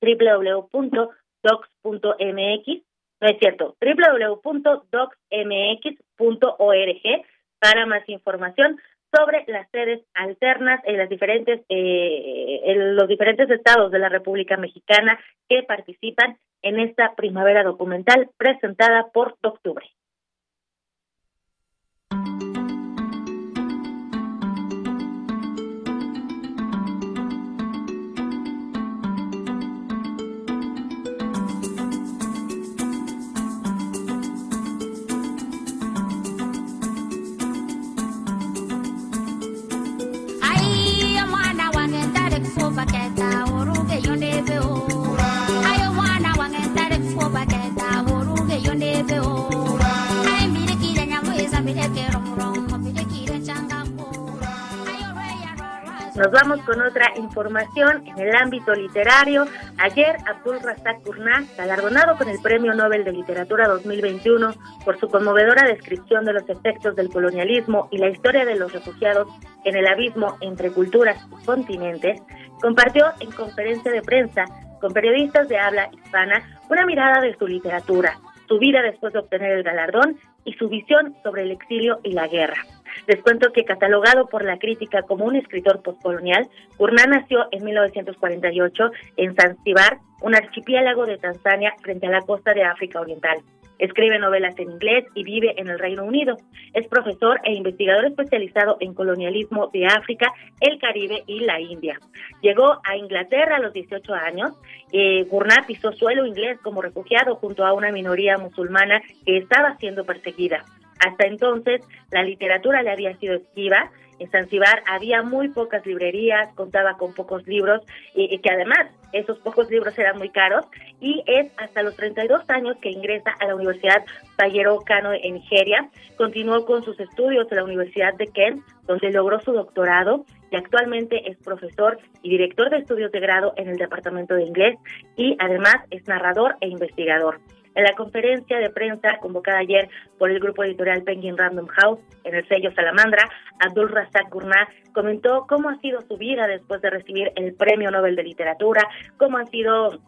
S31: www.docs.mx, no es cierto, www.docsmx.org para más información sobre las sedes alternas en las diferentes eh, los diferentes estados de la República Mexicana que participan en esta primavera documental presentada por Doctubre. Nos vamos con otra información en el ámbito literario. Ayer, Abdul Razak Gurnah, galardonado con el Premio Nobel de Literatura 2021 por su conmovedora descripción de los efectos del colonialismo y la historia de los refugiados en el abismo entre culturas y continentes, compartió en conferencia de prensa con periodistas de habla hispana una mirada de su literatura, su vida después de obtener el galardón y su visión sobre el exilio y la guerra. Les cuento que catalogado por la crítica como un escritor postcolonial, Gurnán nació en 1948 en Zanzíbar, un archipiélago de Tanzania frente a la costa de África Oriental. Escribe novelas en inglés y vive en el Reino Unido. Es profesor e investigador especializado en colonialismo de África, el Caribe y la India. Llegó a Inglaterra a los 18 años. Eh, pisó suelo inglés como refugiado junto a una minoría musulmana que estaba siendo perseguida. Hasta entonces, la literatura le había sido esquiva. En Zanzibar había muy pocas librerías, contaba con pocos libros y, que además esos pocos libros eran muy caros y es hasta los 32 años que ingresa a la Universidad Bayero Kano en Nigeria. Continuó con sus estudios en la Universidad de Kent, donde logró su doctorado y actualmente es profesor y director de estudios de grado en el Departamento de Inglés y además es narrador e investigador. En la conferencia de prensa convocada ayer por el grupo editorial Penguin Random House en el sello Salamandra, Abdul Razak Gurnah comentó cómo ha sido su vida después de recibir el Premio Nobel de Literatura, cómo han sido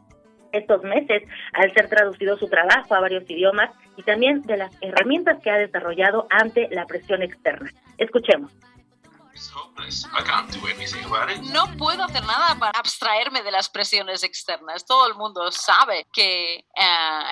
S31: estos meses al ser traducido su trabajo a varios idiomas y también de las herramientas que ha desarrollado ante la presión externa. Escuchemos.
S32: No puedo hacer nada para abstraerme de las presiones externas. Todo el mundo sabe que eh,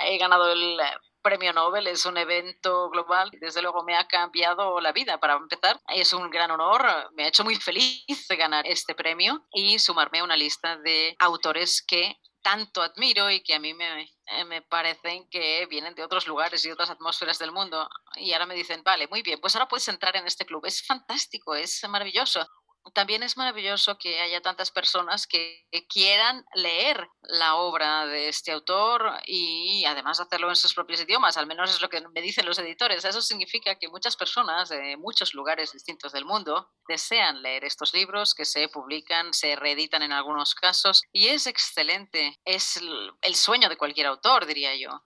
S32: he ganado el eh, premio Nobel es un evento global desde luego me ha cambiado la vida para empezar. Es un gran honor, me ha hecho muy feliz ganar este premio y sumarme a una lista de autores que tanto admiro y que a mí me, eh, me parecen que vienen de otros lugares y otras atmósferas del mundo. Y ahora me dicen, vale, muy bien, pues ahora puedes entrar en este club. Es fantástico, es maravilloso también es maravilloso que haya tantas personas que quieran leer la obra de este autor y además hacerlo en sus propios idiomas, al menos es lo que me dicen los editores. Eso significa que muchas personas de muchos lugares distintos del mundo desean leer estos libros que se publican, se reeditan en algunos casos y es excelente, es el sueño de cualquier autor, diría yo.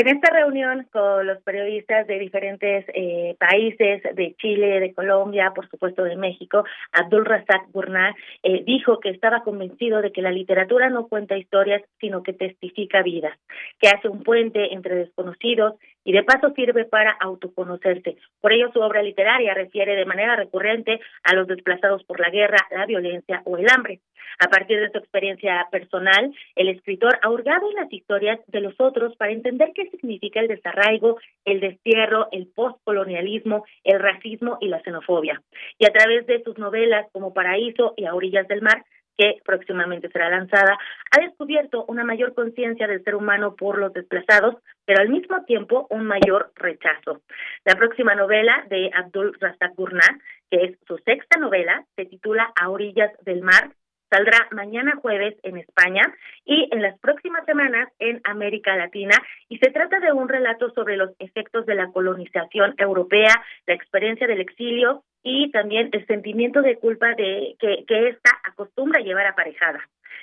S31: En esta reunión con los periodistas de diferentes eh, países, de Chile, de Colombia, por supuesto de México, Abdul Razak Gurnah eh, dijo que estaba convencido de que la literatura no cuenta historias, sino que testifica vidas, que hace un puente entre desconocidos y de paso sirve para autoconocerse. Por ello, su obra literaria refiere de manera recurrente a los desplazados por la guerra, la violencia o el hambre. A partir de su experiencia personal, el escritor ha hurgado en las historias de los otros para entender qué significa el desarraigo, el destierro, el postcolonialismo, el racismo y la xenofobia. Y a través de sus novelas como Paraíso y A orillas del mar, que próximamente será lanzada, ha descubierto una mayor conciencia del ser humano por los desplazados, pero al mismo tiempo un mayor rechazo. La próxima novela de Abdul Razak Gurnah, que es su sexta novela, se titula A orillas del mar Saldrá mañana jueves en España y en las próximas semanas en América Latina y se trata de un relato sobre los efectos de la colonización europea, la experiencia del exilio y también el sentimiento de culpa de que, que esta acostumbra llevar aparejada.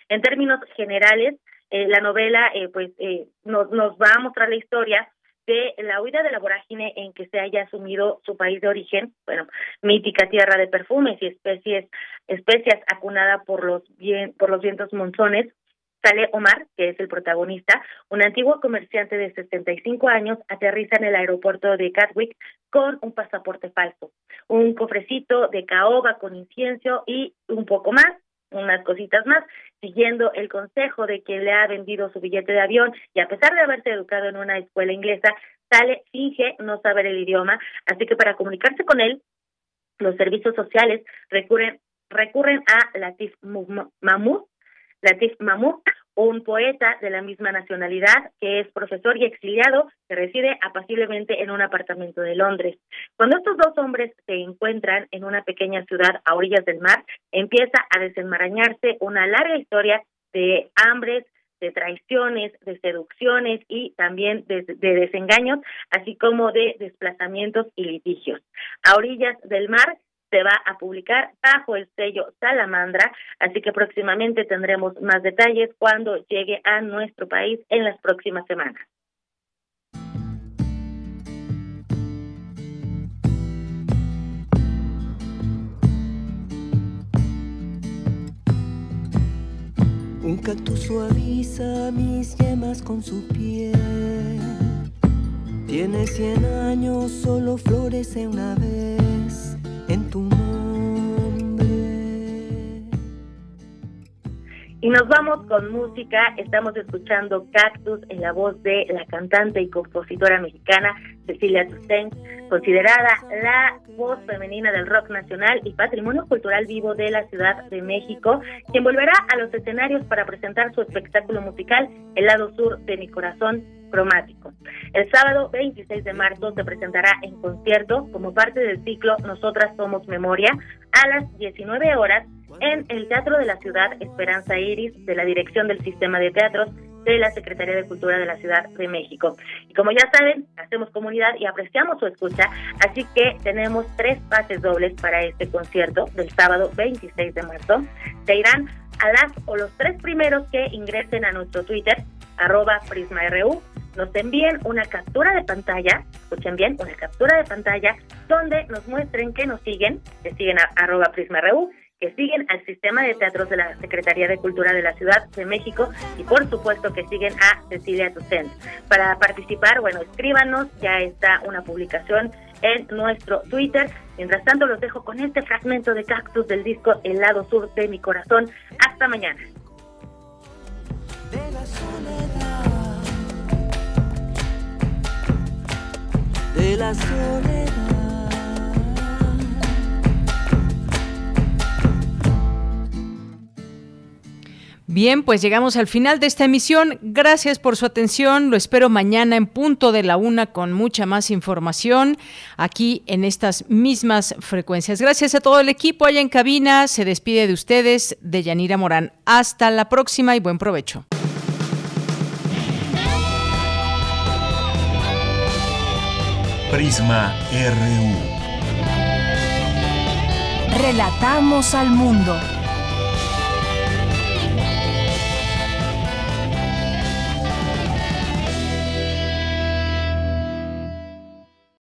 S31: En términos generales, eh, la novela eh, pues eh, nos, nos va a mostrar la historia de la huida de la vorágine en que se haya asumido su país de origen, bueno, mítica tierra de perfumes y especies, especias acunada por los por los vientos monzones, Sale Omar, que es el protagonista, un antiguo comerciante de 65 años, aterriza en el aeropuerto de Gatwick con un pasaporte falso, un cofrecito de caoba con incienso y un poco más, unas cositas más, siguiendo el consejo de quien le ha vendido su billete de avión y a pesar de haberse educado en una escuela inglesa, sale, finge no saber el idioma, así que para comunicarse con él, los servicios sociales recurren, recurren a Latif Mahmoud, Latif Mahmoud, un poeta de la misma nacionalidad que es profesor y exiliado que reside apaciblemente en un apartamento de Londres. Cuando estos dos hombres se encuentran en una pequeña ciudad a orillas del mar, empieza a desenmarañarse una larga historia de hambres, de traiciones, de seducciones y también de, de, desengaños, así como de desplazamientos y litigios. A orillas del mar se va a publicar bajo el sello Salamandra, así que próximamente tendremos más detalles cuando llegue a nuestro país en las próximas semanas.
S22: Un cactus suaviza mis yemas con su piel. Tiene cien años, solo florece una vez en tu
S31: Y nos vamos con música. Estamos escuchando Cactus en la voz de la cantante y compositora mexicana Cecilia Toussaint, considerada la voz femenina del rock nacional y patrimonio cultural vivo de la Ciudad de México, quien volverá a los escenarios para presentar su espectáculo musical El lado sur de mi corazón cromático. El sábado 26 de marzo se presentará en concierto como parte del ciclo Nosotras Somos Memoria a las 19 horas en el Teatro de la Ciudad Esperanza Iris de la Dirección del Sistema de Teatros de la Secretaría de Cultura de la Ciudad de México. Y como ya saben, hacemos comunidad y apreciamos su escucha, así que tenemos tres pases dobles para este concierto del sábado 26 de marzo. Se irán a las o los tres primeros que ingresen a nuestro Twitter, arroba PrismaRU, nos envíen una captura de pantalla, escuchen bien, una captura de pantalla donde nos muestren que nos siguen, que siguen a arroba PrismaRU que siguen al sistema de teatros de la Secretaría de Cultura de la Ciudad de México y por supuesto que siguen a Cecilia Tucent. Para participar, bueno, escríbanos, ya está una publicación en nuestro Twitter. Mientras tanto, los dejo con este fragmento de Cactus del disco El lado sur de mi corazón. Hasta mañana.
S22: De la soledad, de la soledad.
S1: Bien, pues llegamos al final de esta emisión. Gracias por su atención. Lo espero mañana en punto de la una con mucha más información aquí en estas mismas frecuencias. Gracias a todo el equipo allá en cabina. Se despide de ustedes de Yanira Morán. Hasta la próxima y buen provecho.
S25: Prisma RU.
S3: Relatamos al mundo.